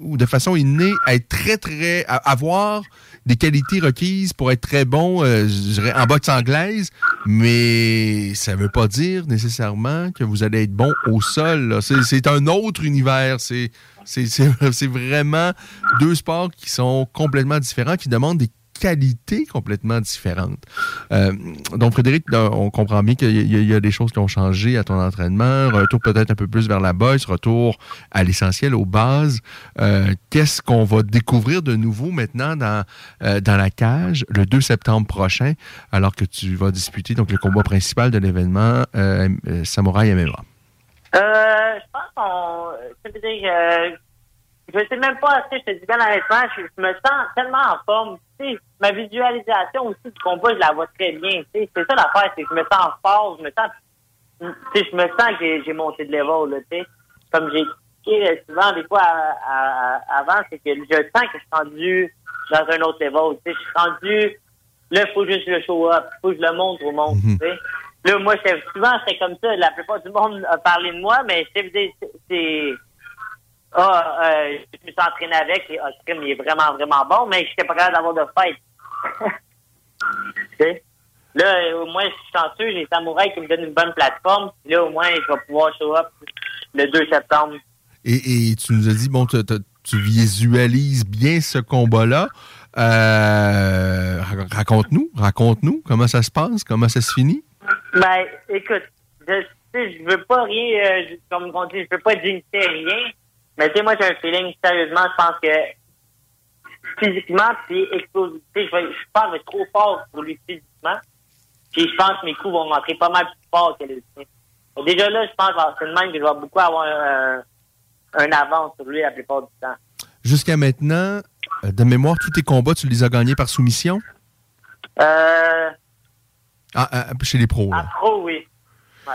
ou de façon innée être très très avoir des qualités requises pour être très bon euh, en boxe anglaise mais ça veut pas dire nécessairement que vous allez être bon au sol c'est un autre univers. <laughs> C'est vraiment deux sports qui sont complètement différents qui demandent des qualités complètement différentes. Euh, donc, Frédéric, on comprend bien qu'il y, a- des choses qui ont changé à ton entraînement, retour peut-être un peu plus vers la boxe, retour à l'essentiel, aux bases. Euh, Qu'est-ce qu'on va découvrir de nouveau maintenant dans, euh, dans la cage le 2 septembre prochain, alors que tu vas disputer donc, le combat principal de l'événement Samouraï MMA? Je pense qu'on. Je sais même pas, sais, je te dis bien honnêtement, je me sens tellement en forme. Sais, ma visualisation aussi du combat, je la vois très bien. C'est ça l'affaire, c'est que je me sens fort, je me sens, je me sens que j'ai- monté de level, là, tu sais. Comme j'ai expliqué euh, souvent des fois à- à- à- avant, c'est que je sens que je suis rendu dans un autre level. Tu sais, je suis rendu, là, il faut juste le show up, faut que je le montre au monde, tu sais. Là, moi, souvent, c'est comme ça. La plupart du monde a parlé de moi, mais je sais, c'est- c'est, ah, euh, je me suis entraîné avec et ah, crime, il est vraiment, vraiment bon, mais je n'étais pas capable d'avoir de fête. <laughs> Tu sais? Là, au moins, je suis chanceux, j'ai Samouraï qui me donne une bonne plateforme. Puis Là, au moins, je vais pouvoir show up le 2 septembre. Et, et tu nous as dit, bon, tu visualises bien ce combat-là. Euh, ra- raconte-nous, raconte-nous comment ça se passe, comment ça se finit? Ben, écoute, je, je veux pas rien, euh, comme on dit, je veux pas rien. Mais tu sais, moi, j'ai un feeling, sérieusement, je pense que physiquement, puis explosif, tu sais, je, vais- je pense que je vais être trop fort pour lui physiquement. Puis je pense que mes coups vont rentrer pas mal plus fort que les siens. Déjà là, je pense que c'est le même que je vais beaucoup avoir un, un avance sur lui la plupart du temps. Jusqu'à maintenant, euh, de mémoire, tous tes combats, tu les as gagnés par soumission? Euh, Ah, ah, chez les pros. là. à trop, oui. Ouais.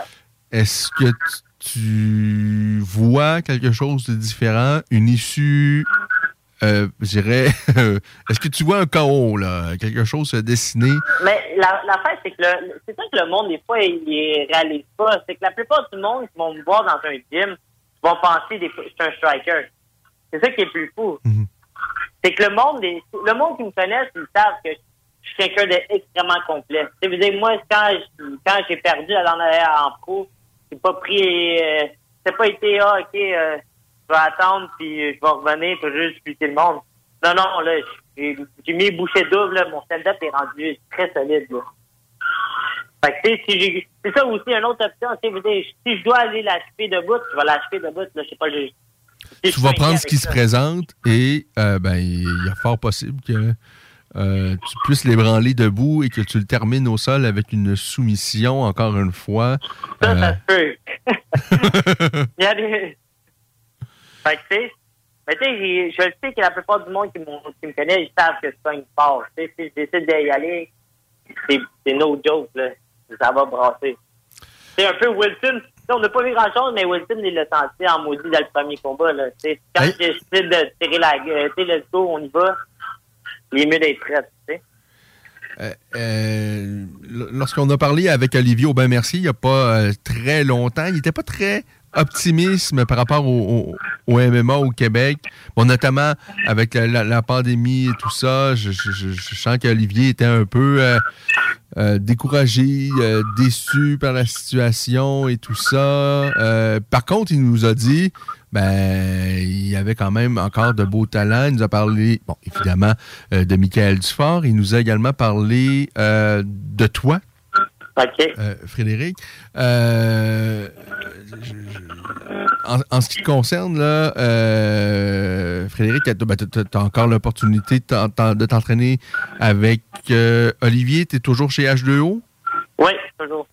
Est-ce que tu- tu vois quelque chose de différent, une issue, euh, je dirais, <laughs> est-ce que tu vois un chaos, là, quelque chose se dessiner? Mais la, l'affaire, c'est que le, c'est ça que le monde, des fois, il, il réalise pas. C'est que la plupart du monde qui vont me voir dans un gym vont penser des fois que je suis un striker. C'est ça qui est plus fou. C'est que le monde, des- le monde qui me connaît, ils savent que je suis quelqu'un d'extrêmement complet. Vous savez, moi, quand, j'ai perdu la dernière en pro, j'ai pas pris, euh, c'est pas été, ah, ok, euh, je vais attendre, puis je vais revenir, puis juste expliquer le monde. Non, non, là, j'ai mis bouchée double, là, mon stand-up est rendu très solide, là. Fait que, tu sais, si j'ai, c'est ça aussi, une autre option, si je dois aller l'acheter debout, je vais l'acheter debout, là, je sais pas, si Tu vas prendre ce qui se présente et euh, ben, il y a fort possible que euh, tu puisses l'ébranler debout et que tu le termines au sol avec une soumission, encore une fois. Euh, peu. Il y a des. Fait que, tu sais, mais tu sais, je le sais que la plupart du monde qui, qui me connaît, ils savent que fort. Tu sais, si je décide d'y aller, c'est c'est no joke, là. Ça va brasser. C'est un peu Wilson. On n'a pas vu grand-chose, mais Wilson, il l'a senti en maudit dans le premier combat, là. Quand je décide de tirer la gueule, let's go, on y va, il est mieux d'être Lorsqu'on a parlé avec Olivier Aubin-Mercier il n'y a pas euh, très longtemps, il n'était pas très optimiste par rapport au, MMA au Québec. Bon, notamment avec la, pandémie et tout ça, je, sens qu'Olivier était un peu euh, euh, découragé, euh, déçu par la situation et tout ça. Par contre, il nous a dit ben, il y avait quand même encore de beaux talents. Il nous a parlé, bon, évidemment, de Michael Dufort. Il nous a également parlé de toi. Euh, Frédéric. Euh, je- je- en, en ce qui te concerne, là, euh, Frédéric, tu as, encore l'opportunité de t'en- t'en- de t'entraîner avec euh, Olivier. Tu es toujours chez H2O? Oui, toujours.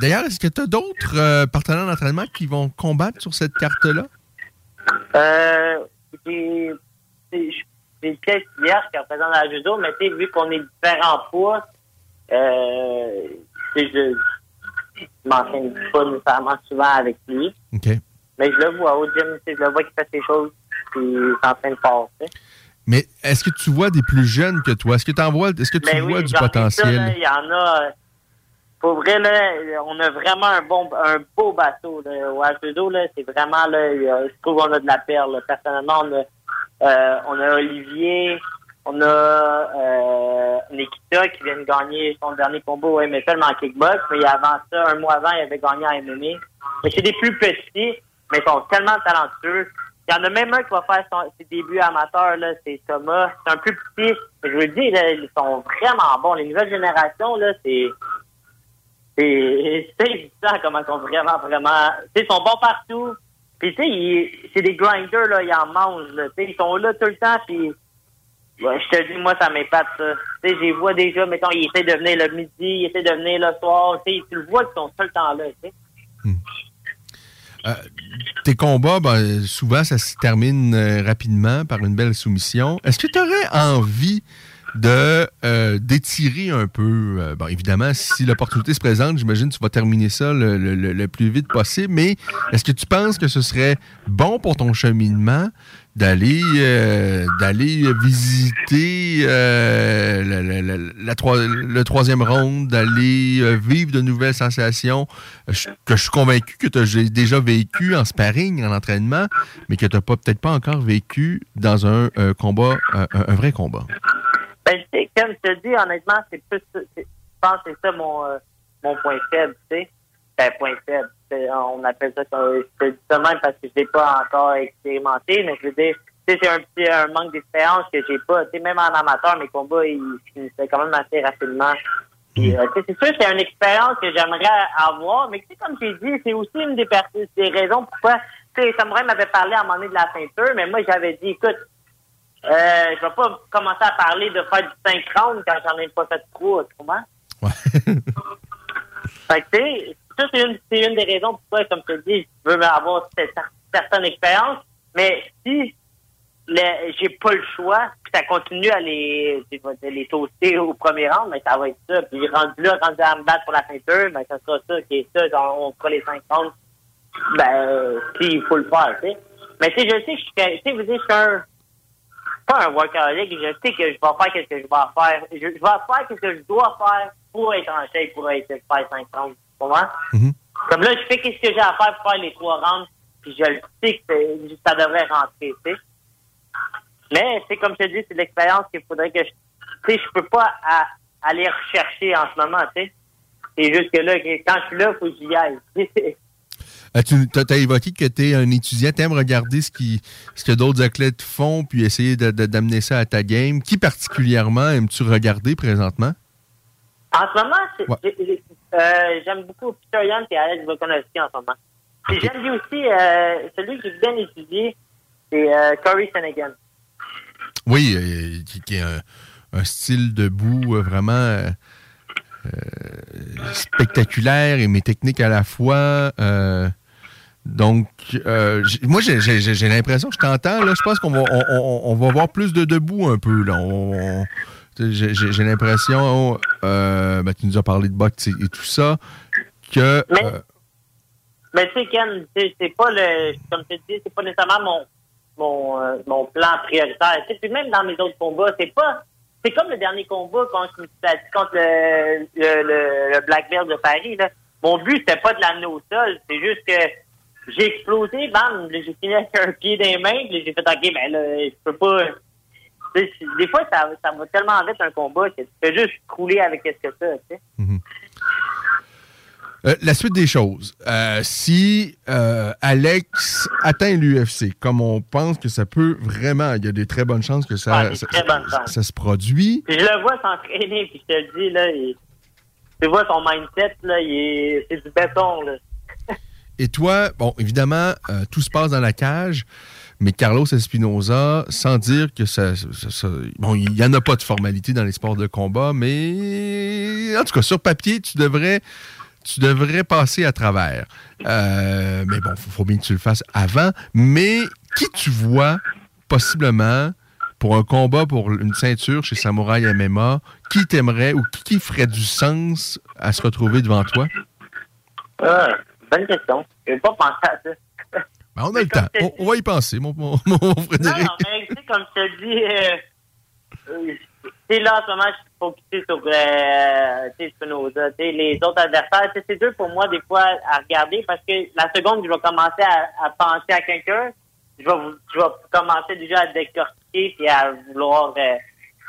D'ailleurs, est-ce que tu as d'autres partenaires d'entraînement qui vont combattre sur cette carte-là? Euh, j'ai une pièce hier qui représente la judo, mais tu sais, vu qu'on est différents poids, je, je m'entraîne pas nécessairement souvent avec lui. Mais je le vois au gym, je le vois qu'il fait ses choses, puis il s'entraîne fort, tu sais. Mais est-ce que tu vois des plus jeunes que toi? Est-ce que, t'en vois, est-ce que tu Mais vois oui, du potentiel? Il y en a. euh, Pour vrai, là, on a vraiment un bon, un beau bateau. Là. Au H2O, là, c'est vraiment, là, je trouve qu'on a de la perle. Personnellement, on a, euh, on a Olivier, on a euh, Nikita qui vient de gagner son dernier combat au MFL mais en kickbox. Mais avant ça, un mois avant, il avait gagné en MMA. Mais c'est des plus petits, mais ils sont tellement talentueux. Il y en a même un qui va faire son- ses débuts amateurs, là, c'est Thomas. C'est un plus petit. Mais je veux dire, là, ils sont vraiment bons. Les nouvelles générations, là, c'est. C'est évident comment ils sont vraiment, vraiment. Ils sont bons partout. Puis, tu sais, c'est des grinders, là, ils en mangent, ils sont là tout le temps, puis. Je te dis, moi, ça m'épate, ça. Tu sais, vois déjà, mettons, ils essaient de venir le midi, ils essaient de venir le soir. Tu sais, tu le vois qu'ils sont tout le temps là, tu sais. Euh, tes combats, ben, souvent, ça se termine euh, rapidement par une belle soumission. Est-ce que tu aurais envie de euh, d'étirer un peu? bon, évidemment, si l'opportunité se présente, j'imagine que tu vas terminer ça le plus vite possible, mais est-ce que tu penses que ce serait bon pour ton cheminement d'aller euh, d'aller visiter euh, la, la- la- la le troisième round, d'aller euh, vivre de nouvelles sensations euh, je- que je suis convaincu que tu as déjà vécu en sparring, en entraînement, mais que tu n'as peut-être pas encore vécu dans un combat, un, un vrai combat. Ben, comme je te dis, honnêtement, c'est plus, je pense que c'est ça mon, euh, mon point faible, tu sais. C'est un point faible. C'est- On appelle ça, ça même parce que je l'ai pas encore expérimenté, mais je veux dire, tu sais, c'est un petit, un manque d'expérience que j'ai pas. Tu sais, même en amateur, mes combats, ils finissaient quand même assez rapidement. Puis, euh, c'est sûr que c'est une expérience que j'aimerais avoir, mais tu sais, comme j'ai dit, c'est aussi une des, des raisons pourquoi, tu sais, Samurai m'avait parlé à un moment donné de la ceinture, mais moi, j'avais dit, écoute, euh, je vais pas commencer à parler de faire du 5 rounds quand j'en ai pas fait trop, tu comprends? <laughs> Fait que, ça, c'est une, une des raisons pourquoi, comme te dis, je veux avoir cette cer- certaine expérience. Mais si j'ai pas le choix, puis ça continue à les, les toaster au premier round, mais ça va être ça. Puis rendu là, rendu à me battre pour la ceinture, ben, ça sera ça qui est ça. On, fera les 5 rounds. Ben, euh, puis il faut le faire, tu sais. Mais tu sais, je sais je suis, tu sais, vous dites, je suis un, pas un workaholic, je sais que je vais faire ce que je vais faire. Je, vais faire ce que je dois faire pour être en shape, pour être faire 5 comprends? Comme là, je fais ce que j'ai à faire pour faire les trois rounds, puis je le sais que ça devrait rentrer, tu sais. Mais c'est comme je te dis, c'est l'expérience qu'il faudrait que je... Tu sais, je peux pas à- aller rechercher en ce moment, tu sais. C'est juste que là, quand je suis là, il faut que j'y aille. <laughs> Euh, tu as, évoqué que tu es un étudiant, tu aimes regarder ce, qui, ce que d'autres athlètes font, puis essayer de- de- d'amener ça à ta game. Qui particulièrement aimes-tu regarder présentement? En ce moment, c'est- Ouais. j'ai- j'ai- euh, j'aime beaucoup Peter Young et Alex Volkanovski en ce moment. Puis j'aime bien aussi, euh, celui que j'ai bien étudié, c'est euh, Corey Senegan. Oui, qui, qui est un, un style debout euh, vraiment spectaculaire et mais technique à la fois. donc, moi, j'ai- l'impression, je t'entends, là, je pense qu'on va, on, on- on va voir plus de debout un peu. là. On- j'ai- l'impression, euh, ben, tu nous as parlé de boxe et, tout ça, que... euh, Mais tu sais, Ken, tu sais, c'est pas le, comme tu dis, c'est pas nécessairement mon, mon, euh, mon plan prioritaire. Tu sais, Puis même dans mes autres combats, c'est pas, c'est comme le dernier combat contre, contre le, le, le, le Black Belt de Paris, là. Mon but, c'était pas de l'amener au sol. C'est juste que j'ai explosé, bam, j'ai fini avec un pied les mains, puis j'ai fait, OK, ben là, je peux pas. Des fois, ça, ça va tellement vite un combat que tu peux juste couler avec ce que ça, tu sais. Euh, la suite des choses. Euh, si euh, Alex atteint l'UFC, comme on pense que ça peut vraiment, il y a des très bonnes chances que ça, Ouais, ça, se produit. Puis je le vois s'entraîner, puis je te le dis, là, il- tu vois son mindset, là, c'est du béton, là. Et toi, bon, évidemment, tout se passe dans la cage, mais Carlos Espinoza, sans dire que ça, bon, il n'y en a pas de formalité dans les sports de combat, mais en tout cas, sur papier, tu devrais, tu devrais passer à travers. Euh, mais bon, il faut, bien que tu le fasses avant. Mais qui tu vois possiblement pour un combat pour une ceinture chez Samouraï MMA, qui t'aimerait ou qui, ferait du sens à se retrouver devant toi? Ah, bonne question. Je n'ai pas pensé à ça. Ben, on a le temps. On, on va y penser, mon, mon, <laughs> mon Non, Frédéric. non, mais tu sais, comme je te dis, euh, euh, là, en ce moment, je suis focusé sur euh, tu sais, Spinoza. Les autres adversaires, c'est dur pour moi, des fois, à regarder parce que la seconde je vais commencer à, à penser à quelqu'un, je vais, je vais commencer déjà à décortiquer et à vouloir. Euh,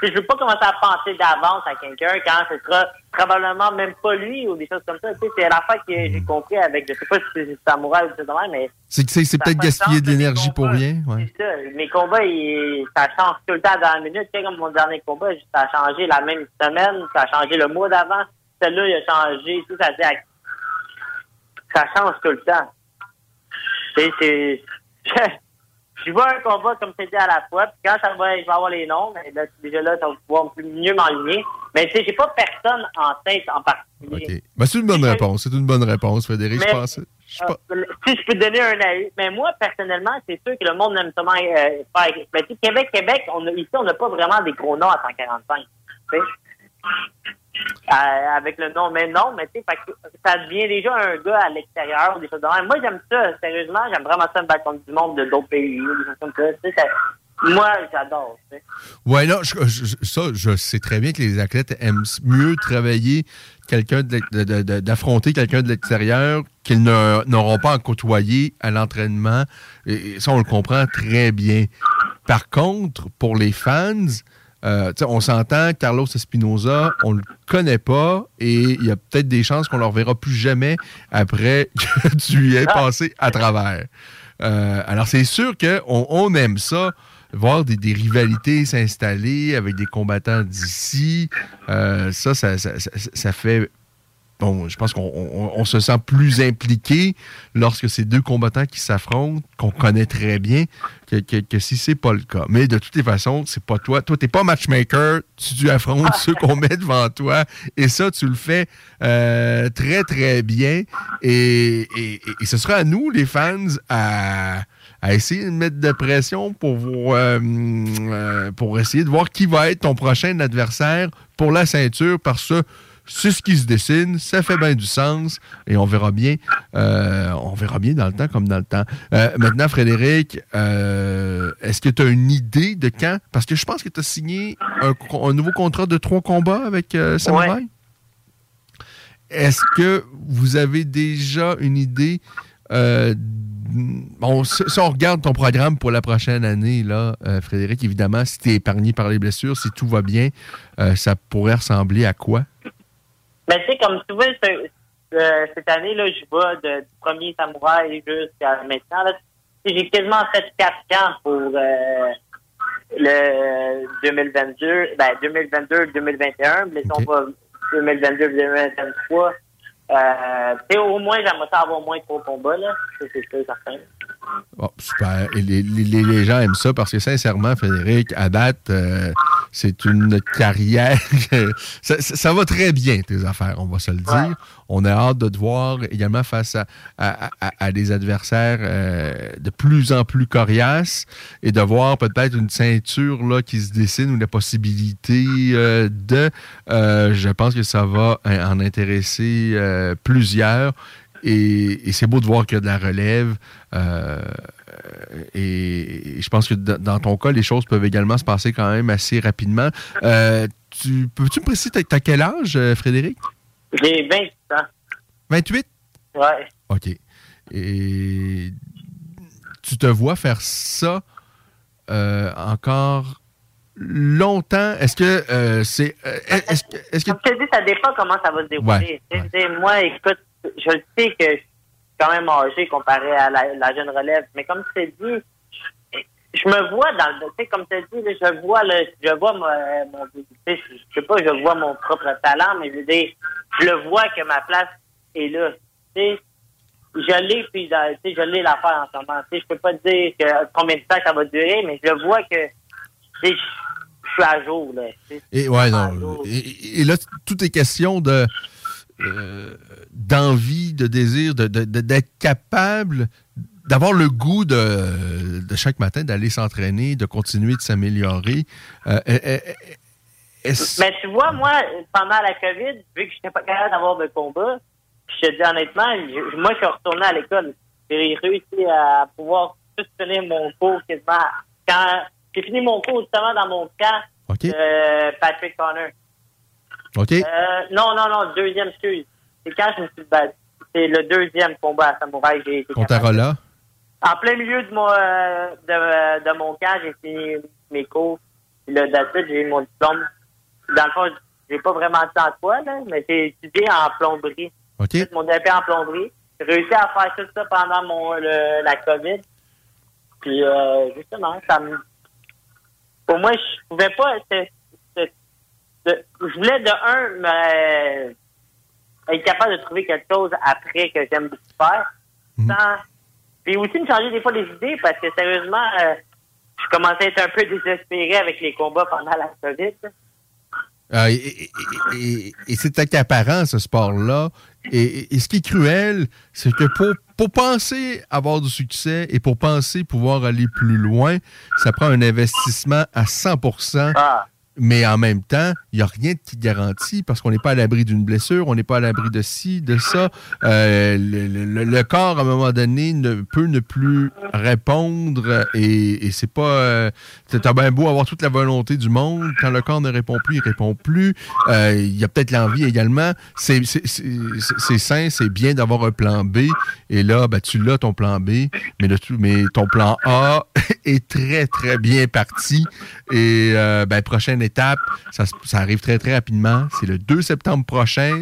je veux pas commencer à penser d'avance à quelqu'un quand ce sera probablement même pas lui ou des choses comme ça. Tu sais, c'est l'affaire que j'ai compris avec, je sais pas si c'est Samouraï ou c'est de même, mais C'est que c'est c'est Ça peut-être gaspiller de l'énergie pour rien. Ouais. c'est ça. Mes combats, ils- ça change tout le temps dans la minute. Tu sais, comme mon dernier combat, ça a changé la même semaine, ça a changé le mois d'avant. Celle-là, il a changé. Tout ça, dit, ça change tout le temps. Tu sais, c'est... <laughs> je vois un combat, comme tu dit, à la fois, puis quand ça va, je vais avoir les noms, mais là, déjà là, ça va pouvoir mieux m'enligner. Mais tu sais, j'ai pas personne en tête en particulier. Ben, c'est une bonne réponse. C'est une bonne réponse, Frédéric. Mais- Je sais pas- Euh, si je peux te donner un avis, mais moi, personnellement, c'est sûr que le monde aime sûrement euh, faire. Mais tu sais, Québec, Québec, on a, ici, on n'a pas vraiment des gros noms à 145. tu sais. Euh, avec le nom, mais non, mais tu sais, ça devient déjà un gars à l'extérieur, des choses. Moi, j'aime ça, sérieusement, j'aime vraiment ça me battre contre du monde de d'autres pays, des choses comme ça. moi, j'adore. Ouais, non, je- ça, je sais très bien que les athlètes aiment mieux travailler quelqu'un d'affronter quelqu'un de l'extérieur qu'ils n'auront pas à côtoyer à l'entraînement. Ça, on le comprend très bien. Par contre, pour les fans, euh, on s'entend, Carlos Espinoza, on le connaît pas et il y a peut-être des chances qu'on ne le reverra plus jamais après <laughs> que tu y aies passé à travers. Euh, alors, c'est sûr qu'on on aime ça, voir des, rivalités s'installer avec des combattants d'ici. Euh, ça- ça fait. Bon, je pense qu'on on- on se sent plus impliqué lorsque c'est deux combattants qui s'affrontent, qu'on connaît très bien, que, que- que si c'est pas le cas. Mais de toutes les façons, c'est pas toi. Toi, t'es pas matchmaker, tu, tu affrontes ceux qu'on met devant toi. Et ça, tu le fais euh, très, très bien. Et, et- et- et ce sera à nous, les fans, à, à essayer de mettre de pression pour, vous, euh, euh, pour essayer de voir qui va être ton prochain adversaire pour la ceinture parce que c'est ce qui se dessine, ça fait bien du sens et on verra bien, euh, on verra bien dans le temps comme dans le temps. Euh, maintenant, Frédéric, euh, est-ce que tu as une idée de quand? Parce que je pense que tu as signé un, nouveau contrat de trois combats avec Samurai. Est-ce que vous avez déjà une idée? bon, si, on regarde ton programme pour la prochaine année, là, Frédéric, évidemment, si tu es épargné par les blessures, si tout va bien, ça pourrait ressembler à quoi? Mais tu sais, comme tu vois, euh, cette année, là, je vais de, du premier samouraï jusqu'à maintenant. J'ai quasiment fait quatre camps pour euh, le 2022, ben 2022-2021, mais si on va 2022-2023, euh, au moins, j'aimerais ça avoir au moins trois combats, là. Ça, C'est sûr, certain. Bon, super. Et les, les- les- les gens aiment ça parce que, sincèrement, Frédéric, à date, euh, c'est une carrière. <laughs> ça, ça- ça va très bien, tes affaires, on va se le dire. On a hâte de te voir également face à, à- à- à des adversaires euh, de plus en plus coriaces et de voir peut-être une ceinture là, qui se dessine ou la possibilité euh, de. je pense que ça va en intéresser plusieurs. Et, et c'est beau de voir qu'il y a de la relève. euh, et, et je pense que dans ton cas, les choses peuvent également se passer quand même assez rapidement. Euh, tu, peux-tu me préciser, t'as, t'as quel âge, euh, Frédéric? J'ai 28 ans. 28? Ouais. OK. Et tu te vois faire ça euh, encore longtemps? Est-ce que euh, c'est. est-ce, que- est-ce que. Comme je te dis, ça dépend comment ça va se dérouler. Ouais, Moi, écoute, je le sais que je suis quand même âgé comparé à la, la jeune relève, mais comme tu t'ai dit, je me vois dans le, tu sais, comme tu as dit, je vois le, je vois mon, mon tu sais, je sais pas, je vois mon propre talent, mais je veux dire, je le vois que ma place est là. Tu sais, je l'ai, puis dans- tu sais, je l'ai l'affaire en ce moment. Tu sais, je peux pas te dire que, combien de temps ça va durer, mais je le vois que, tu sais, je suis à jour, là. tu sais. Et, ouais, non. Et, et là, tout est question de euh, d'envie, de désir, de- de- de- d'être capable d'avoir le goût de, de chaque matin d'aller s'entraîner, de continuer de s'améliorer. Euh, euh, euh, Mais tu vois, moi, pendant la COVID, vu que je n'étais pas capable d'avoir de combat, je te dis honnêtement, je- moi, je suis retourné à l'école. J'ai réussi à pouvoir tout finir mon cours quasiment. Quand j'ai fini mon cours justement dans mon camp, Patrick Connor. OK? Euh, non, non, non, deuxième, excuse. C'est quand je me suis battu. C'est le deuxième combat à Samouraï. J'ai été Contre capable. Arola? En plein milieu de mon, euh, de, de mon camp, j'ai fini mes cours. Puis là, d'attitude, j'ai eu mon diplôme. Dans le fond, j'ai pas vraiment de temps de quoi, là, mais j'ai étudié en plomberie. OK. Mon DP en plomberie. J'ai réussi à faire tout ça pendant mon, le- la COVID. Puis, euh, justement, ça me... Pour moi, je pouvais pas... de- je voulais, de un, me- être capable de trouver quelque chose après que j'aime beaucoup faire, sans Puis aussi me changer des fois les idées parce que sérieusement, euh, je commençais à être un peu désespéré avec les combats pendant la COVID. Euh, et et- et- et c'est accaparant, ce sport-là. Et, et ce qui est cruel, c'est que pour, pour penser avoir du succès et pour penser pouvoir aller plus loin, ça prend un investissement à 100 Mais en même temps, il n'y a rien qui garantit parce qu'on n'est pas à l'abri d'une blessure, on n'est pas à l'abri de ci, de ça. Euh, le, le- corps, à un moment donné, ne peut ne plus répondre et, c'est pas. Euh, T'as bien beau avoir toute la volonté du monde. Quand le corps ne répond plus, il répond plus. Euh, Il y a peut-être l'envie également. C'est sain, c'est bien d'avoir un plan B. Et là, ben, tu l'as, ton plan B. Mais, le mais ton plan A <laughs> est très, très bien parti. Et euh, ben, prochaine étape, ça, arrive très, très rapidement. C'est le 2 septembre prochain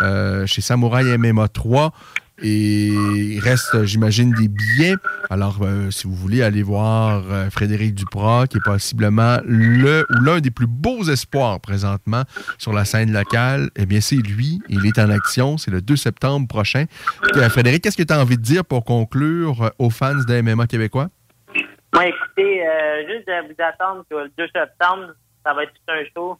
euh, chez Samouraï MMA 3. Et il reste, j'imagine, des billets. Alors, euh, si vous voulez aller voir euh, Frédéric Duprat, qui est possiblement le ou l'un des plus beaux espoirs présentement sur la scène locale, eh bien, c'est lui. Il est en action. C'est le 2 septembre prochain. Frédéric, qu'est-ce que tu as envie de dire pour conclure aux fans de MMA québécois? Écoutez, juste de vous attendre que le 2 septembre, ça va être tout un show.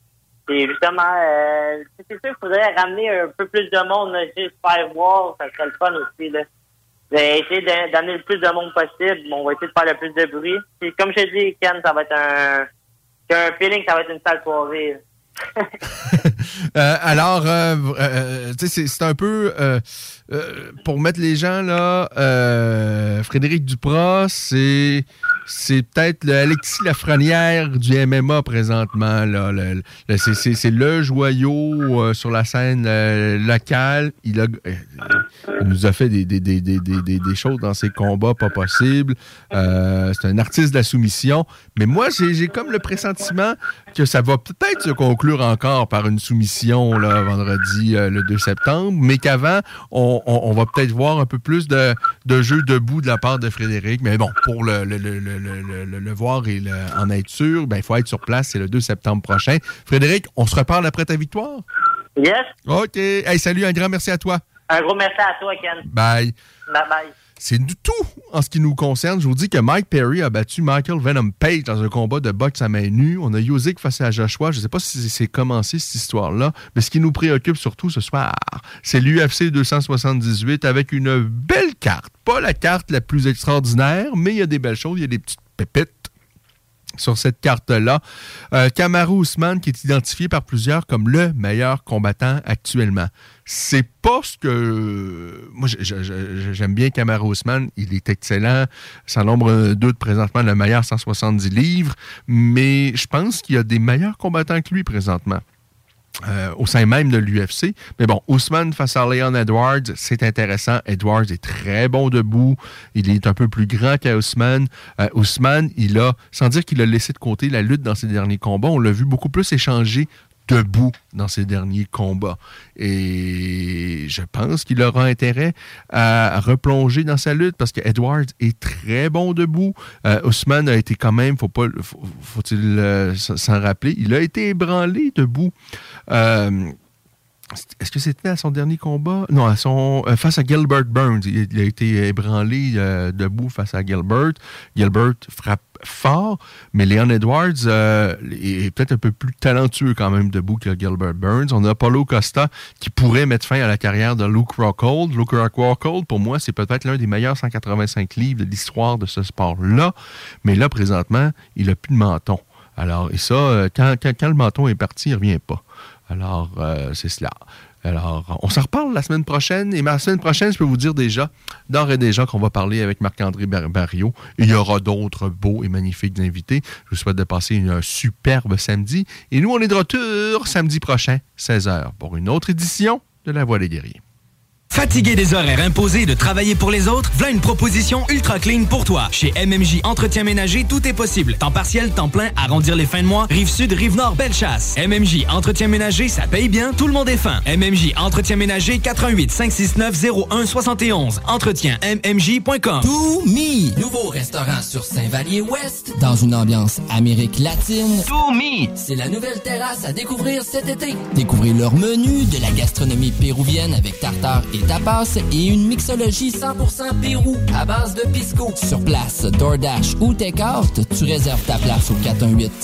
Et justement, euh, c'est sûr qu'il faudrait ramener un peu plus de monde, juste faire voir, ça serait le fun aussi. Là. Essayer d'amener le plus de monde possible. On va essayer de faire le plus de bruit. Comme je te dis, Ken, ça va être un... Un feeling ça va être une sale soirée. <laughs> Euh, alors, euh, euh, sais, c'est- un peu euh, euh, pour mettre les gens là. euh, Frédéric Duprat, c'est c'est peut-être le Alexis Lafrenière du MMA présentement. Là, c'est- le joyau euh, sur la scène euh, locale. Euh, il nous a fait des, choses dans ses combats pas possibles. C'est un artiste de la soumission. Mais moi, j'ai comme le pressentiment que ça va peut-être se conclure encore par une soumission là, vendredi le 2 septembre, mais qu'avant, on va peut-être voir un peu plus de, de jeu debout de la part de Frédéric. Mais bon, pour le, le, le, voir et le- en être sûr, ben, il faut être sur place. C'est le 2 septembre prochain. Frédéric, on se reparle après ta victoire? Yes. OK. Hey, salut, un grand merci à toi. Un gros merci à toi, Ken. Bye. Bye bye. C'est du tout en ce qui nous concerne. Je vous dis que Mike Perry a battu Michael Venom Page dans un combat de boxe à main nue. On a Yozik face à Joshua. Je ne sais pas si c'est commencé cette histoire-là, mais ce qui nous préoccupe surtout ce soir, c'est l'UFC 278 avec une belle carte. Pas la carte la plus extraordinaire, mais il y a des belles choses, il y a des petites pépites sur cette carte-là. Euh, Kamaru qui est identifié par plusieurs comme le meilleur combattant actuellement. C'est pas ce que... Moi, j'aime bien Kamaru Usman. Il est excellent. Sans nombre de doute, présentement, le meilleur 170 livres. Mais je pense qu'il y a des meilleurs combattants que lui présentement. Euh, au sein même de l'UFC. Mais bon, Ousmane face à Leon Edwards, c'est intéressant. Edwards est très bon debout. Il est un peu plus grand qu'Ousmane. Euh, Ousmane, il a, sans dire qu'il a laissé de côté la lutte dans ses derniers combats, on l'a vu beaucoup plus échanger debout dans ses derniers combats. Et je pense qu'il aura intérêt à replonger dans sa lutte parce que Edwards est très bon debout. Euh, Ousmane a été quand même, faut pas, faut, faut-il euh, s'en rappeler, il a été ébranlé debout. Euh, est-ce que c'était à son dernier combat? Non, à son, euh, face à Gilbert Burns. Il, a été ébranlé euh, debout face à Gilbert. Gilbert frappe fort, mais Leon Edwards euh, est peut-être un peu plus talentueux quand même debout que Gilbert Burns. On a Paulo Costa qui pourrait mettre fin à la carrière de Luke Rockhold. Luke Rockhold, pour moi, c'est peut-être l'un des meilleurs 185 livres de l'histoire de ce sport-là. Mais là, présentement, il n'a plus de menton. Alors, et ça, quand, quand le menton est parti, il ne revient pas. Alors, euh, c'est cela. Alors, on s'en reparle la semaine prochaine. Et la semaine prochaine, je peux vous dire déjà, d'ores et déjà, qu'on va parler avec Marc-André Bar- Barriot. Il y aura d'autres beaux et magnifiques invités. Je vous souhaite de passer une- un superbe samedi. Et nous, on est de retour samedi prochain, 16h, pour une autre édition de La Voix des guerriers. Fatigué des horaires imposés de travailler pour les autres? Voilà une proposition ultra clean pour toi. Chez MMJ Entretien Ménager, tout est possible. Temps partiel, temps plein, arrondir les fins de mois, rive sud, rive nord, belle chasse. MMJ Entretien Ménager, ça paye bien, tout le monde est fin. MMJ Entretien Ménager, 88 569 01 71. Entretien MMJ.com. To Me, nouveau restaurant sur Saint-Vallier-Ouest, dans une ambiance Amérique latine. To Me, c'est la nouvelle terrasse à découvrir cet été. Découvrez leur menu de la gastronomie péruvienne avec tartare et des tapas et une mixologie 100% Pérou à base de pisco. Sur place, DoorDash ou Takeout, tu réserves ta place au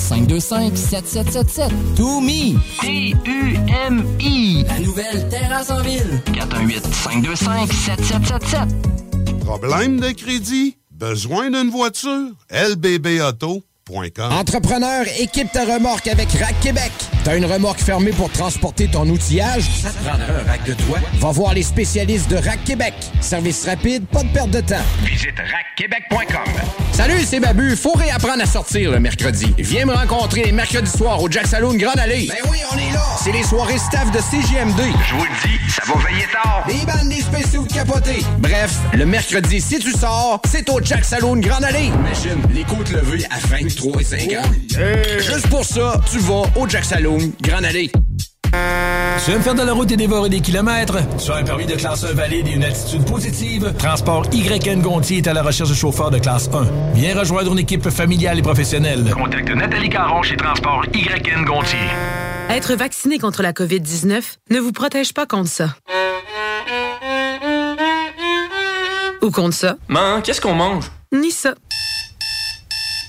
418-525-7777. To Me. T-U-M-I. La nouvelle terrasse en ville. 418-525-7777. Problème de crédit? Besoin d'une voiture? LBBauto.com Entrepreneur, équipe ta remorque avec Rack Québec. T'as une remorque fermée pour transporter ton outillage? Ça te prendra un rack de toi? Va voir les spécialistes de Rack Québec. Service rapide, pas de perte de temps. Visite rackquebec.com. Salut, c'est Babu. Faut réapprendre à sortir le mercredi. Viens me rencontrer les mercredis soirs au Jack Saloon Grande Allée. Ben oui, on est là. C'est les soirées staff de CGMD. Je vous le dis, ça va veiller tard. Des bandes, des spéciaux de capotés. Bref, le mercredi, si tu sors, c'est au Jack Saloon Grande Allée. Imagine, les côtes levées à 23 et 50. Juste pour ça, tu vas au Jack Saloon Grande Allée. Tu aimes faire de la route et dévorer des kilomètres? Tu as un permis de classe 1 valide et une attitude positive? Transport YN Gontier est à la recherche de chauffeurs de classe 1. Viens rejoindre une équipe familiale et professionnelle. Contacte Nathalie Caron chez Transport YN Gontier. Être vacciné contre la COVID-19 ne vous protège pas contre ça. Ou contre ça. Man, qu'est-ce qu'on mange? Ni ça.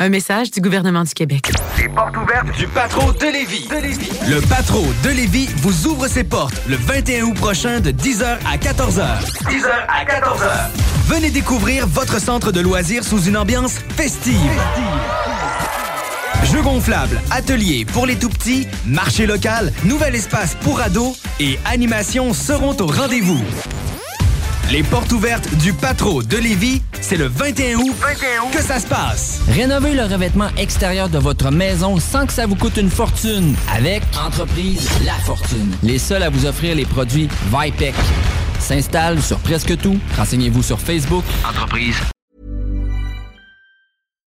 Un message du gouvernement du Québec. Les portes ouvertes du Patro de Lévis. Le Patro de Lévis vous ouvre ses portes le 21 août prochain de 10h à 14h. 10h à 14h. Venez découvrir votre centre de loisirs sous une ambiance festive. Jeux gonflables, ateliers pour les tout petits, marché local, nouvel espace pour ados et animations seront au rendez-vous. Les portes ouvertes du Patro de Lévis, c'est le 21 août, que ça se passe? Rénovez le revêtement extérieur de votre maison sans que ça vous coûte une fortune avec Entreprise La Fortune. Les seuls à vous offrir les produits Vipec. S'installe sur presque tout. Renseignez-vous sur Facebook. Entreprise.